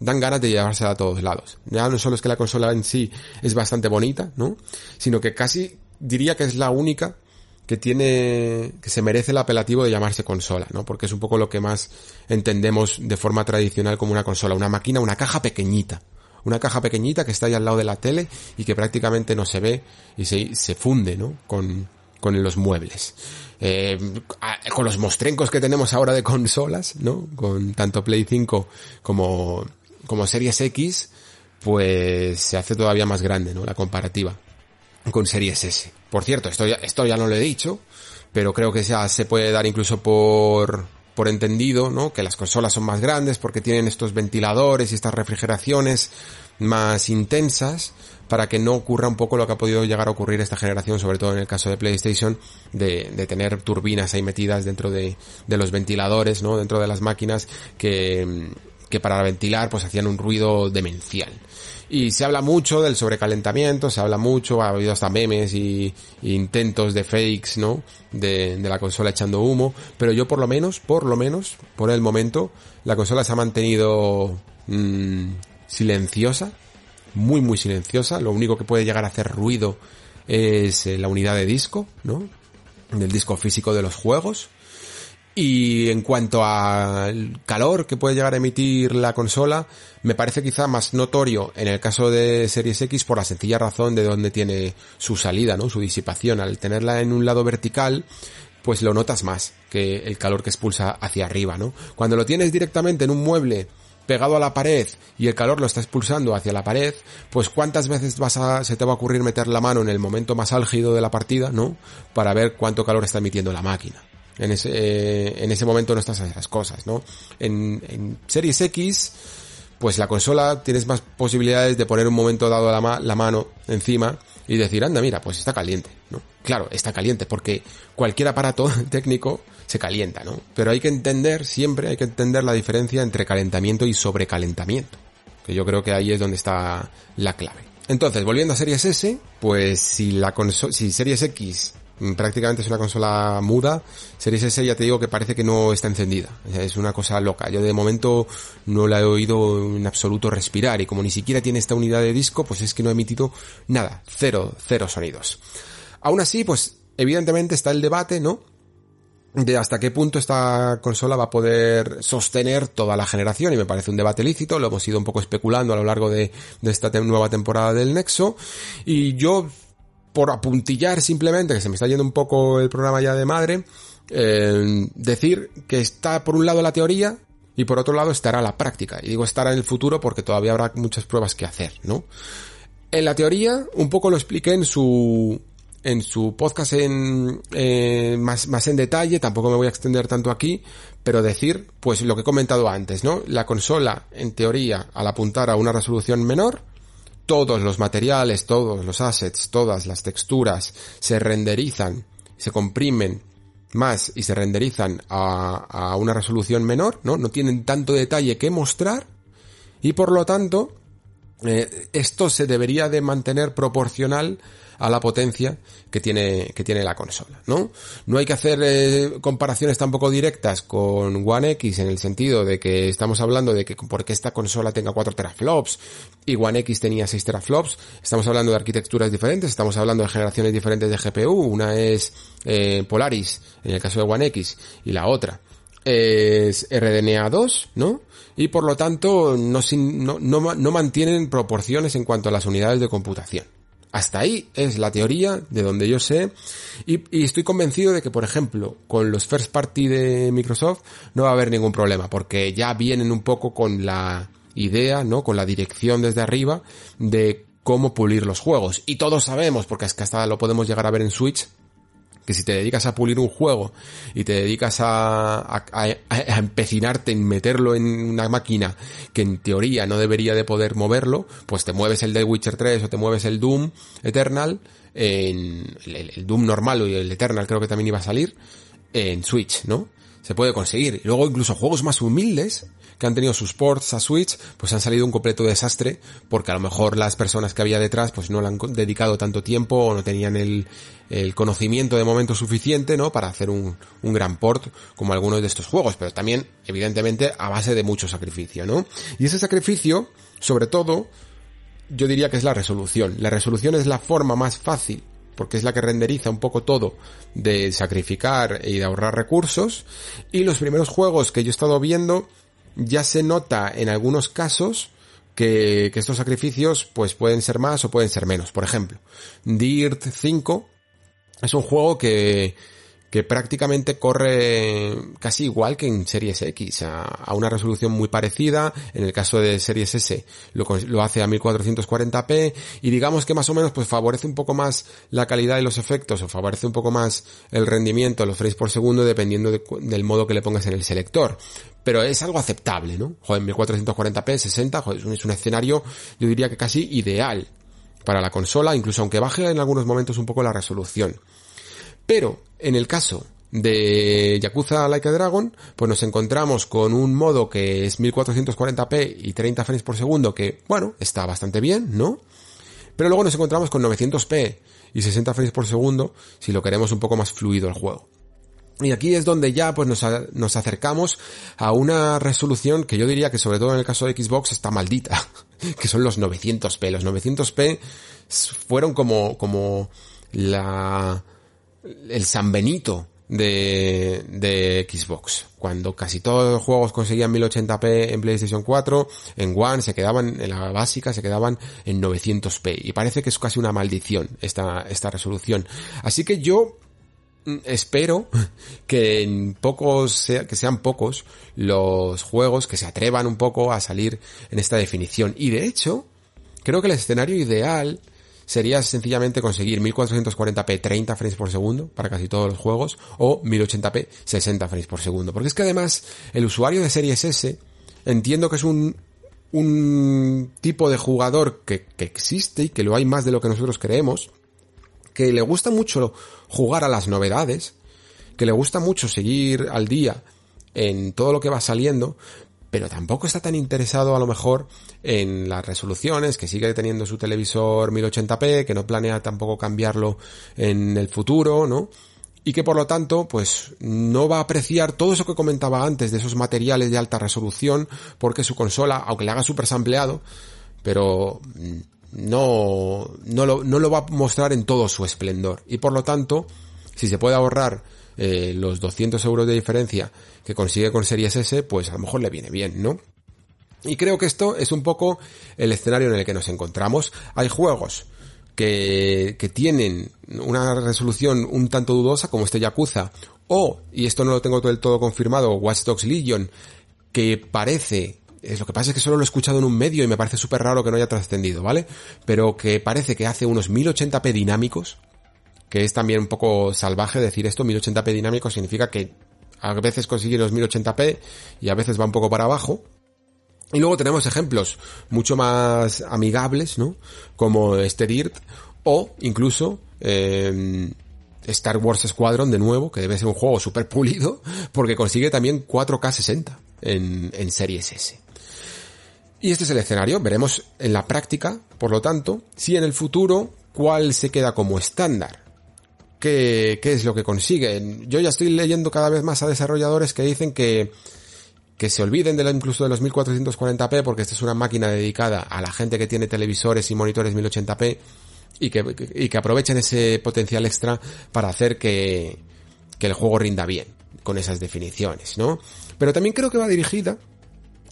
dan ganas de llevársela a todos lados. Ya no solo es que la consola en sí es bastante bonita, ¿no? Sino que casi diría que es la única que tiene, que se merece el apelativo de llamarse consola, ¿no? Porque es un poco lo que más entendemos de forma tradicional como una consola, una máquina, una caja pequeñita. Una caja pequeñita que está ahí al lado de la tele y que prácticamente no se ve y se, se funde, ¿no? Con, con los muebles. Eh, con los mostrencos que tenemos ahora de consolas, ¿no? Con tanto Play 5 como, como Series X, pues se hace todavía más grande, ¿no? La comparativa con Series S. Por cierto, esto ya, esto ya no lo he dicho, pero creo que ya se puede dar incluso por, por entendido, ¿no? Que las consolas son más grandes porque tienen estos ventiladores y estas refrigeraciones más intensas para que no ocurra un poco lo que ha podido llegar a ocurrir esta generación, sobre todo en el caso de PlayStation, de, de tener turbinas ahí metidas dentro de, de los ventiladores, ¿no? Dentro de las máquinas que, que para ventilar pues hacían un ruido demencial. Y se habla mucho del sobrecalentamiento, se habla mucho, ha habido hasta memes y, intentos de fakes, ¿no? De, de, la consola echando humo, pero yo por lo menos, por lo menos, por el momento, la consola se ha mantenido mmm, silenciosa, muy muy silenciosa, lo único que puede llegar a hacer ruido es eh, la unidad de disco, ¿no? Del disco físico de los juegos, y en cuanto al calor que puede llegar a emitir la consola, me parece quizá más notorio en el caso de Series X por la sencilla razón de donde tiene su salida, ¿no? Su disipación. Al tenerla en un lado vertical, pues lo notas más que el calor que expulsa hacia arriba, ¿no? Cuando lo tienes directamente en un mueble pegado a la pared y el calor lo está expulsando hacia la pared, pues cuántas veces vas a, se te va a ocurrir meter la mano en el momento más álgido de la partida, ¿no? Para ver cuánto calor está emitiendo la máquina. En ese, eh, en ese momento no estás a esas cosas, ¿no? En, Series X, pues la consola tienes más posibilidades de poner un momento dado la, la mano encima y decir, anda, mira, pues está caliente, ¿no? Claro, está caliente porque cualquier aparato técnico se calienta, ¿no? Pero hay que entender, siempre hay que entender la diferencia entre calentamiento y sobrecalentamiento. Que yo creo que ahí es donde está la clave. Entonces, volviendo a Series S, pues si la si Series X prácticamente es una consola muda. Series S ya te digo que parece que no está encendida. Es una cosa loca. Yo de momento no la he oído en absoluto respirar y como ni siquiera tiene esta unidad de disco, pues es que no ha emitido nada. Cero, cero sonidos. Aún así, pues evidentemente está el debate, ¿no? de hasta qué punto esta consola va a poder sostener toda la generación y me parece un debate lícito, lo hemos ido un poco especulando a lo largo de, de esta nueva temporada del Nexo y yo por apuntillar simplemente, que se me está yendo un poco el programa ya de madre, eh, decir que está por un lado la teoría y por otro lado estará la práctica. Y digo estará en el futuro porque todavía habrá muchas pruebas que hacer, ¿no? En la teoría, un poco lo expliqué en su en su podcast en eh, más, más en detalle, tampoco me voy a extender tanto aquí, pero decir, pues lo que he comentado antes, ¿no? La consola, en teoría, al apuntar a una resolución menor, todos los materiales, todos los assets, todas las texturas se renderizan, se comprimen más y se renderizan a, a una resolución menor, ¿no? No tienen tanto detalle que mostrar y por lo tanto eh, esto se debería de mantener proporcional a la potencia que tiene, que tiene la consola, ¿no? No hay que hacer eh, comparaciones tampoco directas con One X en el sentido de que estamos hablando de que porque esta consola tenga 4 teraflops y One X tenía 6 teraflops, estamos hablando de arquitecturas diferentes, estamos hablando de generaciones diferentes de GPU, una es eh, Polaris en el caso de One X y la otra es RDNA 2, ¿no? Y por lo tanto no, no, no, no mantienen proporciones en cuanto a las unidades de computación. Hasta ahí es la teoría de donde yo sé y, estoy convencido de que, por ejemplo, con los first party de Microsoft no va a haber ningún problema porque ya vienen un poco con la idea, ¿no? Con la dirección desde arriba de cómo pulir los juegos. Y todos sabemos, porque es que hasta lo podemos llegar a ver en Switch, que si te dedicas a pulir un juego y te dedicas a, empecinarte en meterlo en una máquina que en teoría no debería de poder moverlo, pues te mueves el de Witcher 3 o te mueves el Doom Eternal, en el, el Doom normal y el Eternal creo que también iba a salir, en Switch, ¿no? Se puede conseguir. Y luego incluso juegos más humildes, que han tenido sus ports a Switch, pues han salido un completo desastre, porque a lo mejor las personas que había detrás, pues no le han dedicado tanto tiempo o no tenían el, el conocimiento de momento suficiente, ¿no? Para hacer un, un gran port como algunos de estos juegos, pero también, evidentemente, a base de mucho sacrificio, ¿no? Y ese sacrificio, sobre todo, yo diría que es la resolución. La resolución es la forma más fácil porque es la que renderiza un poco todo de sacrificar y de ahorrar recursos. Y los primeros juegos que yo he estado viendo, ya se nota en algunos casos que, estos sacrificios pues pueden ser más o pueden ser menos. Por ejemplo, Dirt 5 es un juego que, que prácticamente corre casi igual que en Series X, a, una resolución muy parecida. En el caso de Series S lo, hace a 1440p y digamos que más o menos pues favorece un poco más la calidad de los efectos o favorece un poco más el rendimiento, los frames por segundo dependiendo de, del modo que le pongas en el selector. Pero es algo aceptable, ¿no? Joder, 1440p, 60, joder, es un escenario yo diría que casi ideal para la consola, incluso aunque baje en algunos momentos un poco la resolución. Pero en el caso de Yakuza Like a Dragon, pues nos encontramos con un modo que es 1440p y 30 frames por segundo, que, bueno, está bastante bien, ¿no? Pero luego nos encontramos con 900p y 60 frames por segundo si lo queremos un poco más fluido el juego. Y aquí es donde ya pues nos, nos, acercamos a una resolución que yo diría que sobre todo en el caso de Xbox está maldita, que son los 900p. Los 900p fueron como, como la, el San Benito de, de Xbox. Cuando casi todos los juegos conseguían 1080p en PlayStation 4, en One se quedaban, en la básica se quedaban en 900p. Y parece que es casi una maldición esta, esta resolución. Así que yo espero que en pocos, que sean pocos los juegos que se atrevan un poco a salir en esta definición. Y de hecho, creo que el escenario ideal sería sencillamente conseguir 1440p 30 frames por segundo para casi todos los juegos o 1080p 60 frames por segundo. Porque es que además el usuario de Series S entiendo que es un, un tipo de jugador que, que existe y que lo hay más de lo que nosotros creemos, que le gusta mucho jugar a las novedades, que le gusta mucho seguir al día en todo lo que va saliendo, pero tampoco está tan interesado a lo mejor en las resoluciones, que sigue teniendo su televisor 1080p, que no planea tampoco cambiarlo en el futuro, ¿no? Y que por lo tanto, pues no va a apreciar todo eso que comentaba antes de esos materiales de alta resolución, porque su consola, aunque le haga super sampleado, pero no, no lo, no lo va a mostrar en todo su esplendor. Y por lo tanto, si se puede ahorrar eh, los 200 euros de diferencia que consigue con Series S, pues a lo mejor le viene bien, ¿no? Y creo que esto es un poco el escenario en el que nos encontramos. Hay juegos que, que tienen una resolución un tanto dudosa, como este Yakuza, o, y esto no lo tengo del todo confirmado, Watch Dogs Legion, que parece es lo que pasa es que solo lo he escuchado en un medio y me parece súper raro que no haya trascendido, ¿vale? Pero que parece que hace unos 1080p dinámicos, que es también un poco salvaje decir esto, 1080p dinámicos significa que a veces consigue los 1080p y a veces va un poco para abajo. Y luego tenemos ejemplos mucho más amigables, ¿no? Como Dirt o incluso eh, Star Wars Squadron de nuevo, que debe ser un juego súper pulido, porque consigue también 4K 60 en, en Series S. Y este es el escenario, veremos en la práctica, por lo tanto, si en el futuro cuál se queda como estándar. ¿Qué, qué es lo que consigue? Yo ya estoy leyendo cada vez más a desarrolladores que dicen que, que se olviden de la, incluso de los 1440p porque esta es una máquina dedicada a la gente que tiene televisores y monitores 1080p y que, y que aprovechen ese potencial extra para hacer que, que el juego rinda bien con esas definiciones, ¿no? Pero también creo que va dirigida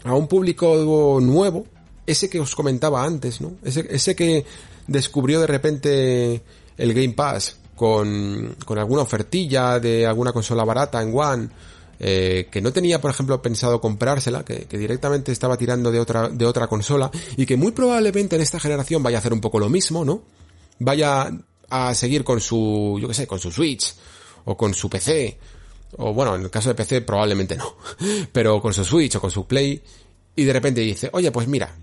a un público nuevo, ese que os comentaba antes, ¿no? Ese, ese que descubrió de repente el Game Pass con, con alguna ofertilla de alguna consola barata en One, eh, que no tenía, por ejemplo, pensado comprársela, que, que, directamente estaba tirando de otra, de otra consola, y que muy probablemente en esta generación vaya a hacer un poco lo mismo, ¿no? vaya a seguir con su, yo qué sé, con su Switch o con su PC, o bueno, en el caso de PC probablemente no, pero con su Switch o con su Play, y de repente dice, oye, pues mira,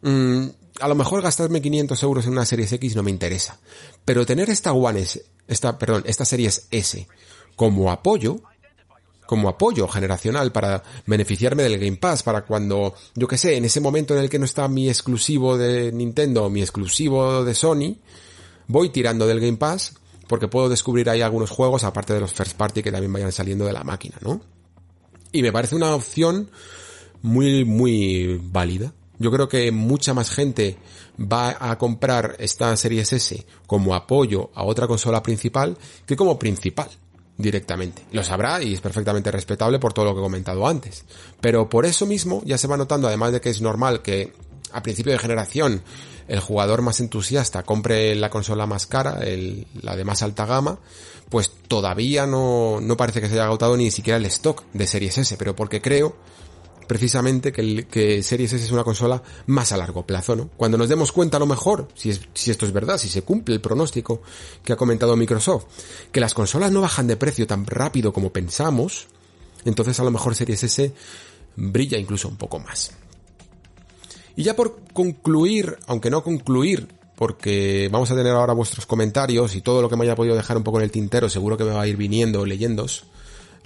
mmm, a lo mejor gastarme 500 euros en una Series X no me interesa, pero tener esta One S, esta, perdón, esta Series S como apoyo, como apoyo generacional para beneficiarme del Game Pass, para cuando, yo que sé, en ese momento en el que no está mi exclusivo de Nintendo o mi exclusivo de Sony, voy tirando del Game Pass porque puedo descubrir ahí algunos juegos aparte de los first party que también vayan saliendo de la máquina, ¿no? Y me parece una opción muy, muy válida. Yo creo que mucha más gente va a comprar esta Series S como apoyo a otra consola principal que como principal directamente. Lo sabrá y es perfectamente respetable por todo lo que he comentado antes. Pero por eso mismo ya se va notando, además de que es normal que a principio de generación el jugador más entusiasta compre la consola más cara, la de más alta gama, pues todavía no, no parece que se haya agotado ni siquiera el stock de Series S, pero porque creo precisamente que, que Series S es una consola más a largo plazo, ¿no? Cuando nos demos cuenta a lo mejor, si, es, si esto es verdad, si se cumple el pronóstico que ha comentado Microsoft, que las consolas no bajan de precio tan rápido como pensamos, entonces a lo mejor Series S brilla incluso un poco más. Y ya por concluir, aunque no concluir, porque vamos a tener ahora vuestros comentarios y todo lo que me haya podido dejar un poco en el tintero seguro que me va a ir viniendo leyéndos.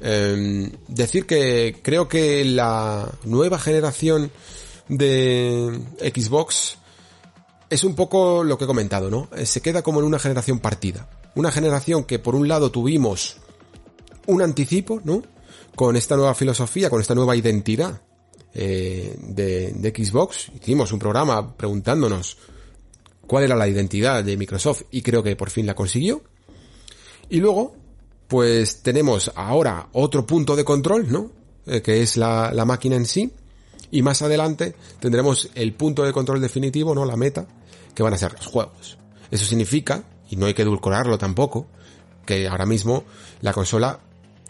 Eh, decir que creo que la nueva generación de Xbox es un poco lo que he comentado, ¿no? Eh, se queda como en una generación partida. Una generación que por un lado tuvimos un anticipo, ¿no? Con esta nueva filosofía, con esta nueva identidad eh, de, de Xbox. Hicimos un programa preguntándonos cuál era la identidad de Microsoft y creo que por fin la consiguió. Y luego, pues tenemos ahora otro punto de control, ¿no? Eh, que es la, la, máquina en sí. Y más adelante tendremos el punto de control definitivo, ¿no? La meta, que van a ser los juegos. Eso significa, y no hay que edulcorarlo tampoco, que ahora mismo la consola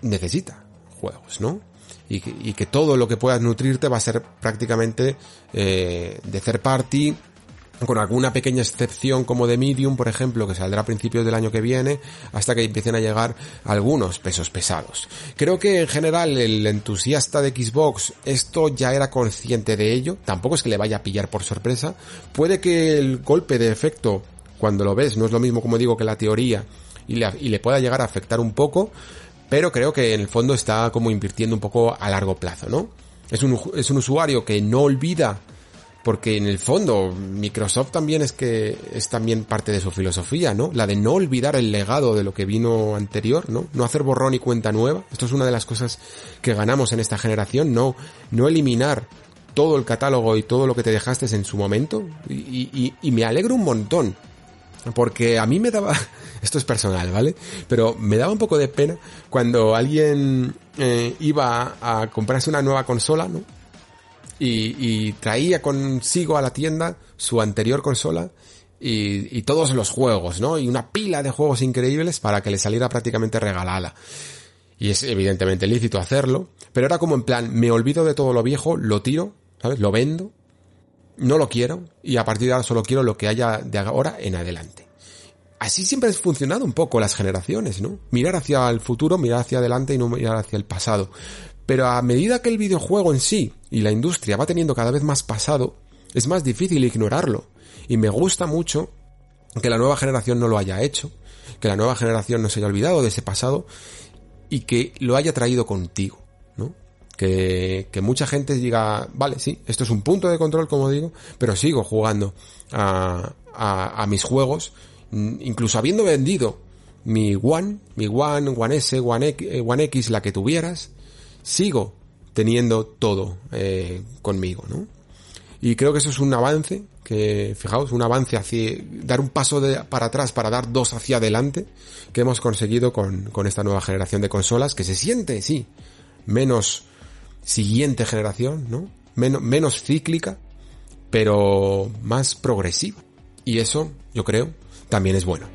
necesita juegos, ¿no? y que, y que todo lo que puedas nutrirte va a ser prácticamente eh, de third party con alguna pequeña excepción como de Medium, por ejemplo, que saldrá a principios del año que viene, hasta que empiecen a llegar algunos pesos pesados. Creo que en general el entusiasta de Xbox esto ya era consciente de ello, tampoco es que le vaya a pillar por sorpresa, puede que el golpe de efecto, cuando lo ves, no es lo mismo como digo que la teoría, y le, y le pueda llegar a afectar un poco, pero creo que en el fondo está como invirtiendo un poco a largo plazo, ¿no? Es un, es un usuario que no olvida, porque en el fondo Microsoft también es que es también parte de su filosofía, ¿no? La de no olvidar el legado de lo que vino anterior, ¿no? No hacer borrón y cuenta nueva. Esto es una de las cosas que ganamos en esta generación, no, no eliminar todo el catálogo y todo lo que te dejaste en su momento. Y, y, y me alegro un montón porque a mí me daba, esto es personal, ¿vale? Pero me daba un poco de pena cuando alguien eh, iba a comprarse una nueva consola, ¿no? Y, y, traía consigo a la tienda su anterior consola y, y, todos los juegos, ¿no? Y una pila de juegos increíbles para que le saliera prácticamente regalada. Y es evidentemente lícito hacerlo, pero era como en plan, me olvido de todo lo viejo, lo tiro, ¿sabes? Lo vendo, no lo quiero y a partir de ahora solo quiero lo que haya de ahora en adelante. Así siempre ha funcionado un poco las generaciones, ¿no? Mirar hacia el futuro, mirar hacia adelante y no mirar hacia el pasado. Pero a medida que el videojuego en sí y la industria va teniendo cada vez más pasado, es más difícil ignorarlo. Y me gusta mucho que la nueva generación no lo haya hecho, que la nueva generación no se haya olvidado de ese pasado y que lo haya traído contigo, ¿no? Que, que mucha gente diga, vale, sí, esto es un punto de control, como digo, pero sigo jugando a, a, a mis juegos, incluso habiendo vendido mi One, mi One, One S, One X, eh, One X la que tuvieras, sigo teniendo todo eh, conmigo, ¿no? Y creo que eso es un avance, que fijaos, un avance hacia dar un paso de, para atrás para dar dos hacia adelante que hemos conseguido con, con esta nueva generación de consolas que se siente, sí, menos siguiente generación, ¿no? Menos, menos cíclica, pero más progresiva. Y eso, yo creo, también es bueno.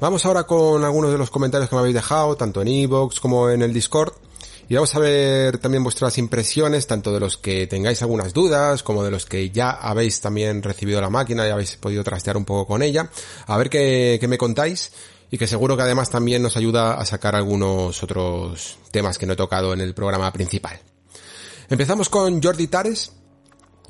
Vamos ahora con algunos de los comentarios que me habéis dejado, tanto en iVoox como en el Discord. Y vamos a ver también vuestras impresiones, tanto de los que tengáis algunas dudas, como de los que ya habéis también recibido la máquina y habéis podido trastear un poco con ella. A ver qué, qué me contáis y que seguro que además también nos ayuda a sacar algunos otros temas que no he tocado en el programa principal. Empezamos con Jordi Tares,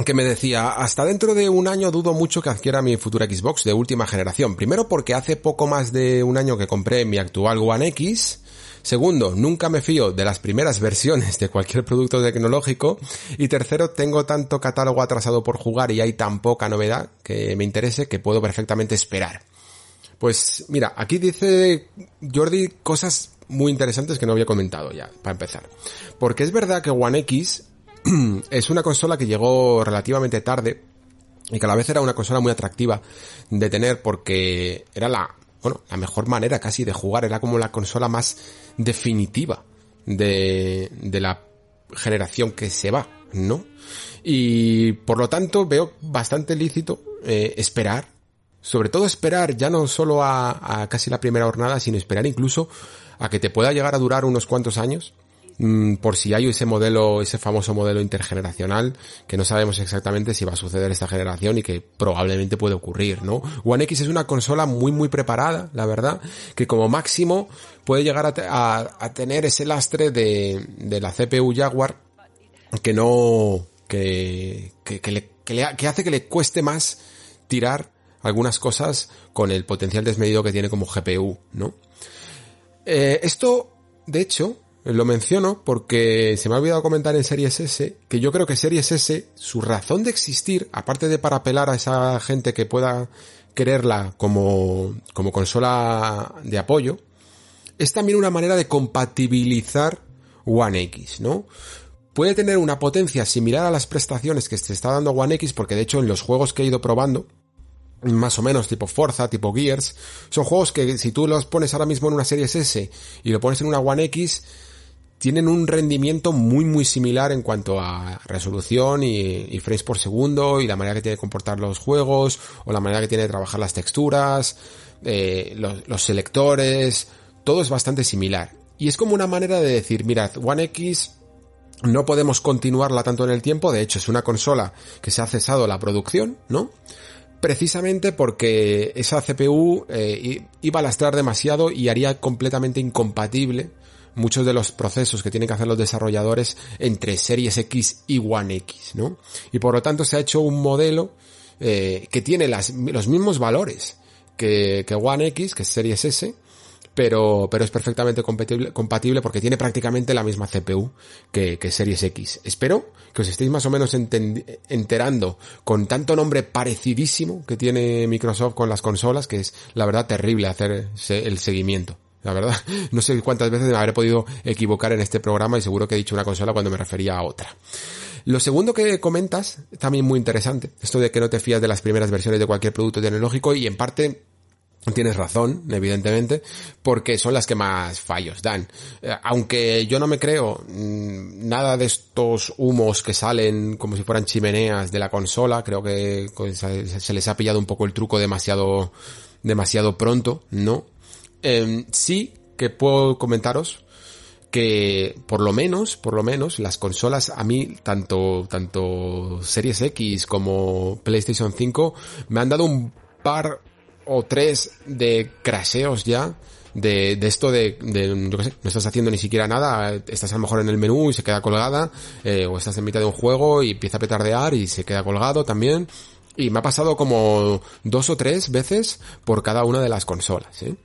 que me decía, hasta dentro de un año dudo mucho que adquiera mi futura Xbox de última generación. Primero porque hace poco más de un año que compré mi actual One X. Segundo, nunca me fío de las primeras versiones de cualquier producto tecnológico. Y tercero, tengo tanto catálogo atrasado por jugar y hay tan poca novedad que me interese que puedo perfectamente esperar. Pues mira, aquí dice Jordi cosas muy interesantes que no había comentado ya, para empezar. Porque es verdad que One X es una consola que llegó relativamente tarde y que a la vez era una consola muy atractiva de tener porque era la, bueno, la mejor manera casi de jugar, era como la consola más definitiva de, de la generación que se va, ¿no? Y por lo tanto veo bastante lícito eh, esperar, sobre todo esperar ya no solo a, a casi la primera jornada, sino esperar incluso a que te pueda llegar a durar unos cuantos años Mm, por si hay ese modelo, ese famoso modelo intergeneracional, que no sabemos exactamente si va a suceder esta generación y que probablemente puede ocurrir, ¿no? One X es una consola muy muy preparada, la verdad, que como máximo puede llegar a, tener ese lastre de, de, la CPU Jaguar que no, que, que, le, que hace que le cueste más tirar algunas cosas con el potencial desmedido que tiene como GPU, ¿no? Eh, esto, de hecho, lo menciono porque se me ha olvidado comentar en Series S que yo creo que Series S, su razón de existir, aparte de para apelar a esa gente que pueda quererla como, como consola de apoyo, es también una manera de compatibilizar One X, ¿no? Puede tener una potencia similar a las prestaciones que se está dando One X, porque de hecho en los juegos que he ido probando, más o menos tipo Forza, tipo Gears, son juegos que si tú los pones ahora mismo en una Series S y lo pones en una One X, tienen un rendimiento muy muy similar en cuanto a resolución y, frames por segundo y la manera que tiene de comportar los juegos o la manera que tiene de trabajar las texturas, eh, los, selectores, todo es bastante similar. Y es como una manera de decir, mirad, One X no podemos continuarla tanto en el tiempo, de hecho es una consola que se ha cesado la producción, ¿no? Precisamente porque esa CPU eh, iba a lastrar demasiado y haría completamente incompatible muchos de los procesos que tienen que hacer los desarrolladores entre Series X y One X, ¿no? Y por lo tanto se ha hecho un modelo eh, que tiene los mismos valores que, que One X, que es Series S, pero, pero es perfectamente compatible, compatible porque tiene prácticamente la misma CPU que, que Series X. Espero que os estéis más o menos enterando con tanto nombre parecidísimo que tiene Microsoft con las consolas, que es la verdad terrible hacer el seguimiento. La verdad, no sé cuántas veces me habré podido equivocar en este programa y seguro que he dicho una consola cuando me refería a otra. Lo segundo que comentas, también muy interesante, esto de que no te fías de las primeras versiones de cualquier producto tecnológico y en parte Tienes razón, evidentemente, porque son las que más fallos dan. Eh, aunque yo no me creo mm, nada de estos humos que salen como si fueran chimeneas de la consola, creo que se les ha pillado un poco el truco demasiado, demasiado pronto, ¿no? Em, sí que puedo comentaros que por lo menos, por lo menos, las consolas a mí, tanto, tanto Series X como PlayStation 5, me han dado un par o tres de craseos ya. De, de esto de, de, yo qué sé, no estás haciendo ni siquiera nada, estás a lo mejor en el menú y se queda colgada, eh, o estás en mitad de un juego y empieza a petardear y se queda colgado también. Y me ha pasado como dos o tres veces por cada una de las consolas, ¿eh?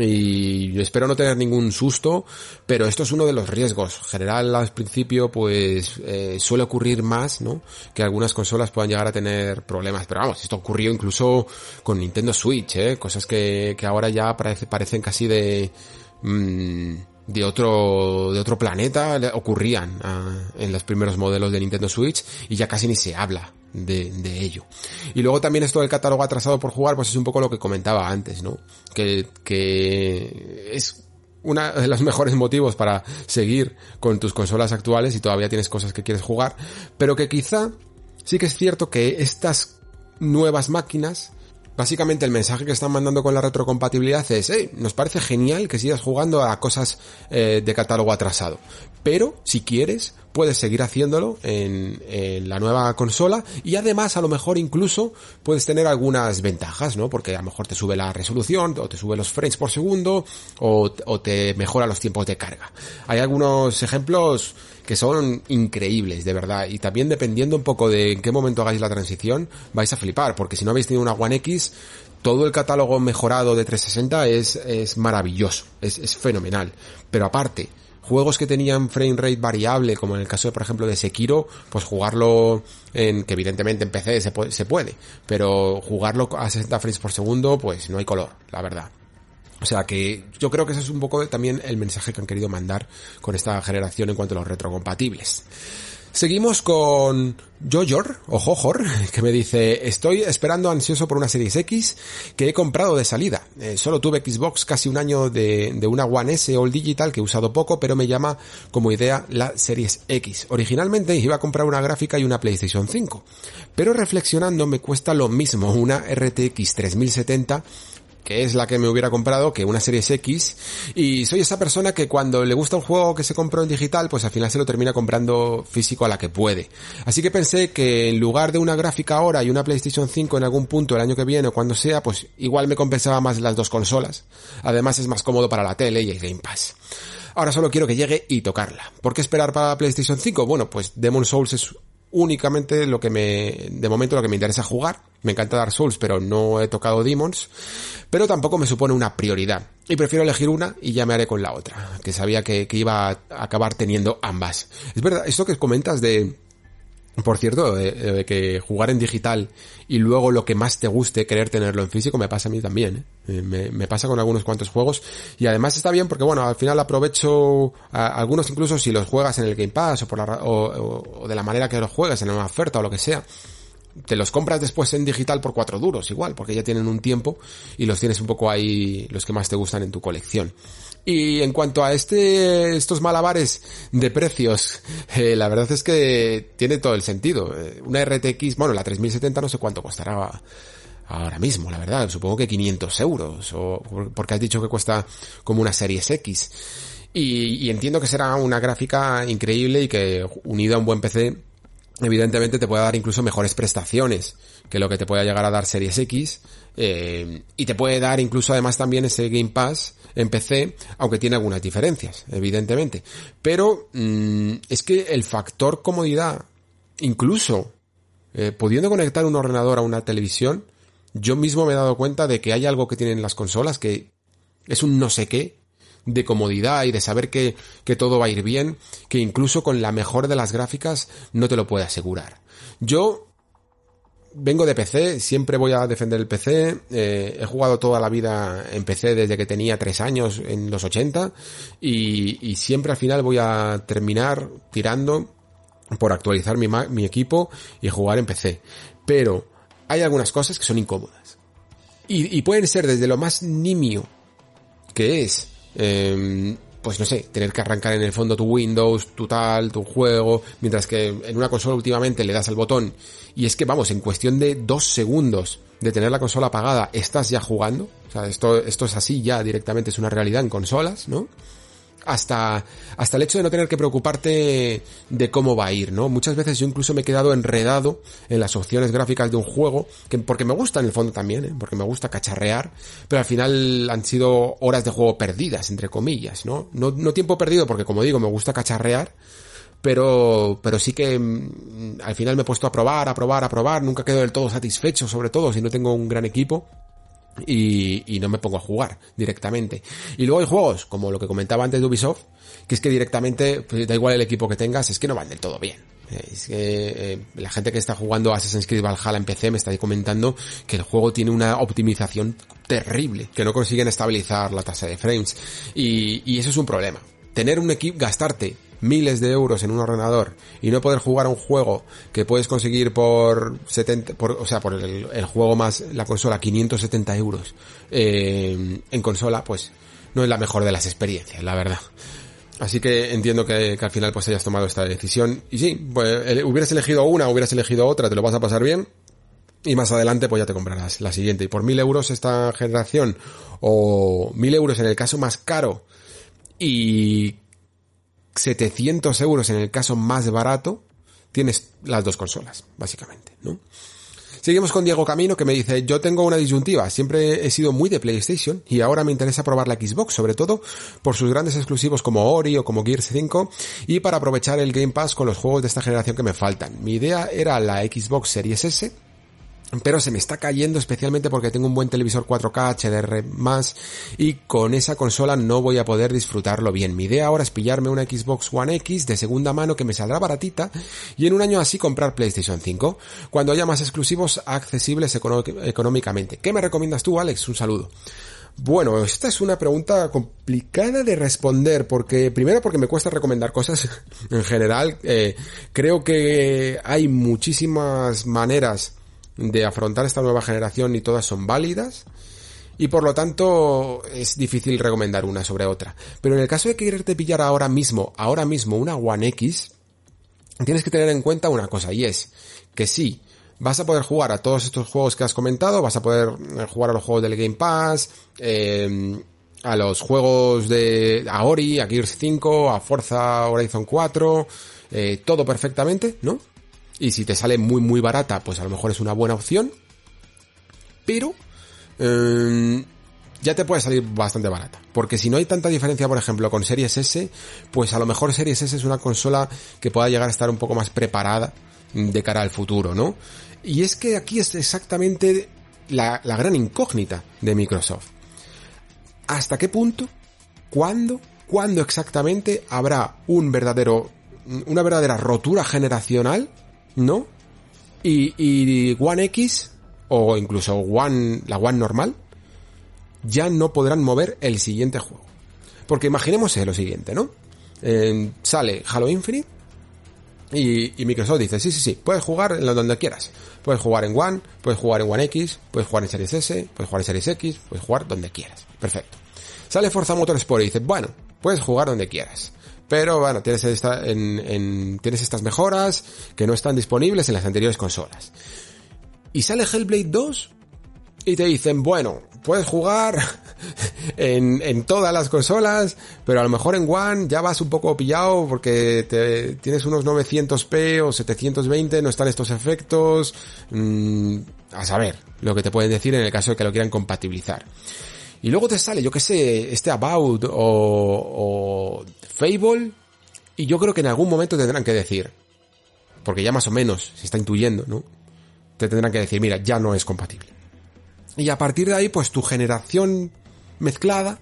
Y espero no tener ningún susto, pero esto es uno de los riesgos. general al principio pues eh, suele ocurrir más, ¿no? Que algunas consolas puedan llegar a tener problemas, pero vamos, esto ocurrió incluso con Nintendo Switch, ¿eh? Cosas que, que ahora ya parece, parecen casi de... Mmm, de otro, de otro planeta ocurrían ah, en los primeros modelos de Nintendo Switch y ya casi ni se habla de, de, ello. Y luego también esto del catálogo atrasado por jugar, pues es un poco lo que comentaba antes, ¿no? Que, que es uno de los mejores motivos para seguir con tus consolas actuales y todavía tienes cosas que quieres jugar, pero que quizá sí que es cierto que estas nuevas máquinas Básicamente el mensaje que están mandando con la retrocompatibilidad es, hey, nos parece genial que sigas jugando a cosas eh, de catálogo atrasado, pero si quieres puedes seguir haciéndolo en, la nueva consola y además a lo mejor incluso puedes tener algunas ventajas, ¿no? Porque a lo mejor te sube la resolución o te sube los frames por segundo o, o te mejora los tiempos de carga. Hay algunos ejemplos que son increíbles, de verdad. Y también dependiendo un poco de en qué momento hagáis la transición, vais a flipar, porque si no habéis tenido una One X, todo el catálogo mejorado de 360 es, es maravilloso, es, es fenomenal. Pero aparte, juegos que tenían frame rate variable, como en el caso, de, por ejemplo, de Sekiro, pues jugarlo en, que evidentemente en PC se puede, se puede, pero jugarlo a 60 frames por segundo, pues no hay color, la verdad. O sea que yo creo que ese es un poco también el mensaje que han querido mandar con esta generación en cuanto a los retrocompatibles. Seguimos con Jojor, o Jojor, que me dice, estoy esperando ansioso por una Series X que he comprado de salida. Eh, solo tuve Xbox casi un año de, de, una One S All Digital que he usado poco, pero me llama como idea la Series X. Originalmente iba a comprar una gráfica y una PlayStation 5, pero reflexionando me cuesta lo mismo una RTX 3070 que es la que me hubiera comprado, que una Series X, y soy esa persona que cuando le gusta un juego que se compró en digital, pues al final se lo termina comprando físico a la que puede. Así que pensé que en lugar de una gráfica ahora y una PlayStation 5 en algún punto el año que viene o cuando sea, pues igual me compensaba más las dos consolas. Además es más cómodo para la tele y el Game Pass. Ahora solo quiero que llegue y tocarla. ¿Por qué esperar para PlayStation 5? Bueno, pues Demon Souls es únicamente lo que me, de momento lo que me interesa jugar. Me encanta Dark Souls, pero no he tocado Demons. Pero tampoco me supone una prioridad. Y prefiero elegir una y ya me haré con la otra. Que sabía que, que iba a acabar teniendo ambas. Es verdad, esto que comentas de, por cierto, de, que jugar en digital y luego lo que más te guste querer tenerlo en físico me pasa a mí también. ¿eh? Me, me, pasa con algunos cuantos juegos y además está bien porque bueno, al final aprovecho algunos incluso si los juegas en el Game Pass o, por la, o, o de la manera que los juegas en una oferta o lo que sea te los compras después en digital por cuatro duros igual, porque ya tienen un tiempo y los tienes un poco ahí los que más te gustan en tu colección. Y en cuanto a este, estos malabares de precios, eh, la verdad es que tiene todo el sentido. Eh, una RTX, bueno, la 3070 no sé cuánto costará ahora mismo, la verdad. Supongo que 500 euros, o porque has dicho que cuesta como una Series X. Y, entiendo que será una gráfica increíble y que unida a un buen PC evidentemente te puede dar incluso mejores prestaciones que lo que te pueda llegar a dar Series X eh, y te puede dar incluso además también ese Game Pass en PC, aunque tiene algunas diferencias, evidentemente. Pero mm, es que el factor comodidad, incluso eh, pudiendo conectar un ordenador a una televisión, yo mismo me he dado cuenta de que hay algo que tienen las consolas que es un no sé qué de comodidad y de saber que, que todo va a ir bien, que incluso con la mejor de las gráficas no te lo puede asegurar. Yo vengo de PC, siempre voy a defender el PC, eh, he jugado toda la vida en PC desde que tenía tres años en los 80 y, y siempre al final voy a terminar tirando por actualizar mi, mi equipo y jugar en PC. Pero hay algunas cosas que son incómodas. Y, y pueden ser desde lo más nimio que es eh, pues no sé, tener que arrancar en el fondo tu Windows, tu tal, tu juego, mientras que en una consola últimamente le das al botón y es que vamos, en cuestión de dos segundos de tener la consola apagada, estás ya jugando, o sea, esto, esto es así ya directamente, es una realidad en consolas, ¿no? Hasta, hasta el hecho de no tener que preocuparte de cómo va a ir, ¿no? Muchas veces yo incluso me he quedado enredado en las opciones gráficas de un juego, que, porque me gusta en el fondo también, ¿eh? porque me gusta cacharrear, pero al final han sido horas de juego perdidas, entre comillas, ¿no? No, no tiempo perdido, porque como digo, me gusta cacharrear, pero, pero sí que mm, al final me he puesto a probar, a probar, a probar, nunca quedo del todo satisfecho, sobre todo si no tengo un gran equipo y, no me pongo a jugar directamente. Y luego hay juegos, como lo que comentaba antes de Ubisoft, que es que directamente, pues, da igual el equipo que tengas, es que no van del todo bien. Es que eh, la gente que está jugando Assassin's Creed Valhalla en PC me está comentando que el juego tiene una optimización terrible, que no consiguen estabilizar la tasa de frames. Y, y eso es un problema. Tener un equipo, gastarte miles de euros en un ordenador y no poder jugar a un juego que puedes conseguir por 70, por, o sea, por el, juego más la consola 570 euros eh, en consola, pues no es la mejor de las experiencias, la verdad. Así que entiendo que, al final pues hayas tomado esta decisión. Y sí, pues hubieras elegido una, hubieras elegido otra, te lo vas a pasar bien. Y más adelante pues ya te comprarás la siguiente. Y por mil euros esta generación, o mil euros en el caso más caro, y 700 euros en el caso más barato, tienes las dos consolas, básicamente, ¿no? Seguimos con Diego Camino que me dice, yo tengo una disyuntiva, siempre he sido muy de PlayStation y ahora me interesa probar la Xbox, sobre todo por sus grandes exclusivos como Ori o como Gears 5 y para aprovechar el Game Pass con los juegos de esta generación que me faltan. Mi idea era la Xbox Series S pero se me está cayendo especialmente porque tengo un buen televisor 4K HDR más y con esa consola no voy a poder disfrutarlo bien. Mi idea ahora es pillarme una Xbox One X de segunda mano que me saldrá baratita y en un año así comprar PlayStation 5 cuando haya más exclusivos accesibles económicamente. ¿Qué me recomiendas tú, Alex? Un saludo. Bueno, esta es una pregunta complicada de responder porque primero porque me cuesta recomendar cosas en general. Eh, creo que hay muchísimas maneras de afrontar esta nueva generación y todas son válidas y por lo tanto es difícil recomendar una sobre otra. Pero en el caso de quererte pillar ahora mismo, ahora mismo una One X, tienes que tener en cuenta una cosa y es que sí, vas a poder jugar a todos estos juegos que has comentado, vas a poder eh, jugar a los juegos del Game Pass, eh, a los juegos de a Ori, a Gears 5, a Forza Horizon 4, eh, todo perfectamente, ¿no? Y si te sale muy muy barata, pues a lo mejor es una buena opción. Pero eh, ya te puede salir bastante barata. Porque si no hay tanta diferencia, por ejemplo, con Series S, pues a lo mejor Series S es una consola que pueda llegar a estar un poco más preparada de cara al futuro, ¿no? Y es que aquí es exactamente la, la gran incógnita de Microsoft. ¿Hasta qué punto? ¿Cuándo? ¿Cuándo exactamente habrá un verdadero, una verdadera rotura generacional ¿no? Y, One X, o incluso One, la One normal, ya no podrán mover el siguiente juego. Porque imaginemos lo siguiente, ¿no? sale Halo Infinite y, y, Microsoft dice, sí, sí, sí, puedes jugar en donde quieras. Puedes jugar en One, puedes jugar en One X, puedes jugar en Series S, puedes jugar en Series X, puedes jugar donde quieras. Perfecto. Sale Forza Motorsport y dice, bueno, puedes jugar donde quieras. Pero bueno, tienes, esta, en, tienes estas mejoras que no están disponibles en las anteriores consolas. Y sale Hellblade 2 y te dicen, bueno, puedes jugar en, todas las consolas, pero a lo mejor en One ya vas un poco pillado porque tienes unos 900p o 720, no están estos efectos. Mm, a saber lo que te pueden decir en el caso de que lo quieran compatibilizar. Y luego te sale, yo que sé, este About o, o Fable. Y yo creo que en algún momento tendrán que decir, porque ya más o menos se está intuyendo, ¿no? Te tendrán que decir, mira, ya no es compatible. Y a partir de ahí, pues tu generación mezclada,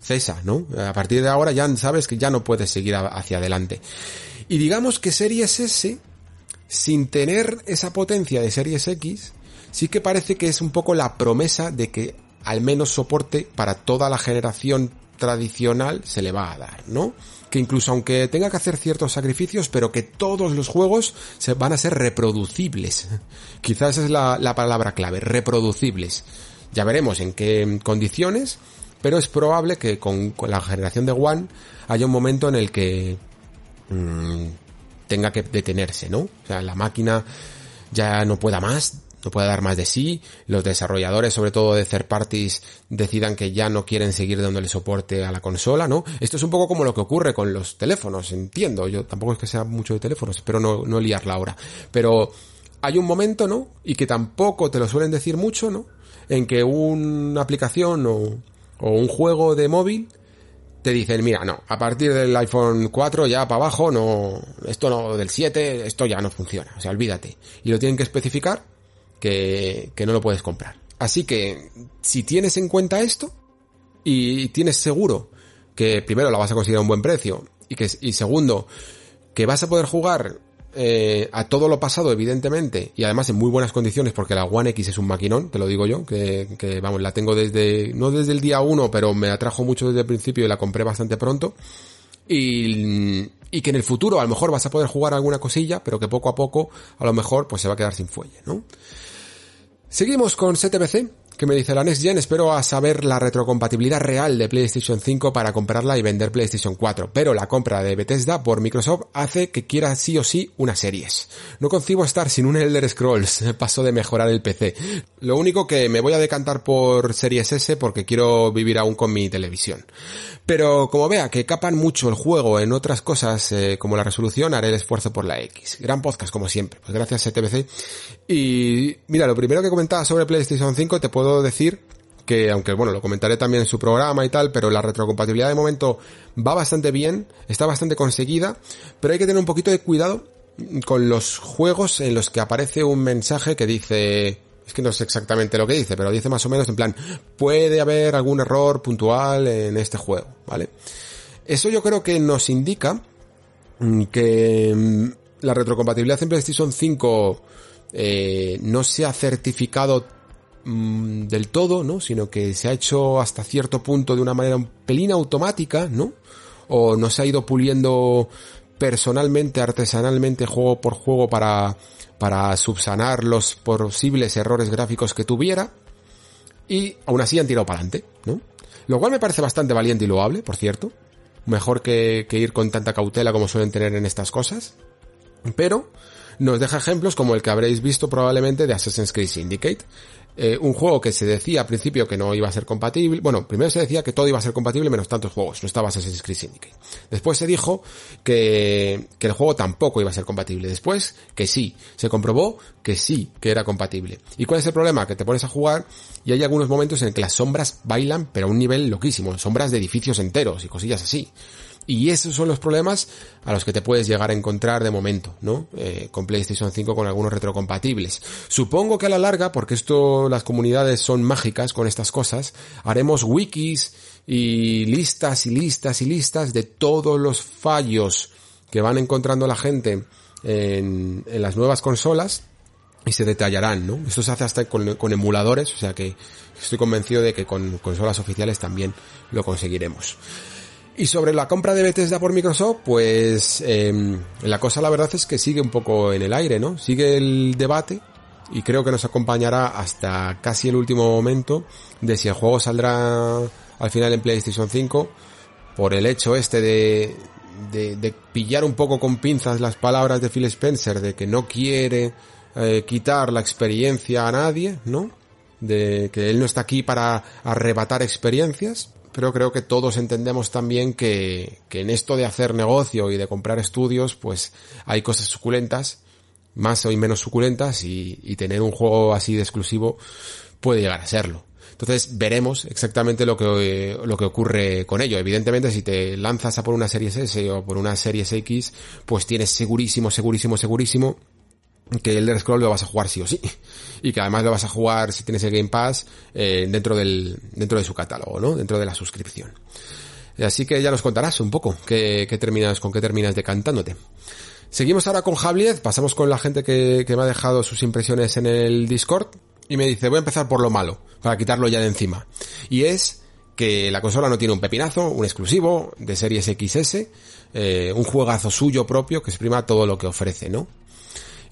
cesa, ¿no? A partir de ahora ya sabes que ya no puedes seguir hacia adelante. Y digamos que Series S, sin tener esa potencia de Series X, sí que parece que es un poco la promesa de que al menos soporte para toda la generación tradicional se le va a dar, ¿no? Que incluso aunque tenga que hacer ciertos sacrificios, pero que todos los juegos se van a ser reproducibles. Quizás esa es la, la palabra clave, reproducibles. Ya veremos en qué condiciones, pero es probable que con, la generación de One haya un momento en el que mmm, tenga que detenerse, ¿no? O sea, la máquina ya no pueda más, no pueda dar más de sí, los desarrolladores, sobre todo de third parties, decidan que ya no quieren seguir dándole soporte a la consola, ¿no? Esto es un poco como lo que ocurre con los teléfonos, entiendo, yo tampoco es que sea mucho de teléfonos, espero no, no liarla ahora, pero hay un momento, ¿no? Y que tampoco te lo suelen decir mucho, ¿no? En que una aplicación o, o un juego de móvil te dicen, mira, no, a partir del iPhone 4 ya para abajo, no, esto no, del 7, esto ya no funciona, o sea, olvídate. Y lo tienen que especificar que, que no lo puedes comprar. Así que, si tienes en cuenta esto, y tienes seguro que primero la vas a conseguir a un buen precio, y que, y segundo, que vas a poder jugar eh, a todo lo pasado, evidentemente, y además en muy buenas condiciones, porque la One X es un maquinón, te lo digo yo, que, que vamos, la tengo desde, no desde el día 1, pero me atrajo mucho desde el principio y la compré bastante pronto. Y, y que en el futuro a lo mejor vas a poder jugar alguna cosilla, pero que poco a poco a lo mejor pues se va a quedar sin fuelle, ¿no? Seguimos con STBC, que me dice la Next Gen, espero a saber la retrocompatibilidad real de PlayStation 5 para comprarla y vender PlayStation 4, pero la compra de Bethesda por Microsoft hace que quiera sí o sí una series. No concibo estar sin un Elder Scrolls, paso de mejorar el PC. Lo único que me voy a decantar por Series S porque quiero vivir aún con mi televisión. Pero como vea que capan mucho el juego en otras cosas eh, como la resolución, haré el esfuerzo por la X. Gran podcast como siempre. Pues gracias STBC. Y mira, lo primero que comentaba sobre PlayStation 5 te puedo decir que aunque bueno, lo comentaré también en su programa y tal, pero la retrocompatibilidad de momento va bastante bien, está bastante conseguida, pero hay que tener un poquito de cuidado con los juegos en los que aparece un mensaje que dice es que no sé exactamente lo que dice, pero dice más o menos en plan, puede haber algún error puntual en este juego, ¿vale? Eso yo creo que nos indica que mm, la retrocompatibilidad en PlayStation 5 eh, no se ha certificado mm, del todo, ¿no? Sino que se ha hecho hasta cierto punto de una manera un pelín automática, ¿no? O no se ha ido puliendo personalmente, artesanalmente, juego por juego para para subsanar los posibles errores gráficos que tuviera y aún así han tirado para adelante, ¿no? Lo cual me parece bastante valiente y loable, por cierto. Mejor que, que ir con tanta cautela como suelen tener en estas cosas. Pero nos deja ejemplos como el que habréis visto probablemente de Assassin's Creed Syndicate, eh, un juego que se decía al principio que no iba a ser compatible. Bueno, primero se decía que todo iba a ser compatible menos tantos juegos. No estaba Assassin's Creed Syndicate. Después se dijo que, que el juego tampoco iba a ser compatible. Después que sí. Se comprobó que sí, que era compatible. ¿Y cuál es el problema? Que te pones a jugar y hay algunos momentos en que las sombras bailan pero a un nivel loquísimo. Sombras de edificios enteros y cosillas así. Y esos son los problemas a los que te puedes llegar a encontrar de momento, ¿no? Eh, con PlayStation 5 con algunos retrocompatibles. Supongo que a la larga, porque esto, las comunidades son mágicas con estas cosas, haremos wikis y listas y listas y listas de todos los fallos que van encontrando la gente en, en las nuevas consolas y se detallarán, ¿no? Esto se hace hasta con, con, emuladores, o sea que estoy convencido de que con consolas oficiales también lo conseguiremos. Y sobre la compra de Bethesda por Microsoft, pues eh, la cosa la verdad es que sigue un poco en el aire, ¿no? Sigue el debate y creo que nos acompañará hasta casi el último momento de si el juego saldrá al final en PlayStation 5 por el hecho este de, de, de pillar un poco con pinzas las palabras de Phil Spencer de que no quiere eh, quitar la experiencia a nadie, ¿no? De que él no está aquí para arrebatar experiencias pero creo que todos entendemos también que, que en esto de hacer negocio y de comprar estudios, pues hay cosas suculentas, más o menos suculentas, y, y tener un juego así de exclusivo puede llegar a serlo. Entonces veremos exactamente lo que, lo que ocurre con ello. Evidentemente si te lanzas a por una serie S o por una serie X, pues tienes segurísimo, segurísimo, segurísimo que el Elder Scroll lo vas a jugar sí o sí. Y que además lo vas a jugar si tienes el Game Pass eh, dentro del dentro de su catálogo, ¿no? Dentro de la suscripción. Así que ya nos contarás un poco qué, terminas, con qué terminas decantándote. Seguimos ahora con Javier, pasamos con la gente que, que me ha dejado sus impresiones en el Discord y me dice, voy a empezar por lo malo, para quitarlo ya de encima. Y es que la consola no tiene un pepinazo, un exclusivo de series XS, eh, un juegazo suyo propio que exprima todo lo que ofrece, ¿no?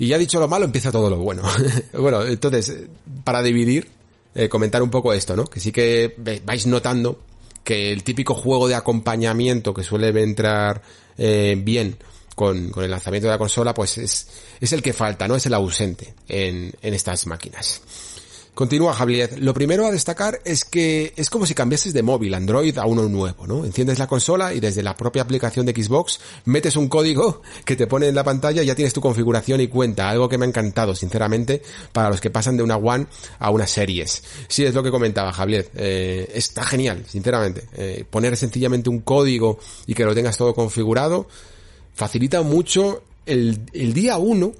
Y ya dicho lo malo, empieza todo lo bueno. bueno, entonces, para dividir, eh, comentar un poco esto, ¿no? Que sí que vais notando que el típico juego de acompañamiento que suele entrar eh, bien con, con, el lanzamiento de la consola, pues es, es el que falta, ¿no? Es el ausente en, en estas máquinas. Continúa Javier. Lo primero a destacar es que es como si cambiases de móvil Android a uno nuevo, ¿no? Enciendes la consola y desde la propia aplicación de Xbox metes un código que te pone en la pantalla y ya tienes tu configuración y cuenta. Algo que me ha encantado, sinceramente, para los que pasan de una One a una Series. Sí, es lo que comentaba Javier. Eh, está genial, sinceramente. Eh, poner sencillamente un código y que lo tengas todo configurado facilita mucho el día uno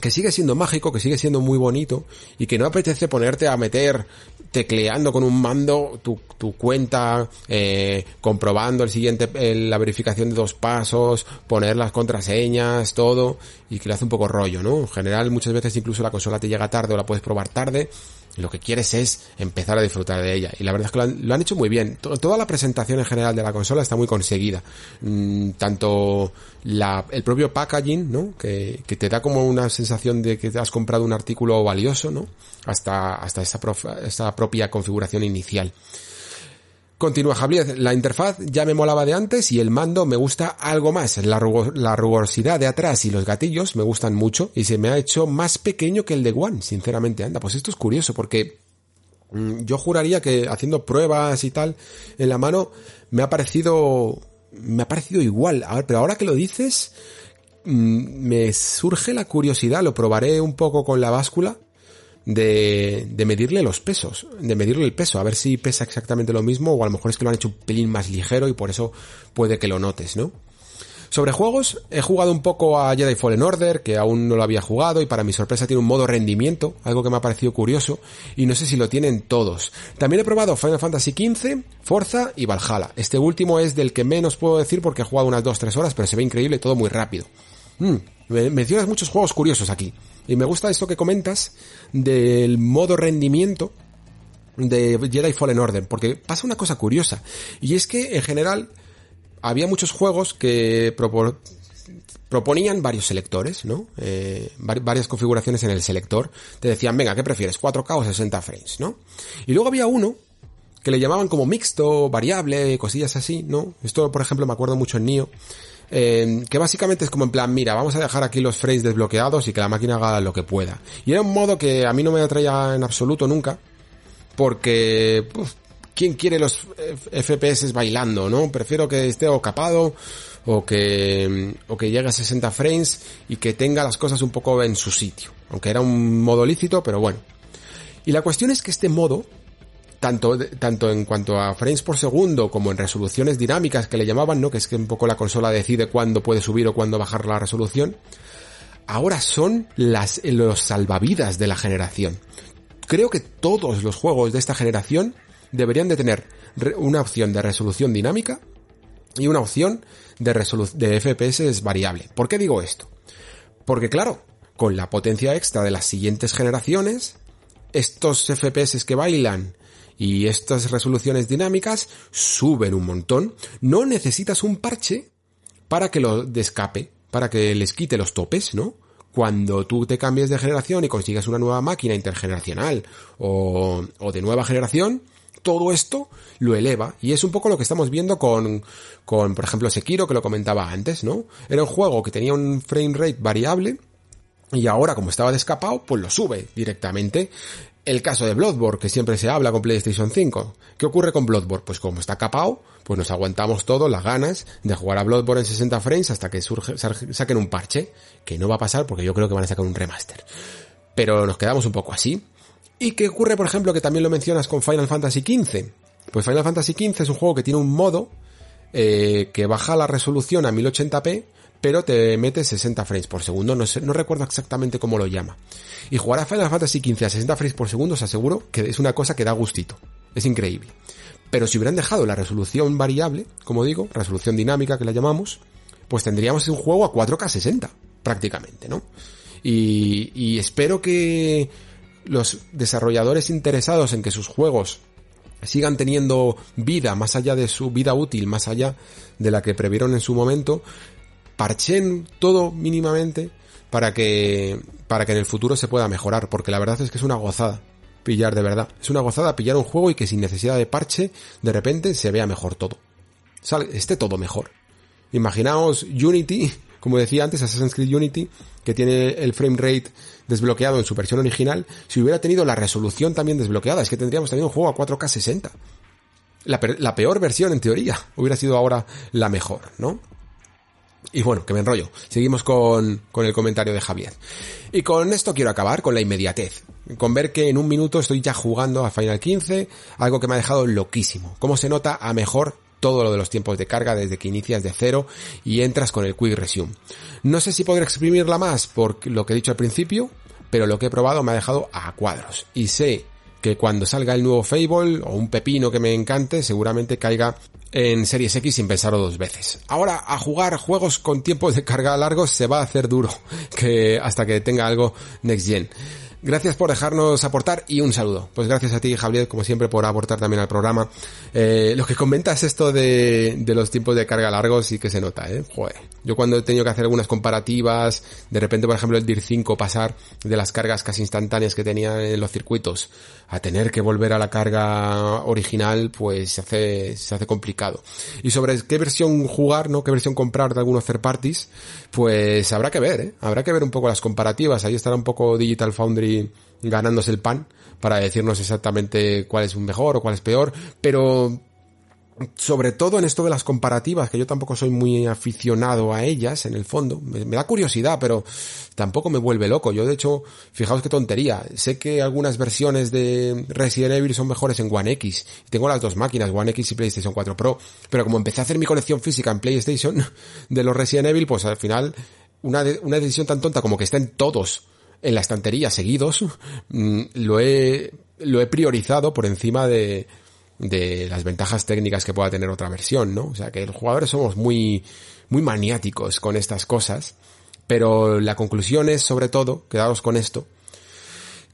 que sigue siendo mágico, que sigue siendo muy bonito y que no apetece ponerte a meter tecleando con un mando tu, tu cuenta, eh, comprobando el siguiente, la verificación de dos pasos, poner las contraseñas, todo, y que le hace un poco rollo, ¿no? En general, muchas veces incluso la consola te llega tarde o la puedes probar tarde, lo que quieres es empezar a disfrutar de ella. Y la verdad es que lo han, hecho muy bien. Toda la presentación en general de la consola está muy conseguida. Mm, tanto la, el propio packaging, ¿no? Que, que, te da como una sensación de que has comprado un artículo valioso, ¿no? Hasta, hasta esta, esta propia configuración inicial. Continúa Javier, la interfaz ya me molaba de antes y el mando me gusta algo más. La, rugosidad de atrás y los gatillos me gustan mucho y se me ha hecho más pequeño que el de One, sinceramente. Anda, pues esto es curioso porque mm, yo juraría que haciendo pruebas y tal en la mano me ha parecido me ha parecido igual. A ver, pero ahora que lo dices mm, me surge la curiosidad, lo probaré un poco con la báscula de, de medirle los pesos, de medirle el peso, a ver si pesa exactamente lo mismo o a lo mejor es que lo han hecho un pelín más ligero y por eso puede que lo notes, ¿no? Sobre juegos, he jugado un poco a Jedi Fallen Order, que aún no lo había jugado y para mi sorpresa tiene un modo rendimiento, algo que me ha parecido curioso y no sé si lo tienen todos. También he probado Final Fantasy XV, Forza y Valhalla. Este último es del que menos puedo decir porque he jugado unas 2-3 horas, pero se ve increíble, todo muy rápido. Mm, mencionas muchos juegos curiosos aquí. Y me gusta esto que comentas del modo rendimiento de Jedi Fallen Order, porque pasa una cosa curiosa, y es que en general había muchos juegos que proponían varios selectores, ¿no? Eh, varias configuraciones en el selector. Te decían, venga, ¿qué prefieres? 4K o 60 frames, ¿no? Y luego había uno que le llamaban como mixto, variable, cosillas así, ¿no? Esto, por ejemplo, me acuerdo mucho en Nio, eh, que básicamente es como en plan, mira, vamos a dejar aquí los frames desbloqueados y que la máquina haga lo que pueda. Y era un modo que a mí no me atraía en absoluto nunca, porque, ¿quién quiere los FPS bailando, no? Prefiero que esté o capado, o que, o que llegue a 60 frames y que tenga las cosas un poco en su sitio. Aunque era un modo lícito, pero bueno. Y la cuestión es que este modo tanto, tanto en cuanto a frames por segundo como en resoluciones dinámicas que le llamaban, ¿no? Que es que un poco la consola decide cuándo puede subir o cuándo bajar la resolución. Ahora son las, los salvavidas de la generación. Creo que todos los juegos de esta generación deberían de tener una opción de resolución dinámica y una opción de, de FPS variable. ¿Por qué digo esto? Porque claro, con la potencia extra de las siguientes generaciones, estos FPS que bailan y estas resoluciones dinámicas suben un montón, no necesitas un parche para que lo descape, para que les quite los topes, ¿no? Cuando tú te cambies de generación y consigas una nueva máquina intergeneracional o, o de nueva generación, todo esto lo eleva. Y es un poco lo que estamos viendo con, con, por ejemplo, Sekiro, que lo comentaba antes, ¿no? Era un juego que tenía un frame rate variable, y ahora, como estaba descapado, pues lo sube directamente el caso de Bloodborne, que siempre se habla con PlayStation 5. ¿Qué ocurre con Bloodborne? Pues como está capado, pues nos aguantamos todos las ganas de jugar a Bloodborne en 60 frames hasta que surge, saquen un parche, que no va a pasar porque yo creo que van a sacar un remaster. Pero nos quedamos un poco así. ¿Y qué ocurre, por ejemplo, que también lo mencionas con Final Fantasy XV? Pues Final Fantasy XV es un juego que tiene un modo eh, que baja la resolución a 1080p, pero te mete 60 frames por segundo. No, recuerdo exactamente cómo lo llama. Y jugar a Final Fantasy XV a 60 frames por segundo, os aseguro que es una cosa que da gustito. Es increíble. Pero si hubieran dejado la resolución variable, como digo, resolución dinámica que la llamamos, pues tendríamos un juego a 4K 60, prácticamente, ¿no? Y espero que los desarrolladores interesados en que sus juegos sigan teniendo vida más allá de su vida útil, más allá de la que previeron en su momento, parchen todo mínimamente para que, para que en el futuro se pueda mejorar, porque la verdad es que es una gozada pillar de verdad. Es una gozada pillar un juego y que sin necesidad de parche, de repente se vea mejor todo. Sale, esté todo mejor. Imaginaos Unity, como decía antes, Assassin's Creed Unity, que tiene el frame rate desbloqueado en su versión original, si hubiera tenido la resolución también desbloqueada, es que tendríamos también un juego a 4K 60. La, la peor versión, en teoría, hubiera sido ahora la mejor, ¿no? Y bueno, que me enrollo. Seguimos con, con el comentario de Javier. Y con esto quiero acabar, con la inmediatez. Con ver que en un minuto estoy ya jugando a Final 15, algo que me ha dejado loquísimo. Cómo se nota a mejor todo lo de los tiempos de carga desde que inicias de cero y entras con el Quick Resume. No sé si podré exprimirla más por lo que he dicho al principio, pero lo que he probado me ha dejado a cuadros. Y sé que cuando salga el nuevo Fable o un pepino que me encante, seguramente caiga en Series X sin pensarlo dos veces. Ahora, a jugar juegos con tiempos de carga largos se va a hacer duro, que hasta que tenga algo Next Gen. Gracias por dejarnos aportar y un saludo. Pues gracias a ti, Javier, como siempre, por aportar también al programa. Eh, lo que comentas esto de, de los tiempos de carga largos sí que se nota, ¿eh? Joder. Yo cuando he tenido que hacer algunas comparativas, de repente, por ejemplo, el DIR 5 pasar de las cargas casi instantáneas que tenía en los circuitos a tener que volver a la carga original, pues se hace, se hace complicado. Y sobre qué versión jugar, ¿no? Qué versión comprar de algunos third parties, pues habrá que ver, ¿eh? Habrá que ver un poco las comparativas. Ahí estará un poco Digital Foundry ganándose el pan para decirnos exactamente cuál es un mejor o cuál es peor, pero sobre todo en esto de las comparativas, que yo tampoco soy muy aficionado a ellas, en el fondo, me, da curiosidad, pero tampoco me vuelve loco. Yo, de hecho, fijaos qué tontería. Sé que algunas versiones de Resident Evil son mejores en One X. Tengo las dos máquinas, One X y PlayStation 4 Pro, pero como empecé a hacer mi colección física en PlayStation de los Resident Evil, pues al final, una, una decisión tan tonta como que estén todos en la estantería seguidos, mm, lo he, lo he priorizado por encima de, de las ventajas técnicas que pueda tener otra versión, ¿no? O sea que los jugadores somos muy, muy maniáticos con estas cosas, pero la conclusión es, sobre todo, quedaros con esto,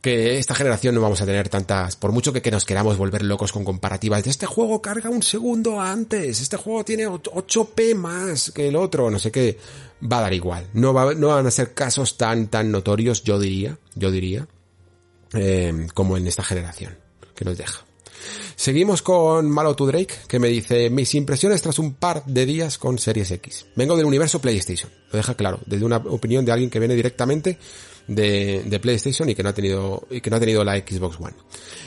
que esta generación no vamos a tener tantas, por mucho que, nos queramos volver locos con comparativas de este juego carga un segundo antes, este juego tiene 8p más que el otro, no sé qué, va a dar igual, no, va, no van a ser casos tan, tan notorios, yo diría, yo diría, eh, como en esta generación que nos deja. Seguimos con Malo to Drake, que me dice, mis impresiones tras un par de días con Series X. Vengo del universo PlayStation, lo deja claro, desde una opinión de alguien que viene directamente de, PlayStation y que no ha tenido, que no ha tenido la Xbox One.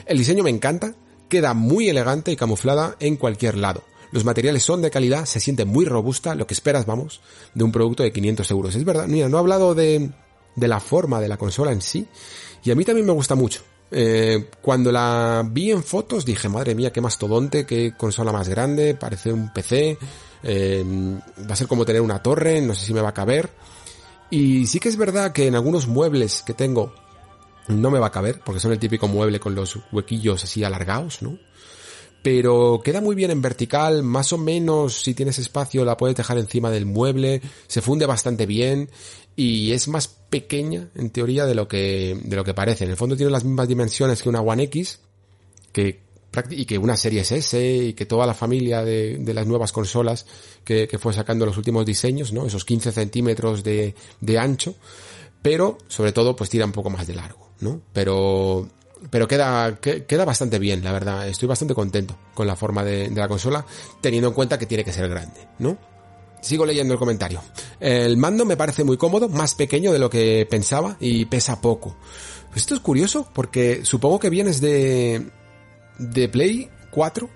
El diseño me encanta, queda muy elegante y camuflada en cualquier lado. Los materiales son de calidad, se siente muy robusta, lo que esperas, vamos, de un producto de 500 euros. Es verdad, mira, no he hablado de, de la forma de la consola en sí, y a mí también me gusta mucho. Eh, cuando la vi en fotos dije, madre mía, qué mastodonte, qué consola más grande, parece un PC, eh, va a ser como tener una torre, no sé si me va a caber. Y sí que es verdad que en algunos muebles que tengo no me va a caber, porque son el típico mueble con los huequillos así alargados, ¿no? Pero queda muy bien en vertical, más o menos si tienes espacio la puedes dejar encima del mueble, se funde bastante bien y es más pequeña en teoría de lo que de lo que parece. En el fondo tiene las mismas dimensiones que una One X, que y que una serie S y que toda la familia de, de las nuevas consolas que, que, fue sacando los últimos diseños, ¿no? Esos 15 centímetros de, de ancho, pero sobre todo pues tira un poco más de largo, ¿no? Pero pero queda, queda bastante bien, la verdad. Estoy bastante contento con la forma de, de la consola, teniendo en cuenta que tiene que ser grande, ¿no? Sigo leyendo el comentario. El mando me parece muy cómodo, más pequeño de lo que pensaba y pesa poco. Esto es curioso porque supongo que vienes de, de Play 4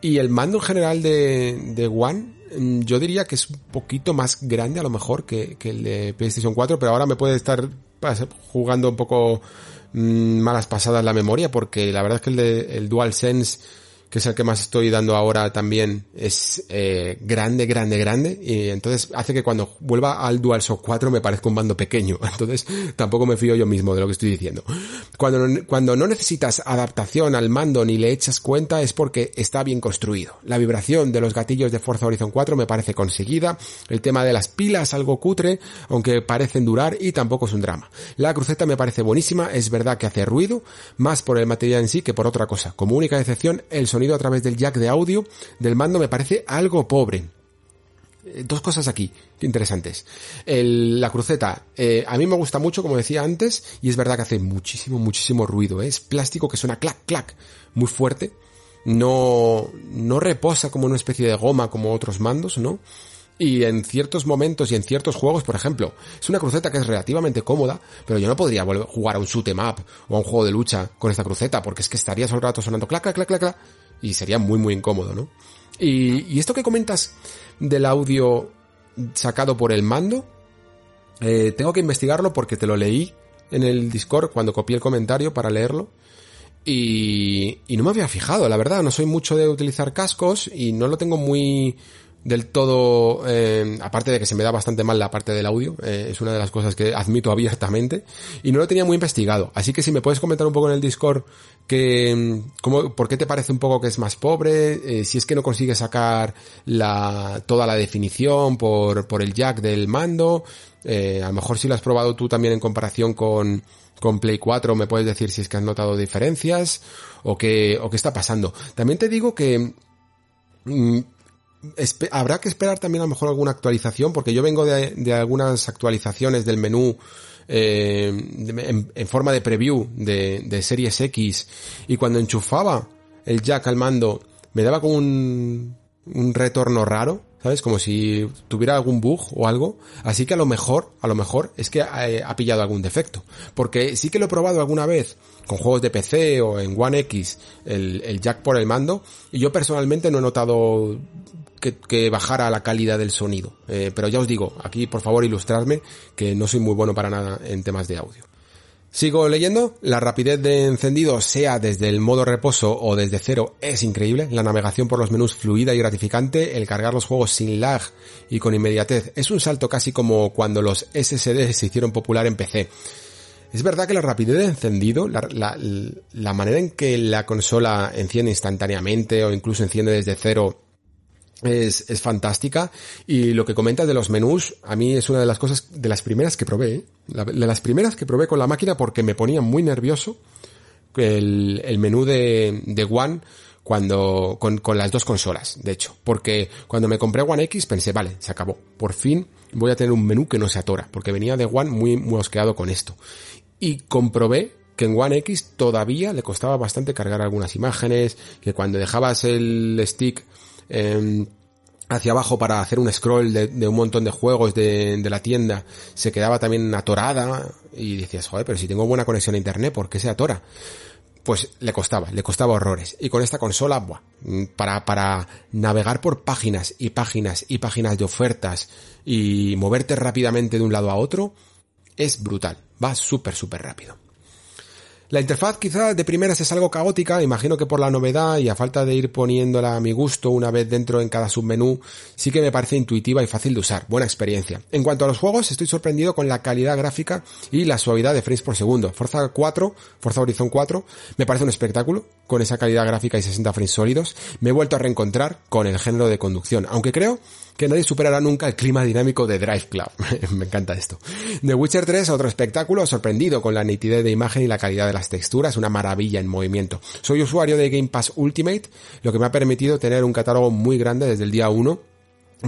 y el mando en general de, de One mm, yo diría que es un poquito más grande a lo mejor que, el de PlayStation 4, pero ahora me puede estar jugando un poco mmm, malas pasadas la memoria porque la verdad es que el, de, el DualSense que es el que más estoy dando ahora también, es eh, grande, grande, grande, y entonces hace que cuando vuelva al DualShock 4 me parezca un mando pequeño, entonces tampoco me fío yo mismo de lo que estoy diciendo. Cuando, cuando no necesitas adaptación al mando ni le echas cuenta es porque está bien construido. La vibración de los gatillos de Forza Horizon 4 me parece conseguida, el tema de las pilas algo cutre, aunque parecen durar y tampoco es un drama. La cruceta me parece buenísima, es verdad que hace ruido, más por el material en sí que por otra cosa. Como única excepción, el sonido a través del jack de audio del mando me parece algo pobre. Eh, dos cosas aquí interesantes. la cruceta, eh, a mí me gusta mucho, como decía antes, y es verdad que hace muchísimo, muchísimo ruido. ¿eh? Es plástico que suena clac, clac, muy fuerte. No, no reposa como una especie de goma como otros mandos, ¿no? Y en ciertos momentos y en ciertos juegos, por ejemplo, es una cruceta que es relativamente cómoda, pero yo no podría volver a jugar a un shoot em up o a un juego de lucha con esta cruceta, porque es que estaría todo el rato sonando clac, clac, clac, clac, clac y sería muy muy incómodo, ¿no? Y, esto que comentas del audio sacado por el mando, eh, tengo que investigarlo porque te lo leí en el Discord cuando copié el comentario para leerlo. Y, y no me había fijado, la verdad, no soy mucho de utilizar cascos y no lo tengo muy, del todo, eh, aparte de que se me da bastante mal la parte del audio, eh, es una de las cosas que admito abiertamente, y no lo tenía muy investigado. Así que si me puedes comentar un poco en el Discord que, mm, cómo, por qué te parece un poco que es más pobre, eh, si es que no consigues sacar la, toda la definición por, por el jack del mando, a lo mejor si lo has probado tú también en comparación con, con Play 4 me puedes decir si es que has notado diferencias o qué, o qué está pasando. También te digo que mm, habrá que esperar también a lo mejor alguna actualización, porque yo vengo de, algunas actualizaciones del menú eh, en, forma de preview de, Series X y cuando enchufaba el jack al mando me daba como un, un retorno raro, ¿sabes? Como si tuviera algún bug o algo. Así que a lo mejor, a lo mejor es que ha, pillado algún defecto. Porque sí que lo he probado alguna vez con juegos de PC o en One X, el, el jack por el mando, y yo personalmente no he notado que, bajara la calidad del sonido. Eh, pero ya os digo, aquí por favor ilustradme que no soy muy bueno para nada en temas de audio. Sigo leyendo, la rapidez de encendido sea desde el modo reposo o desde cero es increíble, la navegación por los menús fluida y gratificante, el cargar los juegos sin lag y con inmediatez es un salto casi como cuando los SSD se hicieron popular en PC. Es verdad que la rapidez de encendido, la, la manera en que la consola enciende instantáneamente o incluso enciende desde cero es, es, fantástica. Y lo que comentas de los menús a mí es una de las cosas de las primeras que probé ¿eh? de las primeras que probé con la máquina porque me ponía muy nervioso el, el menú de, de One cuando con, con las dos consolas de hecho. Porque cuando me compré One X pensé vale se acabó. Por fin voy a tener un menú que no se atora porque venía de One muy muy osqueado con esto. Y comprobé que en One X todavía le costaba bastante cargar algunas imágenes que cuando dejabas el stick Em, hacia abajo para hacer un scroll de, un montón de juegos de, la tienda, se quedaba también atorada y decías, joder, pero si tengo buena conexión a internet, ¿por qué se atora? Pues le costaba, le costaba horrores. Y con esta consola, buah, para, para navegar por páginas y páginas y páginas de ofertas y moverte rápidamente de un lado a otro, es brutal. Va súper, súper rápido. La interfaz quizá de primeras es algo caótica, imagino que por la novedad y a falta de ir poniéndola a mi gusto una vez dentro en cada submenú, sí que me parece intuitiva y fácil de usar, buena experiencia. En cuanto a los juegos, estoy sorprendido con la calidad gráfica y la suavidad de frames por segundo. Forza 4, Forza Horizon 4, me parece un espectáculo, con esa calidad gráfica y 60 frames sólidos. Me he vuelto a reencontrar con el género de conducción, aunque creo que nadie superará nunca el clima dinámico de Drive Club. Me encanta esto. The Witcher 3, otro espectáculo, sorprendido con la nitidez de imagen y la calidad de las texturas, una maravilla en movimiento. Soy usuario de Game Pass Ultimate, lo que me ha permitido tener un catálogo muy grande desde el día 1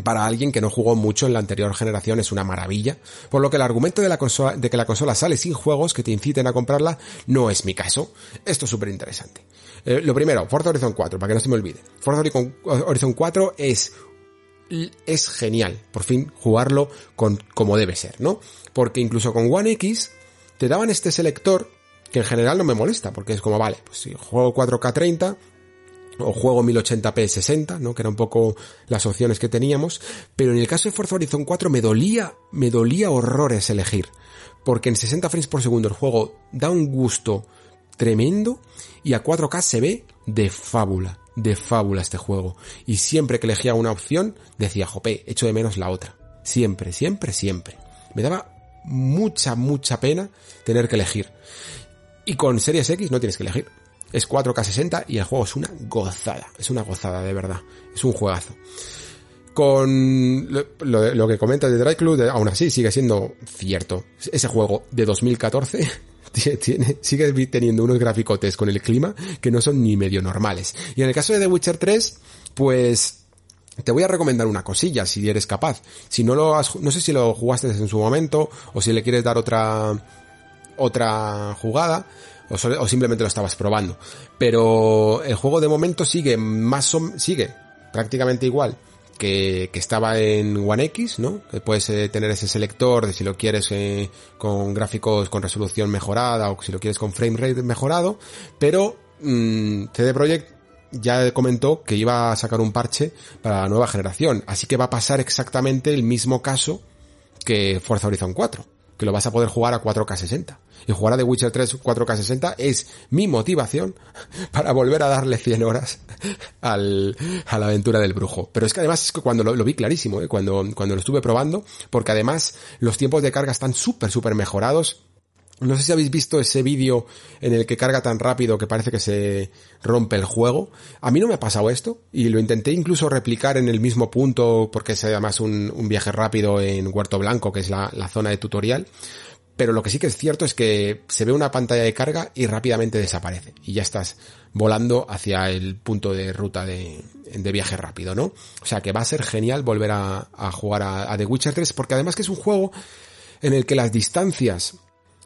para alguien que no jugó mucho en la anterior generación es una maravilla, por lo que el argumento de, la consola, de que la consola sale sin juegos que te inciten a comprarla no es mi caso. Esto es súper interesante. Eh, lo primero, Forza Horizon 4, para que no se me olvide. Forza Horizon 4 es es genial, por fin, jugarlo con, como debe ser, ¿no? Porque incluso con One X te daban este selector que en general no me molesta, porque es como, vale, pues si juego 4K 30 o juego 1080p 60, ¿no? Que eran un poco las opciones que teníamos, pero en el caso de Forza Horizon 4 me dolía, me dolía horrores elegir, porque en 60 frames por segundo el juego da un gusto tremendo y a 4K se ve de fábula, de fábula este juego. Y siempre que elegía una opción, decía, jope, echo de menos la otra. Siempre, siempre, siempre. Me daba mucha, mucha pena tener que elegir. Y con Series X no tienes que elegir. Es 4K60 y el juego es una gozada. Es una gozada, de verdad. Es un juegazo. Con lo, que comentas de Dry Club, aún así sigue siendo cierto. Ese juego de 2014 sigue teniendo unos graficotes con el clima que no son ni medio normales. Y en el caso de The Witcher 3, pues te voy a recomendar una cosilla si eres capaz. Si no lo has, no sé si lo jugaste en su momento o si le quieres dar otra otra jugada o, simplemente lo estabas probando. Pero el juego de momento sigue más sigue prácticamente igual que, estaba en One X, ¿no? Que puedes eh, tener ese selector de si lo quieres eh, con gráficos con resolución mejorada o si lo quieres con frame rate mejorado, pero mmm, CD Projekt ya comentó que iba a sacar un parche para la nueva generación, así que va a pasar exactamente el mismo caso que Forza Horizon 4, que lo vas a poder jugar a 4K 60 y jugar a The Witcher 3 4K60 es mi motivación para volver a darle 100 horas al, a la aventura del brujo. Pero es que además es que cuando lo, vi clarísimo, ¿eh? cuando, cuando lo estuve probando, porque además los tiempos de carga están súper, súper mejorados. No sé si habéis visto ese vídeo en el que carga tan rápido que parece que se rompe el juego. A mí no me ha pasado esto y lo intenté incluso replicar en el mismo punto porque es además un, un viaje rápido en Huerto Blanco, que es la, la zona de tutorial pero lo que sí que es cierto es que se ve una pantalla de carga y rápidamente desaparece y ya estás volando hacia el punto de ruta de, viaje rápido, ¿no? O sea que va a ser genial volver a, jugar a, The Witcher 3 porque además que es un juego en el que las distancias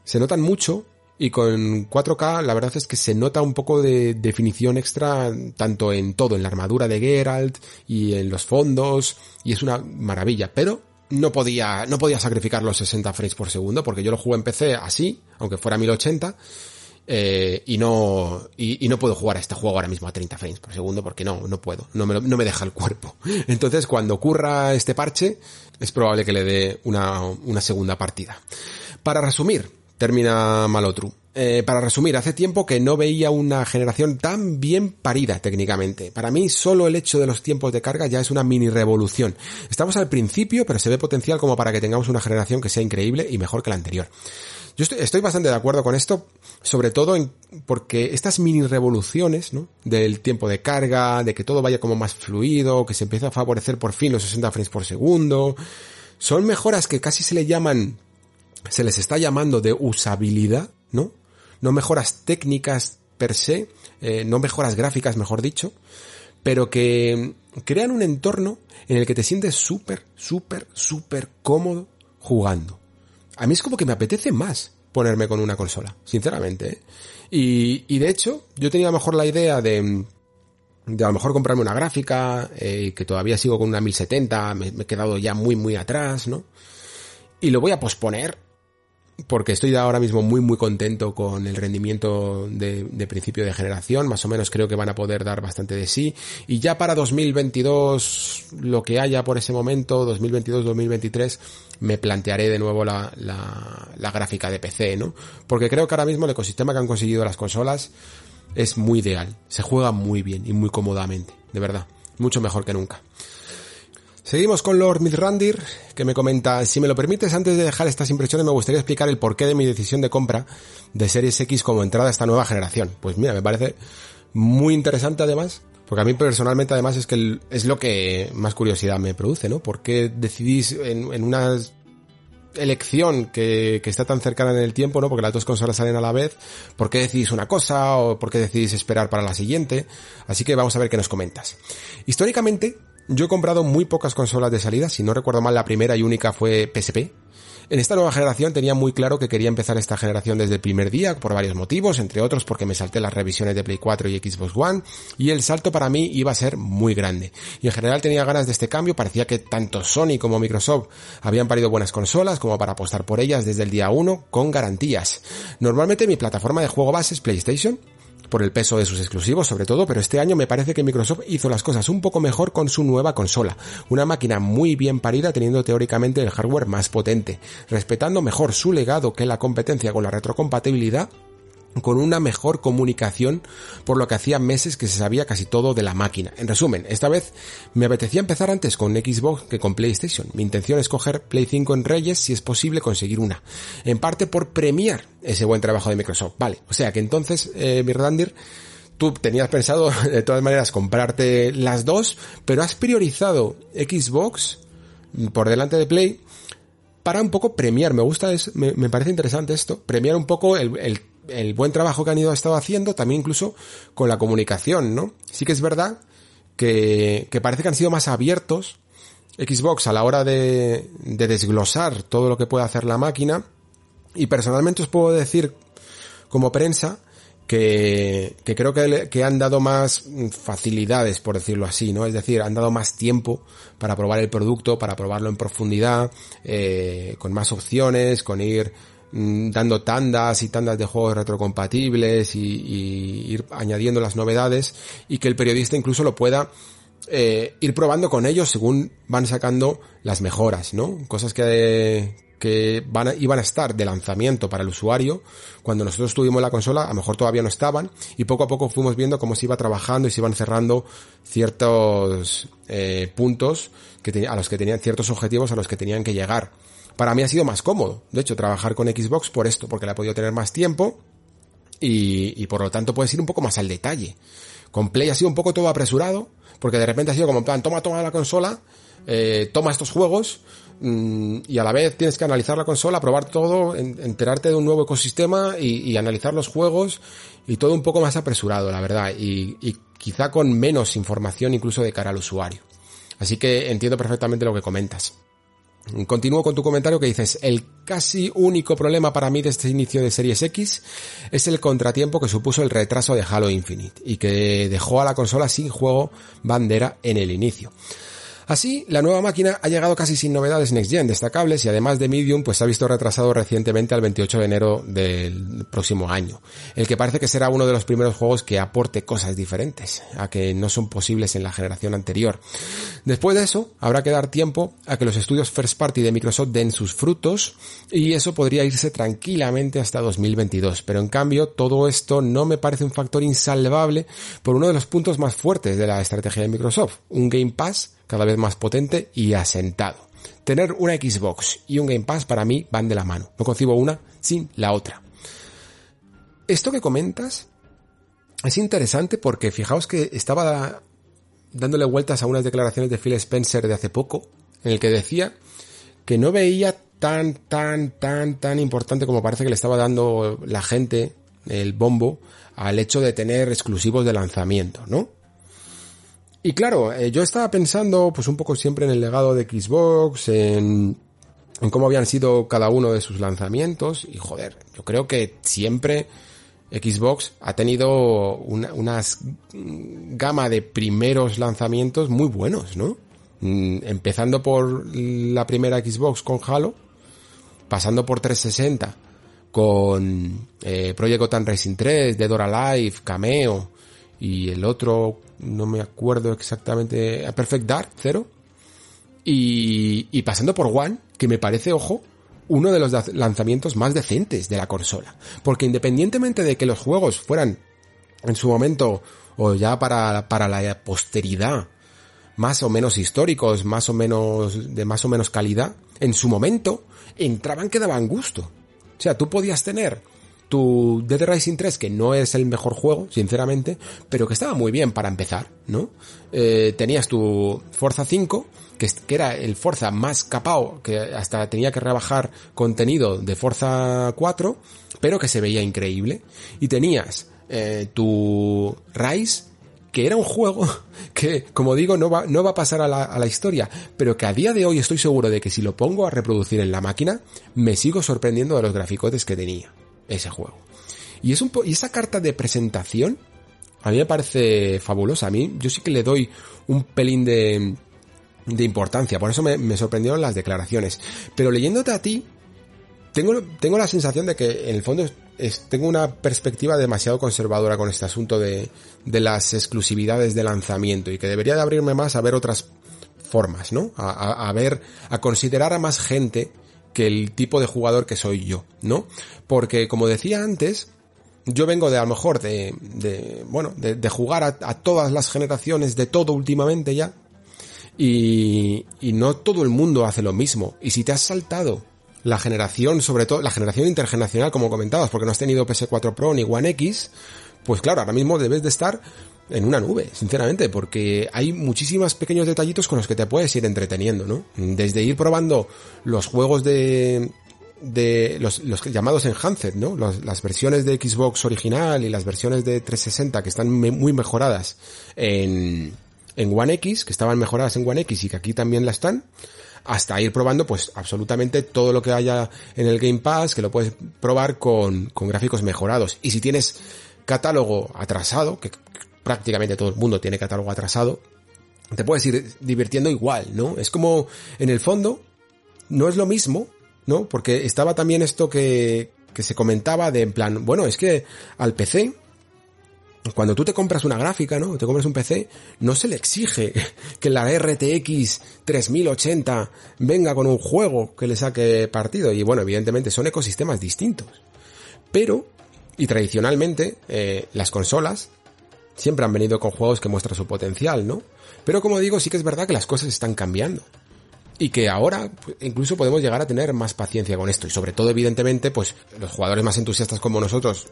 se notan mucho y con 4K la verdad es que se nota un poco de definición extra tanto en todo, en la armadura de Geralt y en los fondos y es una maravilla, pero no podía, no podía sacrificar los 60 frames por segundo porque yo lo jugué en PC así, aunque fuera 1080, eh, y no, y, no puedo jugar a este juego ahora mismo a 30 frames por segundo porque no, no puedo, no me, no me deja el cuerpo. Entonces cuando ocurra este parche, es probable que le dé una, una segunda partida. Para resumir, termina Malotru. Eh, para resumir, hace tiempo que no veía una generación tan bien parida técnicamente. Para mí, solo el hecho de los tiempos de carga ya es una mini revolución. Estamos al principio, pero se ve potencial como para que tengamos una generación que sea increíble y mejor que la anterior. Yo estoy, bastante de acuerdo con esto, sobre todo en, porque estas mini revoluciones, ¿no? Del tiempo de carga, de que todo vaya como más fluido, que se empieza a favorecer por fin los 60 frames por segundo, son mejoras que casi se le llaman, se les está llamando de usabilidad, ¿no? No mejoras técnicas per se, eh, no mejoras gráficas, mejor dicho, pero que crean un entorno en el que te sientes súper, súper, súper cómodo jugando. A mí es como que me apetece más ponerme con una consola, sinceramente. ¿eh? Y, de hecho, yo tenía mejor la idea de, de a lo mejor comprarme una gráfica, eh, que todavía sigo con una 1070, me, me, he quedado ya muy, muy atrás, ¿no? Y lo voy a posponer porque estoy ahora mismo muy muy contento con el rendimiento de, de, principio de generación, más o menos creo que van a poder dar bastante de sí, y ya para 2022, lo que haya por ese momento, 2022-2023, me plantearé de nuevo la, la, la gráfica de PC, ¿no? Porque creo que ahora mismo el ecosistema que han conseguido las consolas es muy ideal, se juega muy bien y muy cómodamente, de verdad, mucho mejor que nunca. Seguimos con Lord Mithrandir, que me comenta, si me lo permites, antes de dejar estas impresiones me gustaría explicar el porqué de mi decisión de compra de Series X como entrada a esta nueva generación. Pues mira, me parece muy interesante además, porque a mí personalmente además es que es lo que más curiosidad me produce, ¿no? ¿Por qué decidís en, en una elección que, que, está tan cercana en el tiempo, ¿no? Porque las dos consolas salen a la vez. ¿Por qué decidís una cosa o por qué decidís esperar para la siguiente? Así que vamos a ver qué nos comentas. Históricamente, yo he comprado muy pocas consolas de salida, si no recuerdo mal la primera y única fue PSP. En esta nueva generación tenía muy claro que quería empezar esta generación desde el primer día por varios motivos, entre otros porque me salté las revisiones de Play 4 y Xbox One y el salto para mí iba a ser muy grande. Y en general tenía ganas de este cambio, parecía que tanto Sony como Microsoft habían parido buenas consolas como para apostar por ellas desde el día 1 con garantías. Normalmente mi plataforma de juego base es PlayStation, por el peso de sus exclusivos sobre todo, pero este año me parece que Microsoft hizo las cosas un poco mejor con su nueva consola, una máquina muy bien parida teniendo teóricamente el hardware más potente, respetando mejor su legado que la competencia con la retrocompatibilidad con una mejor comunicación, por lo que hacía meses que se sabía casi todo de la máquina. En resumen, esta vez me apetecía empezar antes con Xbox que con PlayStation. Mi intención es coger Play 5 en Reyes si es posible conseguir una. En parte por premiar ese buen trabajo de Microsoft. Vale, o sea que entonces, eh, tú tenías pensado de todas maneras comprarte las dos, pero has priorizado Xbox por delante de Play para un poco premiar, me gusta, es, me, parece interesante esto, premiar un poco el, el el buen trabajo que han ido estado haciendo, también incluso con la comunicación, ¿no? Sí que es verdad que, que parece que han sido más abiertos Xbox a la hora de, de desglosar todo lo que puede hacer la máquina. Y personalmente os puedo decir, como prensa, que, que creo que, que, han dado más facilidades, por decirlo así, ¿no? Es decir, han dado más tiempo para probar el producto, para probarlo en profundidad, eh, con más opciones, con ir Mm, dando tandas y tandas de juegos retrocompatibles y, ir añadiendo las novedades y que el periodista incluso lo pueda eh, ir probando con ellos según van sacando las mejoras, ¿no? Cosas que, que van a, iban a estar de lanzamiento para el usuario. Cuando nosotros tuvimos la consola, a lo mejor todavía no estaban, y poco a poco fuimos viendo cómo se iba trabajando y se iban cerrando ciertos eh, puntos que a los que tenían ciertos objetivos a los que tenían que llegar. Para mí ha sido más cómodo, de hecho, trabajar con Xbox por esto, porque le he podido tener más tiempo y, por lo tanto puedes ir un poco más al detalle. Con Play ha sido un poco todo apresurado, porque de repente ha sido como en plan, toma, toma la consola, eh, toma estos juegos, mm, y a la vez tienes que analizar la consola, probar todo, enterarte de un nuevo ecosistema y, analizar los juegos y todo un poco más apresurado, la verdad, y, quizá con menos información incluso de cara al usuario. Así que entiendo perfectamente lo que comentas. Continúo con tu comentario que dices, el casi único problema para mí de este inicio de Series X es el contratiempo que supuso el retraso de Halo Infinite y que dejó a la consola sin juego bandera en el inicio. Así, la nueva máquina ha llegado casi sin novedades Next Gen destacables y además de Medium pues se ha visto retrasado recientemente al 28 de enero del próximo año, el que parece que será uno de los primeros juegos que aporte cosas diferentes, a que no son posibles en la generación anterior. Después de eso, habrá que dar tiempo a que los estudios First Party de Microsoft den sus frutos y eso podría irse tranquilamente hasta 2022, pero en cambio todo esto no me parece un factor insalvable por uno de los puntos más fuertes de la estrategia de Microsoft, un Game Pass cada vez más potente y asentado. Tener una Xbox y un Game Pass para mí van de la mano. No concibo una sin la otra. Esto que comentas es interesante porque fijaos que estaba dándole vueltas a unas declaraciones de Phil Spencer de hace poco, en el que decía que no veía tan, tan, tan, tan importante como parece que le estaba dando la gente el bombo al hecho de tener exclusivos de lanzamiento, ¿no? Y claro, eh, yo estaba pensando pues un poco siempre en el legado de Xbox, en, cómo habían sido cada uno de sus lanzamientos y joder, yo creo que siempre Xbox ha tenido una, gama de primeros lanzamientos muy buenos, ¿no? Mm, empezando por la primera Xbox con Halo, pasando por 360 con eh, Project Gotham Racing 3, Dead or Alive, Cameo y el otro no me acuerdo exactamente, a Perfect Dark, cero. Y, y pasando por One, que me parece, ojo, uno de los lanzamientos más decentes de la consola. Porque independientemente de que los juegos fueran en su momento o ya para, para la posteridad más o menos históricos, más o menos de más o menos calidad, en su momento entraban que daban gusto. O sea, tú podías tener tu Dead Rising 3, que no es el mejor juego, sinceramente, pero que estaba muy bien para empezar, ¿no? Eh, tenías tu Forza 5, que, que, era el Forza más capao, que hasta tenía que rebajar contenido de Forza 4, pero que se veía increíble. Y tenías eh, tu Rise, que era un juego que, como digo, no va, no va a pasar a la, a la, historia, pero que a día de hoy estoy seguro de que si lo pongo a reproducir en la máquina, me sigo sorprendiendo de los graficotes que tenía ese juego. Y es un y esa carta de presentación a mí me parece fabulosa. A mí yo sí que le doy un pelín de, de importancia. Por eso me, sorprendieron las declaraciones. Pero leyéndote a ti, tengo, tengo la sensación de que en el fondo es, tengo una perspectiva demasiado conservadora con este asunto de, de las exclusividades de lanzamiento y que debería de abrirme más a ver otras formas, ¿no? A, a ver, a considerar a más gente que el tipo de jugador que soy yo, ¿no? Porque como decía antes, yo vengo de a lo mejor de, de bueno, de, de jugar a, todas las generaciones de todo últimamente ya. Y, y no todo el mundo hace lo mismo. Y si te has saltado la generación, sobre todo la generación intergeneracional, como comentabas, porque no has tenido PS4 Pro ni One X, pues claro, ahora mismo debes de estar en una nube, sinceramente, porque hay muchísimos pequeños detallitos con los que te puedes ir entreteniendo, ¿no? Desde ir probando los juegos de, de los, llamados Enhanced, ¿no? Las versiones de Xbox original y las versiones de 360 que están muy mejoradas en, en One X, que estaban mejoradas en One X y que aquí también la están, hasta ir probando pues absolutamente todo lo que haya en el Game Pass, que lo puedes probar con, con gráficos mejorados. Y si tienes catálogo atrasado, que prácticamente todo el mundo tiene catálogo atrasado, te puedes ir divirtiendo igual, ¿no? Es como, en el fondo, no es lo mismo, ¿no? Porque estaba también esto que, que se comentaba de en plan, bueno, es que al PC, cuando tú te compras una gráfica, ¿no? Te compras un PC, no se le exige que la RTX 3080 venga con un juego que le saque partido. Y bueno, evidentemente son ecosistemas distintos. Pero, y tradicionalmente, eh, las consolas siempre han venido con juegos que muestran su potencial, ¿no? Pero como digo, sí que es verdad que las cosas están cambiando. Y que ahora incluso podemos llegar a tener más paciencia con esto. Y sobre todo, evidentemente, pues los jugadores más entusiastas como nosotros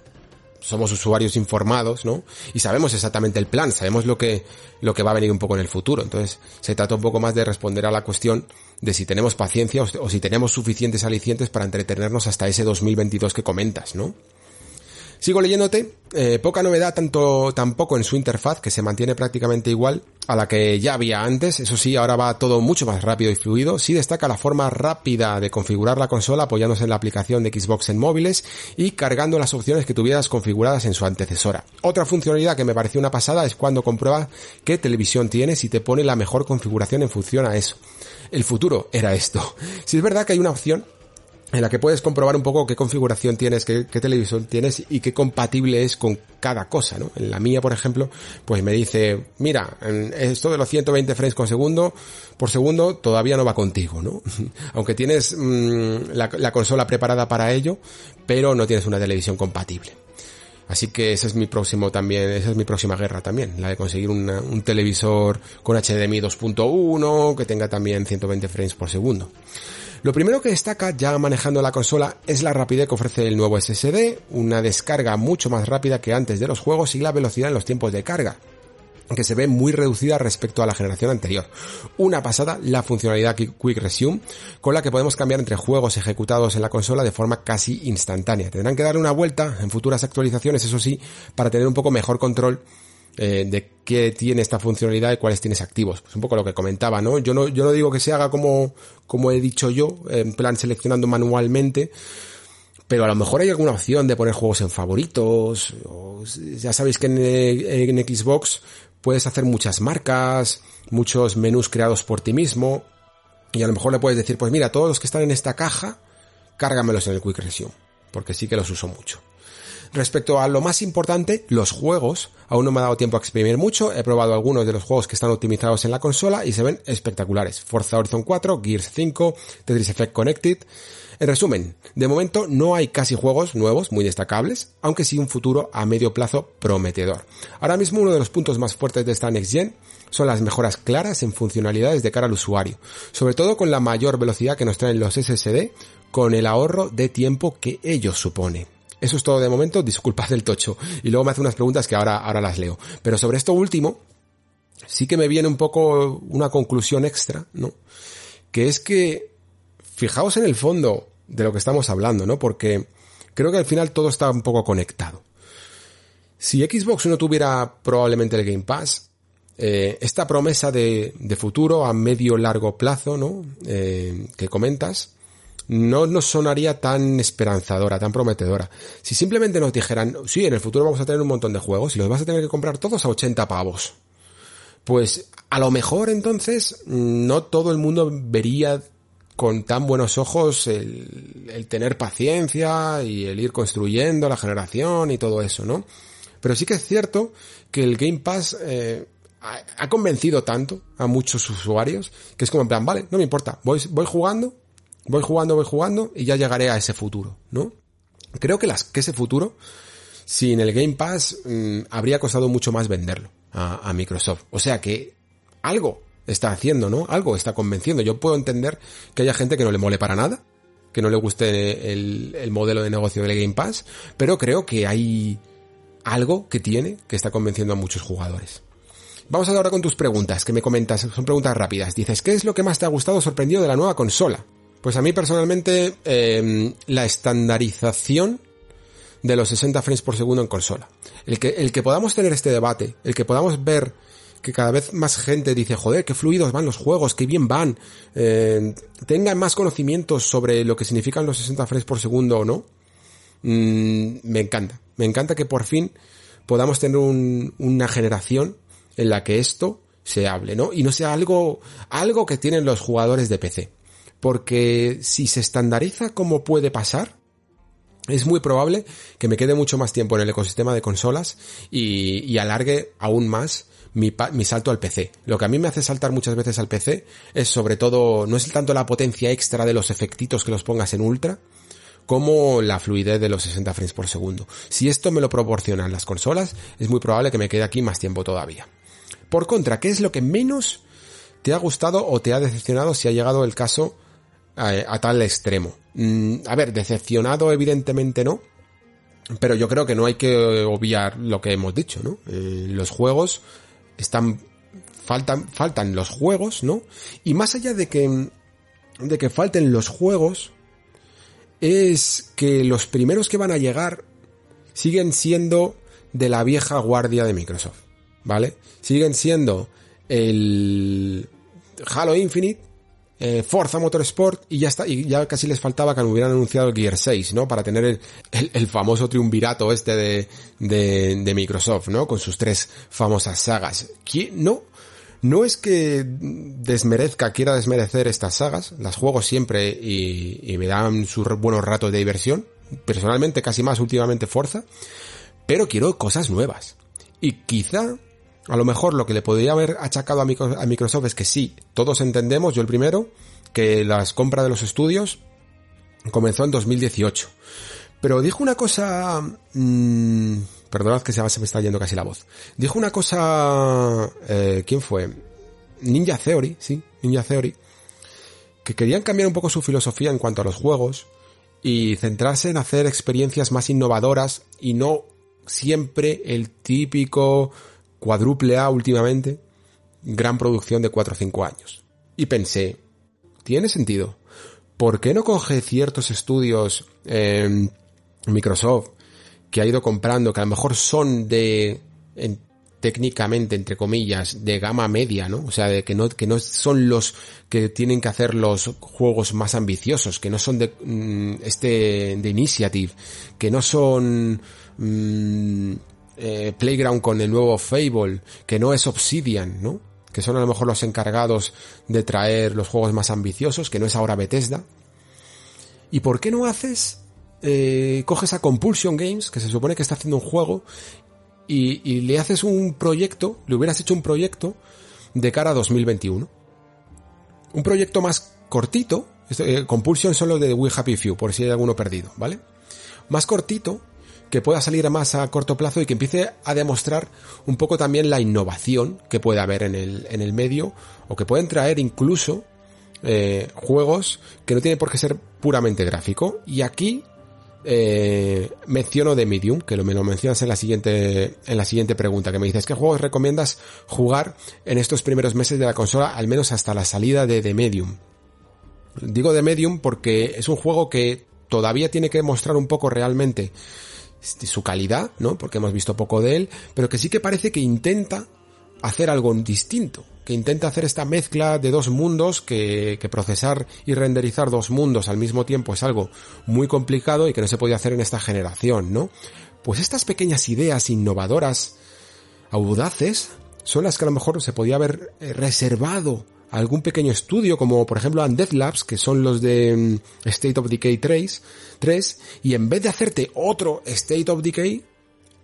somos usuarios informados, ¿no? Y sabemos exactamente el plan, sabemos lo que, lo que va a venir un poco en el futuro. Entonces, se trata un poco más de responder a la cuestión de si tenemos paciencia o, o si tenemos suficientes alicientes para entretenernos hasta ese 2022 que comentas, ¿no? Sigo leyéndote, eh, poca novedad tanto tampoco en su interfaz, que se mantiene prácticamente igual a la que ya había antes, eso sí, ahora va todo mucho más rápido y fluido, sí destaca la forma rápida de configurar la consola apoyándose en la aplicación de Xbox en móviles y cargando las opciones que tuvieras configuradas en su antecesora. Otra funcionalidad que me pareció una pasada es cuando comprueba qué televisión tienes y te pone la mejor configuración en función a eso. El futuro era esto. Si es verdad que hay una opción en la que puedes comprobar un poco qué configuración tienes, qué, qué, televisión tienes y qué compatible es con cada cosa, ¿no? En la mía, por ejemplo, pues me dice, mira, esto de los 120 frames por segundo, por segundo todavía no va contigo, ¿no? Aunque tienes mmm, la, la consola preparada para ello, pero no tienes una televisión compatible. Así que ese es mi próximo también, esa es mi próxima guerra también, la de conseguir un televisor con HDMI 2.1 que tenga también 120 frames por segundo. Lo primero que destaca ya manejando la consola es la rapidez que ofrece el nuevo SSD, una descarga mucho más rápida que antes de los juegos y la velocidad en los tiempos de carga que se ve muy reducida respecto a la generación anterior. Una pasada la funcionalidad Quick Resume, con la que podemos cambiar entre juegos ejecutados en la consola de forma casi instantánea. Tendrán que dar una vuelta en futuras actualizaciones, eso sí, para tener un poco mejor control eh, de qué tiene esta funcionalidad y cuáles tienes activos. Pues un poco lo que comentaba, ¿no? Yo no, yo no digo que se haga como, como he dicho yo, en plan seleccionando manualmente, pero a lo mejor hay alguna opción de poner juegos en favoritos, o, ya sabéis que en, Xbox puedes hacer muchas marcas, muchos menús creados por ti mismo, y a lo mejor le puedes decir, pues mira, todos los que están en esta caja, cárgamelos en el Quick Resume, porque sí que los uso mucho. Respecto a lo más importante, los juegos. Aún no me ha dado tiempo a exprimir mucho. He probado algunos de los juegos que están optimizados en la consola y se ven espectaculares. Forza Horizon 4, Gears 5, Tetris Effect Connected. En resumen, de momento no hay casi juegos nuevos muy destacables, aunque sí un futuro a medio plazo prometedor. Ahora mismo uno de los puntos más fuertes de esta Next Gen son las mejoras claras en funcionalidades de cara al usuario, sobre todo con la mayor velocidad que nos traen los SSD, con el ahorro de tiempo que ello supone. Eso es todo de momento, disculpad el tocho. Y luego me hace unas preguntas que ahora, ahora las leo. Pero sobre esto último, sí que me viene un poco una conclusión extra, ¿no? Que es que, fijaos en el fondo de lo que estamos hablando, ¿no? Porque creo que al final todo está un poco conectado. Si Xbox no tuviera probablemente el Game Pass, eh, esta promesa de, de, futuro a medio largo plazo, ¿no? Eh, que comentas, no nos sonaría tan esperanzadora, tan prometedora. Si simplemente nos dijeran, sí, en el futuro vamos a tener un montón de juegos y los vas a tener que comprar todos a 80 pavos. Pues a lo mejor entonces no todo el mundo vería con tan buenos ojos el, tener paciencia y el ir construyendo la generación y todo eso, ¿no? Pero sí que es cierto que el Game Pass eh, ha, ha, convencido tanto a muchos usuarios que es como en plan, vale, no me importa, voy, voy jugando Voy jugando, voy jugando y ya llegaré a ese futuro, ¿no? Creo que, las, que ese futuro sin el Game Pass mm, habría costado mucho más venderlo a, Microsoft. O sea que algo está haciendo, ¿no? Algo está convenciendo. Yo puedo entender que haya gente que no le mole para nada, que no le guste el, el modelo de negocio del Game Pass, pero creo que hay algo que tiene que está convenciendo a muchos jugadores. Vamos ahora con tus preguntas, que me comentas, son preguntas rápidas. Dices, ¿qué es lo que más te ha gustado sorprendido de la nueva consola? Pues a mí personalmente, em, la estandarización de los 60 frames por segundo en consola. El que, el que podamos tener este debate, el que podamos ver que cada vez más gente dice, joder, qué fluidos van los juegos, qué bien van, eh, tengan más conocimientos sobre lo que significan los 60 frames por segundo o no, mm, me encanta. Me encanta que por fin podamos tener una generación en la que esto se hable, ¿no? Y no sea algo, algo que tienen los jugadores de PC. Porque si se estandariza como puede pasar, es muy probable que me quede mucho más tiempo en el ecosistema de consolas y, alargue aún más mi, mi, salto al PC. Lo que a mí me hace saltar muchas veces al PC es sobre todo, no es tanto la potencia extra de los efectitos que los pongas en ultra, como la fluidez de los 60 frames por segundo. Si esto me lo proporcionan las consolas, es muy probable que me quede aquí más tiempo todavía. Por contra, ¿qué es lo que menos te ha gustado o te ha decepcionado si ha llegado el caso a, tal extremo? Mm, a ver, decepcionado evidentemente no, pero yo creo que no hay que obviar lo que hemos dicho, ¿no? Eh, los juegos están faltan faltan los juegos, ¿no? Y más allá de que de que falten los juegos es que los primeros que van a llegar siguen siendo de la vieja guardia de Microsoft. ¿vale? Siguen siendo el Halo Infinite, eh, Forza Motorsport y ya está, y ya casi les faltaba que me hubieran anunciado el Gear 6, ¿no? Para tener el, el, famoso triunvirato este de, de, de, Microsoft, ¿no? Con sus tres famosas sagas. No, no es que desmerezca, quiera desmerecer estas sagas, las juego siempre y, y me dan sus buenos ratos de diversión, personalmente casi más últimamente Forza, pero quiero cosas nuevas. Y quizá a lo mejor lo que le podría haber achacado a Microsoft es que sí, todos entendemos, yo el primero, que las compras de los estudios comenzó en 2018. Pero dijo una cosa... Mmm, perdonad que se me está yendo casi la voz. Dijo una cosa... Eh, ¿Quién fue? Ninja Theory, sí, Ninja Theory. Que querían cambiar un poco su filosofía en cuanto a los juegos y centrarse en hacer experiencias más innovadoras y no siempre el típico cuádruple A últimamente, gran producción de 4 o 5 años. Y pensé, tiene sentido. ¿Por qué no coge ciertos estudios en Microsoft que ha ido comprando, que a lo mejor son de, técnicamente, entre comillas, de gama media, ¿no? O sea, de que no, que no son los que tienen que hacer los juegos más ambiciosos, que no son de, mm, este, de Initiative, que no son, mm, eh, Playground con el nuevo Fable, que no es Obsidian, ¿no? Que son a lo mejor los encargados de traer los juegos más ambiciosos, que no es ahora Bethesda. ¿Y por qué no haces? Eh, coges a Compulsion Games, que se supone que está haciendo un juego, y, le haces un proyecto, le hubieras hecho un proyecto de cara a 2021. Un proyecto más cortito, eh, Compulsion solo de We Happy Few, por si hay alguno perdido, ¿vale? Más cortito, que pueda salir más a corto plazo y que empiece a demostrar un poco también la innovación que puede haber en el, en el medio o que pueden traer incluso eh, juegos que no tienen por qué ser puramente gráfico. Y aquí eh, menciono de Medium, que lo, me lo mencionas en la siguiente, en la siguiente pregunta, que me dices, ¿qué juegos recomiendas jugar en estos primeros meses de la consola, al menos hasta la salida de The Medium? Digo de Medium porque es un juego que todavía tiene que mostrar un poco realmente su calidad, ¿no? Porque hemos visto poco de él, pero que sí que parece que intenta hacer algo distinto, que intenta hacer esta mezcla de dos mundos, que, que, procesar y renderizar dos mundos al mismo tiempo es algo muy complicado y que no se puede hacer en esta generación, ¿no? Pues estas pequeñas ideas innovadoras, audaces, son las que a lo mejor se podía haber eh, reservado algún pequeño estudio, como por ejemplo Undead Labs, que son los de mm, State of Decay 3, 3, y en vez de hacerte otro State of Decay,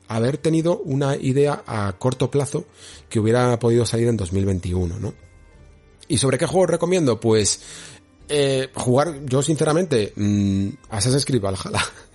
haber tenido una idea a corto plazo que hubiera podido salir en 2021, ¿no? ¿Y sobre qué juego recomiendo? Pues eh, jugar, yo sinceramente, mmm, Assassin's Creed Valhalla.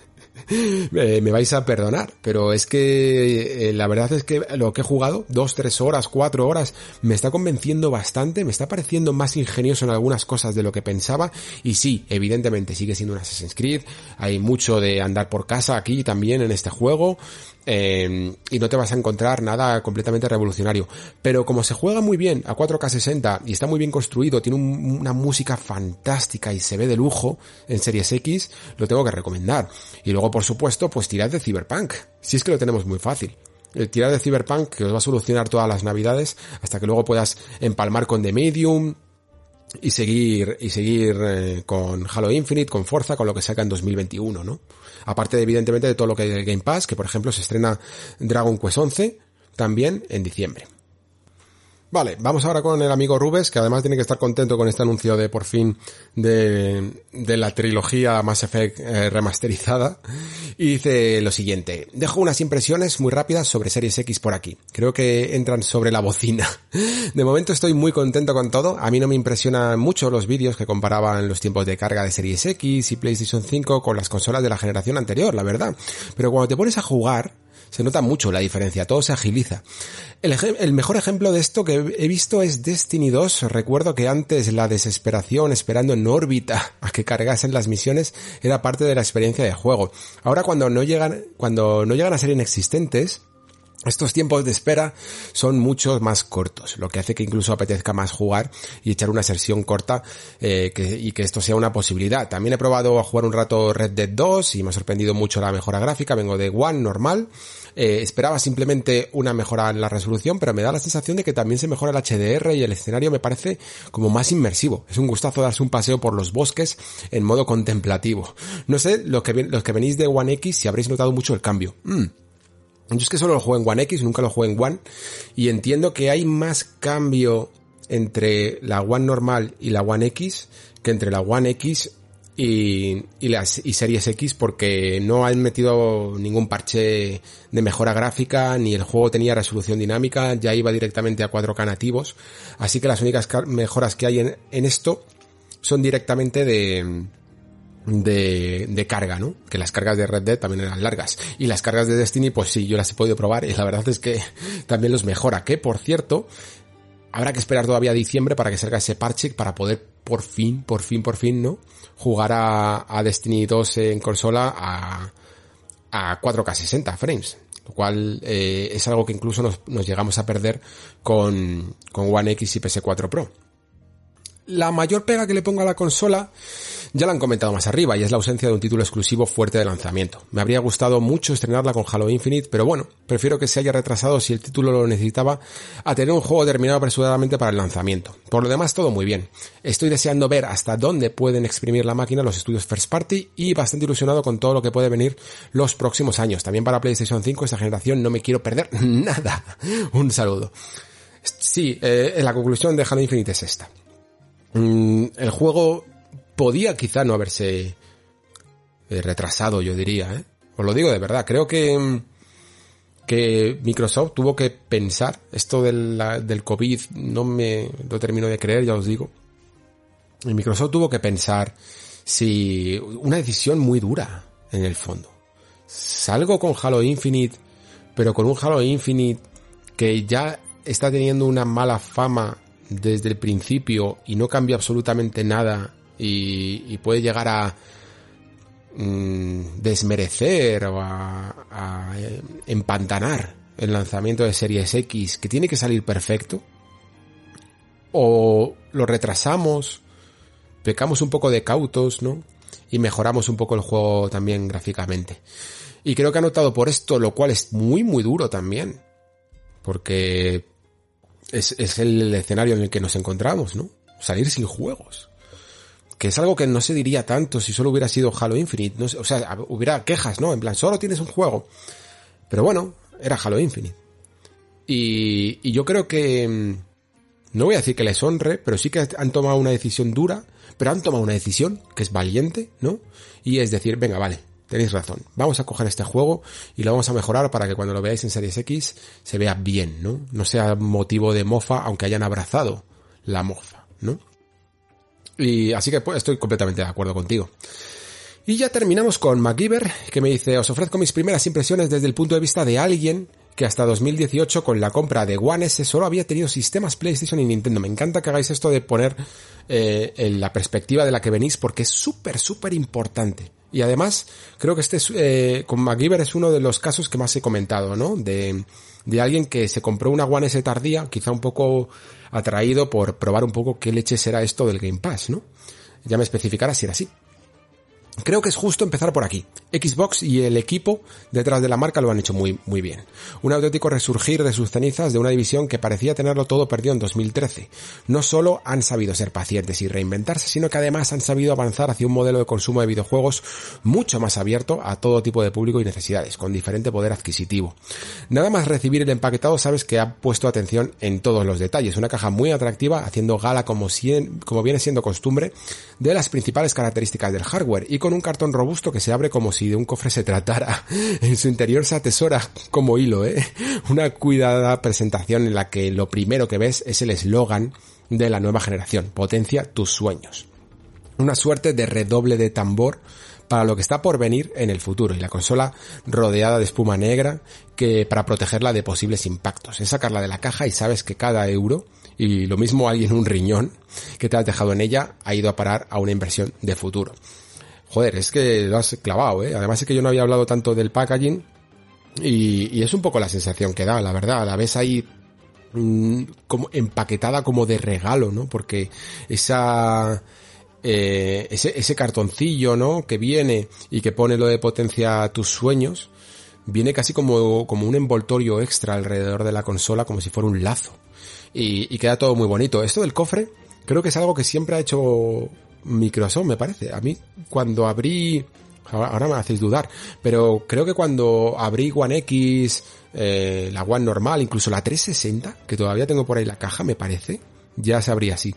me vais a perdonar, pero es que eh, la verdad es que lo que he jugado, dos, tres horas, cuatro horas, me está convenciendo bastante, me está pareciendo más ingenioso en algunas cosas de lo que pensaba. Y sí, evidentemente sigue siendo un Assassin's Creed, hay mucho de andar por casa aquí también en este juego, eh, y no te vas a encontrar nada completamente revolucionario. Pero como se juega muy bien a 4K60 y está muy bien construido, tiene una música fantástica y se ve de lujo en Series X, lo tengo que recomendar. Y luego, por supuesto, pues tirad de Cyberpunk. Si es que lo tenemos muy fácil. El tirar de Cyberpunk que os va a solucionar todas las navidades hasta que luego puedas empalmar con The Medium, y seguir y seguir eh, con Halo Infinite, con Forza, con lo que saca en 2021, ¿no? Aparte evidentemente de todo lo que hay en Game Pass, que por ejemplo se estrena Dragon Quest 11 también en diciembre. Vale, vamos ahora con el amigo Rubes, que además tiene que estar contento con este anuncio de por fin de, de la trilogía Mass Effect eh, remasterizada. Y dice lo siguiente, dejo unas impresiones muy rápidas sobre Series X por aquí. Creo que entran sobre la bocina. De momento estoy muy contento con todo. A mí no me impresionan mucho los vídeos que comparaban los tiempos de carga de Series X y PlayStation 5 con las consolas de la generación anterior, la verdad. Pero cuando te pones a jugar, se nota mucho la diferencia, todo se agiliza. El, mejor ejemplo de esto que he visto es Destiny 2. Recuerdo que antes la desesperación esperando en órbita a que cargasen las misiones era parte de la experiencia de juego. Ahora cuando no llegan, cuando no llegan a ser inexistentes, estos tiempos de espera son mucho más cortos, lo que hace que incluso apetezca más jugar y echar una sesión corta eh, y que esto sea una posibilidad. También he probado a jugar un rato Red Dead 2 y me ha sorprendido mucho la mejora gráfica. Vengo de One normal. Eh, esperaba simplemente una mejora en la resolución, pero me da la sensación de que también se mejora el HDR y el escenario me parece como más inmersivo. Es un gustazo darse un paseo por los bosques en modo contemplativo. No sé, los que, los que venís de One X si habréis notado mucho el cambio. Mm. Yo es que solo lo juego en One X, nunca lo juego en One, y entiendo que hay más cambio entre la One normal y la One X que entre la One X y, y las y Series X porque no han metido ningún parche de mejora gráfica ni el juego tenía resolución dinámica, ya iba directamente a 4K nativos, así que las únicas mejoras que hay en, en esto son directamente de, de, de, carga, ¿no? Que las cargas de Red Dead también eran largas. Y las cargas de Destiny, pues sí, yo las he podido probar y la verdad es que también los mejora. Que, por cierto, habrá que esperar todavía diciembre para que salga ese parche para poder por fin, por fin, por fin, ¿no? Jugar a, a Destiny 2 en consola a, a 4K 60 frames. Lo cual eh, es algo que incluso nos, nos llegamos a perder con, con One X y PS4 Pro. La mayor pega que le pongo a la consola ya la han comentado más arriba y es la ausencia de un título exclusivo fuerte de lanzamiento. Me habría gustado mucho estrenarla con Halo Infinite, pero bueno, prefiero que se haya retrasado si el título lo necesitaba a tener un juego terminado apresuradamente para el lanzamiento. Por lo demás, todo muy bien. Estoy deseando ver hasta dónde pueden exprimir la máquina los estudios First Party y bastante ilusionado con todo lo que puede venir los próximos años. También para PlayStation 5 esta generación no me quiero perder nada. Un saludo. Sí, eh, la conclusión de Halo Infinite es esta. Mm, el juego podía quizá no haberse eh, retrasado, yo diría, ¿eh? Os lo digo de verdad, creo que, que Microsoft tuvo que pensar, esto del, del COVID no me lo termino de creer, ya os digo. Microsoft tuvo que pensar si una decisión muy dura en el fondo. Salgo con Halo Infinite, pero con un Halo Infinite que ya está teniendo una mala fama desde el principio y no cambia absolutamente nada y, puede llegar a mm, desmerecer o a, empantanar el lanzamiento de Series X, que tiene que salir perfecto, o lo retrasamos, pecamos un poco de cautos, ¿no? Y mejoramos un poco el juego también gráficamente. Y creo que ha notado por esto, lo cual es muy, muy duro también. Porque es, es el escenario en el que nos encontramos, ¿no? Salir sin juegos que es algo que no se diría tanto si solo hubiera sido Halo Infinite. O sea, hubiera quejas, ¿no? En plan, solo tienes un juego. Pero bueno, era Halo Infinite. Y, y yo creo que... Mm, no voy a decir que les honre, pero sí que han tomado una decisión dura, pero han tomado una decisión que es valiente, ¿no? Y es decir, venga, vale, tenéis razón. Vamos a coger este juego y lo vamos a mejorar para que cuando lo veáis en Series X se vea bien, ¿no? No sea motivo de mofa, aunque hayan abrazado la mofa, ¿no? Y así que pues, estoy completamente de acuerdo contigo. Y ya terminamos con MacGyver, que me dice, os ofrezco mis primeras impresiones desde el punto de vista de alguien que hasta 2018 con la compra de One S solo había tenido sistemas PlayStation y Nintendo. Me encanta que hagáis esto de poner eh, en la perspectiva de la que venís porque es súper, súper importante. Y además, creo que este es, eh, con MacGyver es uno de los casos que más he comentado, ¿no? De, de alguien que se compró una One S tardía, quizá un poco atraído por probar un poco qué leche será esto del Game Pass, ¿no? Ya me especificará si era así. Creo que es justo empezar por aquí. Xbox y el equipo detrás de la marca lo han hecho muy, muy bien. Un auténtico resurgir de sus cenizas de una división que parecía tenerlo todo perdido en 2013. No solo han sabido ser pacientes y reinventarse, sino que además han sabido avanzar hacia un modelo de consumo de videojuegos mucho más abierto a todo tipo de público y necesidades, con diferente poder adquisitivo. Nada más recibir el empaquetado sabes que ha puesto atención en todos los detalles. Una caja muy atractiva, haciendo gala como, como viene siendo costumbre de las principales características del hardware y un cartón robusto que se abre como si de un cofre se tratara. En su interior se atesora como hilo, ¿eh? Una cuidada presentación en la que lo primero que ves es el eslogan de la nueva generación, potencia tus sueños. Una suerte de redoble de tambor para lo que está por venir en el futuro y la consola rodeada de espuma negra que para protegerla de posibles impactos. Es sacarla de la caja y sabes que cada euro y lo mismo alguien un riñón que te has dejado en ella ha ido a parar a una inversión de futuro. Joder, es que lo has clavado, ¿eh? Además es que yo no había hablado tanto del packaging y, es un poco la sensación que da, la verdad. La ves ahí mm, como empaquetada como de regalo, ¿no? Porque esa... Eh, ese, ese cartoncillo, ¿no? Que viene y que pone lo de potencia tus sueños, viene casi como, como un envoltorio extra alrededor de la consola, como si fuera un lazo. Y, y queda todo muy bonito. Esto del cofre, creo que es algo que siempre ha hecho Microsoft, me parece. A mí, cuando abrí, ahora me hacéis dudar, pero creo que cuando abrí One X, eh, la One normal, incluso la 360, que todavía tengo por ahí la caja, me parece, ya se abría así.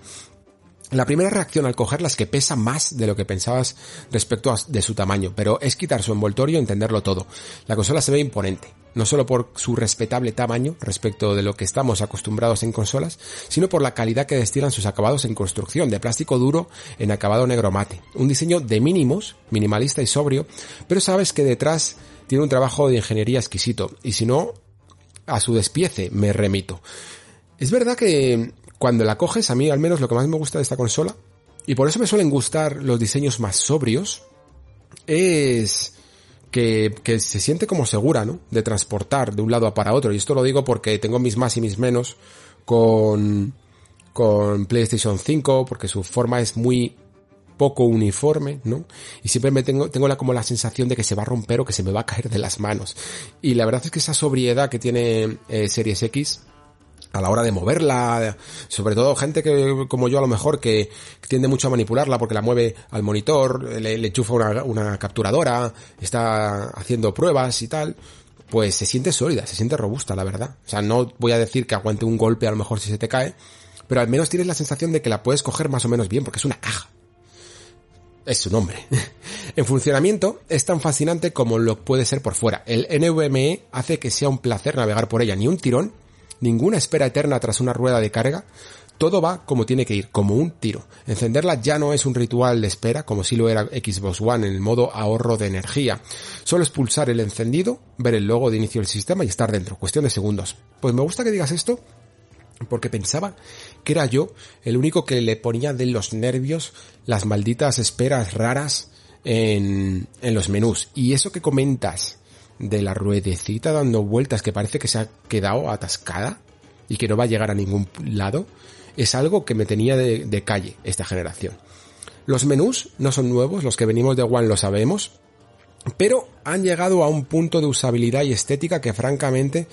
La primera reacción al cogerla es que pesa más de lo que pensabas respecto a, de su tamaño, pero es quitar su envoltorio y entenderlo todo. La consola se ve imponente, no solo por su respetable tamaño respecto de lo que estamos acostumbrados en consolas, sino por la calidad que destilan sus acabados en construcción, de plástico duro en acabado negro mate. Un diseño de mínimos, minimalista y sobrio, pero sabes que detrás tiene un trabajo de ingeniería exquisito, y si no, a su despiece me remito. Es verdad que cuando la coges, a mí al menos lo que más me gusta de esta consola, y por eso me suelen gustar los diseños más sobrios, es que, que, se siente como segura, ¿no? De transportar de un lado a para otro. Y esto lo digo porque tengo mis más y mis menos con, con PlayStation 5, porque su forma es muy poco uniforme, ¿no? Y siempre me tengo, tengo la, como la sensación de que se va a romper o que se me va a caer de las manos. Y la verdad es que esa sobriedad que tiene eh, Series X a la hora de moverla, sobre todo gente que como yo a lo mejor que tiende mucho a manipularla porque la mueve al monitor, le, le enchufa una, una, capturadora, está haciendo pruebas y tal, pues se siente sólida, se siente robusta, la verdad. O sea, no voy a decir que aguante un golpe a lo mejor si se te cae, pero al menos tienes la sensación de que la puedes coger más o menos bien porque es una caja. Es su nombre. en funcionamiento es tan fascinante como lo puede ser por fuera. El NVMe hace que sea un placer navegar por ella, ni un tirón ninguna espera eterna tras una rueda de carga, todo va como tiene que ir, como un tiro. Encenderla ya no es un ritual de espera, como si lo era Xbox One en el modo ahorro de energía. Solo es pulsar el encendido, ver el logo de inicio del sistema y estar dentro. Cuestión de segundos. Pues me gusta que digas esto, porque pensaba que era yo el único que le ponía de los nervios las malditas esperas raras en, en los menús. Y eso que comentas de la ruedecita dando vueltas que parece que se ha quedado atascada y que no va a llegar a ningún lado, es algo que me tenía de, calle esta generación. Los menús no son nuevos, los que venimos de One lo sabemos, pero han llegado a un punto de usabilidad y estética que francamente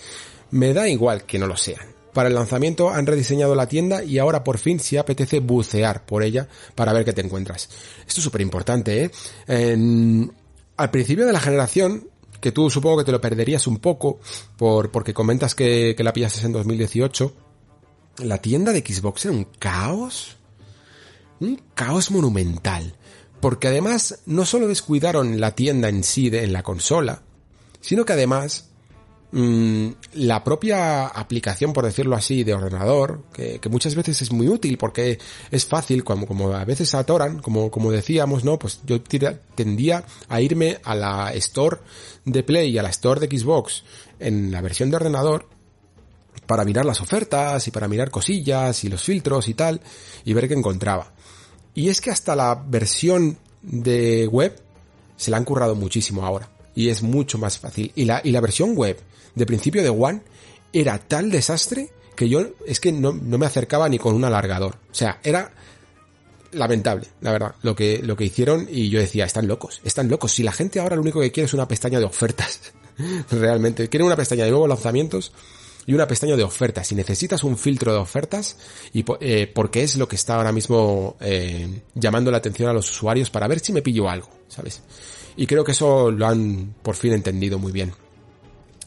me da igual que no lo sean. Para el lanzamiento han rediseñado la tienda y ahora por fin si apetece bucear por ella para ver qué te encuentras. Esto es súper importante, ¿eh? al principio de la generación que tú supongo que te lo perderías un poco por, porque comentas que, la pillaste en 2018. La tienda de Xbox era un caos. Un caos monumental. Porque además no solo descuidaron la tienda en sí de, en la consola, sino que además la propia aplicación, por decirlo así, de ordenador, que, muchas veces es muy útil porque es fácil, como, a veces atoran, como, como decíamos, ¿no? Pues yo tendía a irme a la Store de Play y a la Store de Xbox en la versión de ordenador para mirar las ofertas y para mirar cosillas y los filtros y tal y ver qué encontraba. Y es que hasta la versión de web se la han currado muchísimo ahora y es mucho más fácil. Y la, y la versión web de principio de One era tal desastre que yo es que no, no me acercaba ni con un alargador. O sea, era lamentable, la verdad, lo que, lo que hicieron y yo decía, están locos, están locos. Si la gente ahora lo único que quiere es una pestaña de ofertas, realmente, quieren una pestaña de nuevos lanzamientos y una pestaña de ofertas. Si necesitas un filtro de ofertas, y eh, porque es lo que está ahora mismo eh, llamando la atención a los usuarios para ver si me pillo algo, ¿sabes? Y creo que eso lo han por fin entendido muy bien.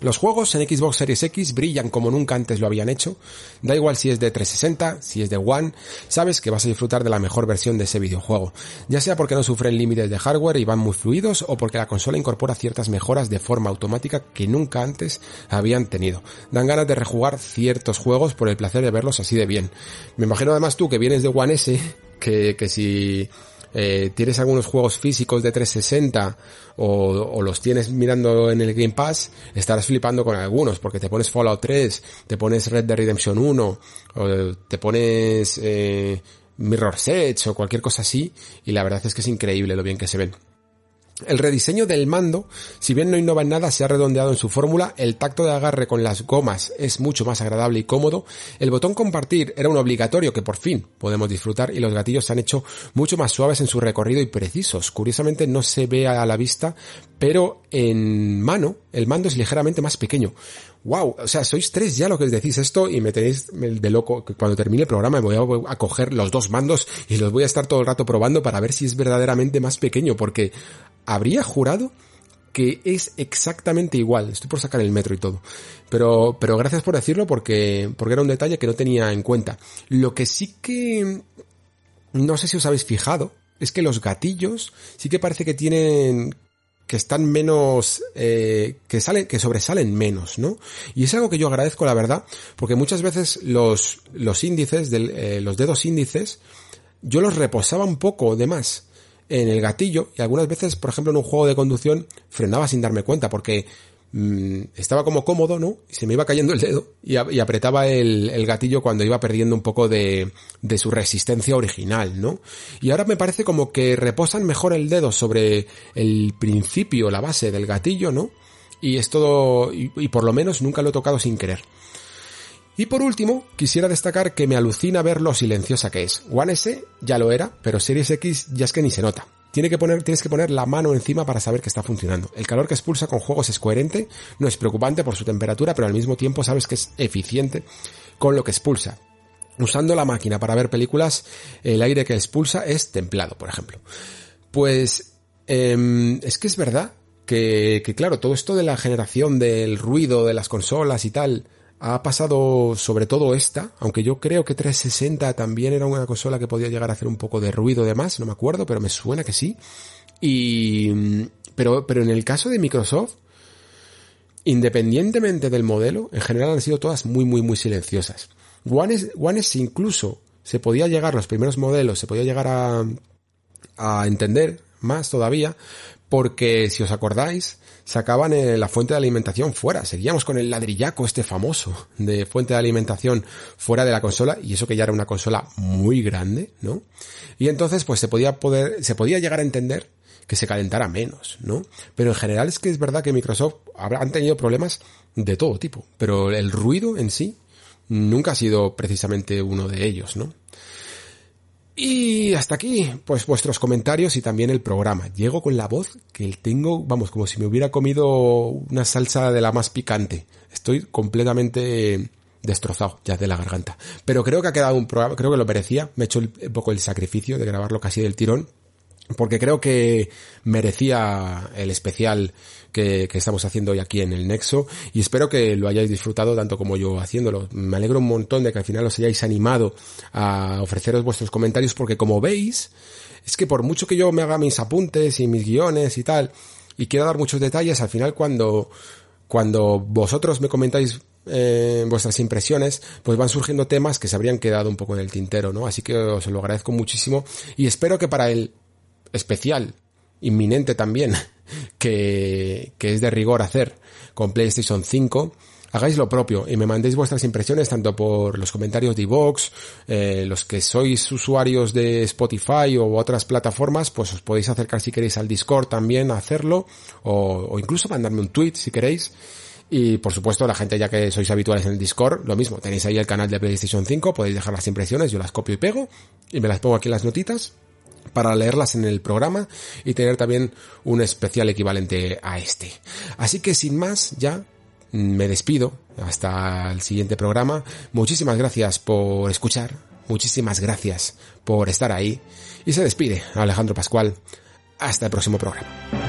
Los juegos en Xbox Series X brillan como nunca antes lo habían hecho. Da igual si es de 360, si es de One, sabes que vas a disfrutar de la mejor versión de ese videojuego. Ya sea porque no sufren límites de hardware y van muy fluidos o porque la consola incorpora ciertas mejoras de forma automática que nunca antes habían tenido. Dan ganas de rejugar ciertos juegos por el placer de verlos así de bien. Me imagino además tú que vienes de One S, que, que si eh, tienes algunos juegos físicos de 360 o, o, los tienes mirando en el Game Pass, estarás flipando con algunos, porque te pones Fallout 3, te pones Red Dead Redemption 1, o te pones eh, Mirror's Edge o cualquier cosa así, y la verdad es que es increíble lo bien que se ven. El rediseño del mando, si bien no innova en nada, se ha redondeado en su fórmula, el tacto de agarre con las gomas es mucho más agradable y cómodo, el botón compartir era un obligatorio que por fin podemos disfrutar y los gatillos se han hecho mucho más suaves en su recorrido y precisos. Curiosamente no se ve a la vista, pero en mano el mando es ligeramente más pequeño. Wow, o sea, sois tres ya lo que decís esto y me tenéis de loco. Cuando termine el programa me voy a, coger los dos mandos y los voy a estar todo el rato probando para ver si es verdaderamente más pequeño, porque habría jurado que es exactamente igual. Estoy por sacar el metro y todo. Pero, pero gracias por decirlo porque, porque era un detalle que no tenía en cuenta. Lo que sí que, no sé si os habéis fijado, es que los gatillos sí que parece que tienen que están menos, eh, que salen, que sobresalen menos, ¿no? Y es algo que yo agradezco, la verdad, porque muchas veces los, los índices, del, eh, los dedos índices, yo los reposaba un poco de más en el gatillo y algunas veces, por ejemplo, en un juego de conducción frenaba sin darme cuenta porque Mm, estaba como cómodo, ¿no? Se me iba cayendo el dedo y, apretaba el, gatillo cuando iba perdiendo un poco de, de, su resistencia original, ¿no? Y ahora me parece como que reposan mejor el dedo sobre el principio, la base del gatillo, ¿no? Y es todo, y, y por lo menos nunca lo he tocado sin querer. Y por último, quisiera destacar que me alucina ver lo silenciosa que es. One S ya lo era, pero Series X ya es que ni se nota. Tiene que poner, tienes que poner la mano encima para saber que está funcionando. El calor que expulsa con juegos es coherente, no es preocupante por su temperatura, pero al mismo tiempo sabes que es eficiente con lo que expulsa. Usando la máquina para ver películas, el aire que expulsa es templado, por ejemplo. Pues em, es que es verdad que, que, claro, todo esto de la generación del ruido de las consolas y tal, ha pasado sobre todo esta, aunque yo creo que 360 también era una consola que podía llegar a hacer un poco de ruido de más, no me acuerdo, pero me suena que sí. Y, pero, pero en el caso de Microsoft, independientemente del modelo, en general han sido todas muy, muy, muy silenciosas. One es incluso se podía llegar, los primeros modelos, se podía llegar a, a entender más todavía, porque si os acordáis, sacaban eh, la fuente de alimentación fuera. Seguíamos con el ladrillaco este famoso de fuente de alimentación fuera de la consola y eso que ya era una consola muy grande, ¿no? Y entonces pues se podía poder, se podía llegar a entender que se calentara menos, ¿no? Pero en general es que es verdad que Microsoft han tenido problemas de todo tipo, pero el ruido en sí nunca ha sido precisamente uno de ellos, ¿no? Y hasta aquí, pues vuestros comentarios y también el programa. Llego con la voz que tengo, vamos, como si me hubiera comido una salsa de la más picante. Estoy completamente destrozado ya de la garganta. Pero creo que ha quedado un programa, creo que lo merecía. Me he hecho un poco el sacrificio de grabarlo casi del tirón. Porque creo que merecía el especial que, estamos haciendo hoy aquí en el Nexo y espero que lo hayáis disfrutado tanto como yo haciéndolo. Me alegro un montón de que al final os hayáis animado a ofreceros vuestros comentarios porque como veis, es que por mucho que yo me haga mis apuntes y mis guiones y tal, y quiero dar muchos detalles, al final cuando cuando vosotros me comentáis eh, vuestras impresiones, pues van surgiendo temas que se habrían quedado un poco en el tintero, ¿no? Así que os lo agradezco muchísimo y espero que para el especial, inminente también, que, que es de rigor hacer con PlayStation 5, hagáis lo propio y me mandéis vuestras impresiones tanto por los comentarios de iVoox, eh, los que sois usuarios de Spotify o otras plataformas, pues os podéis acercar si queréis al Discord también a hacerlo o, o incluso mandarme un tweet si queréis. Y por supuesto, la gente ya que sois habituales en el Discord, lo mismo, tenéis ahí el canal de PlayStation 5, podéis dejar las impresiones, yo las copio y pego y me las pongo aquí en las notitas para leerlas en el programa y tener también un especial equivalente a este. Así que sin más, ya me despido hasta el siguiente programa. Muchísimas gracias por escuchar, muchísimas gracias por estar ahí y se despide Alejandro Pascual. Hasta el próximo programa.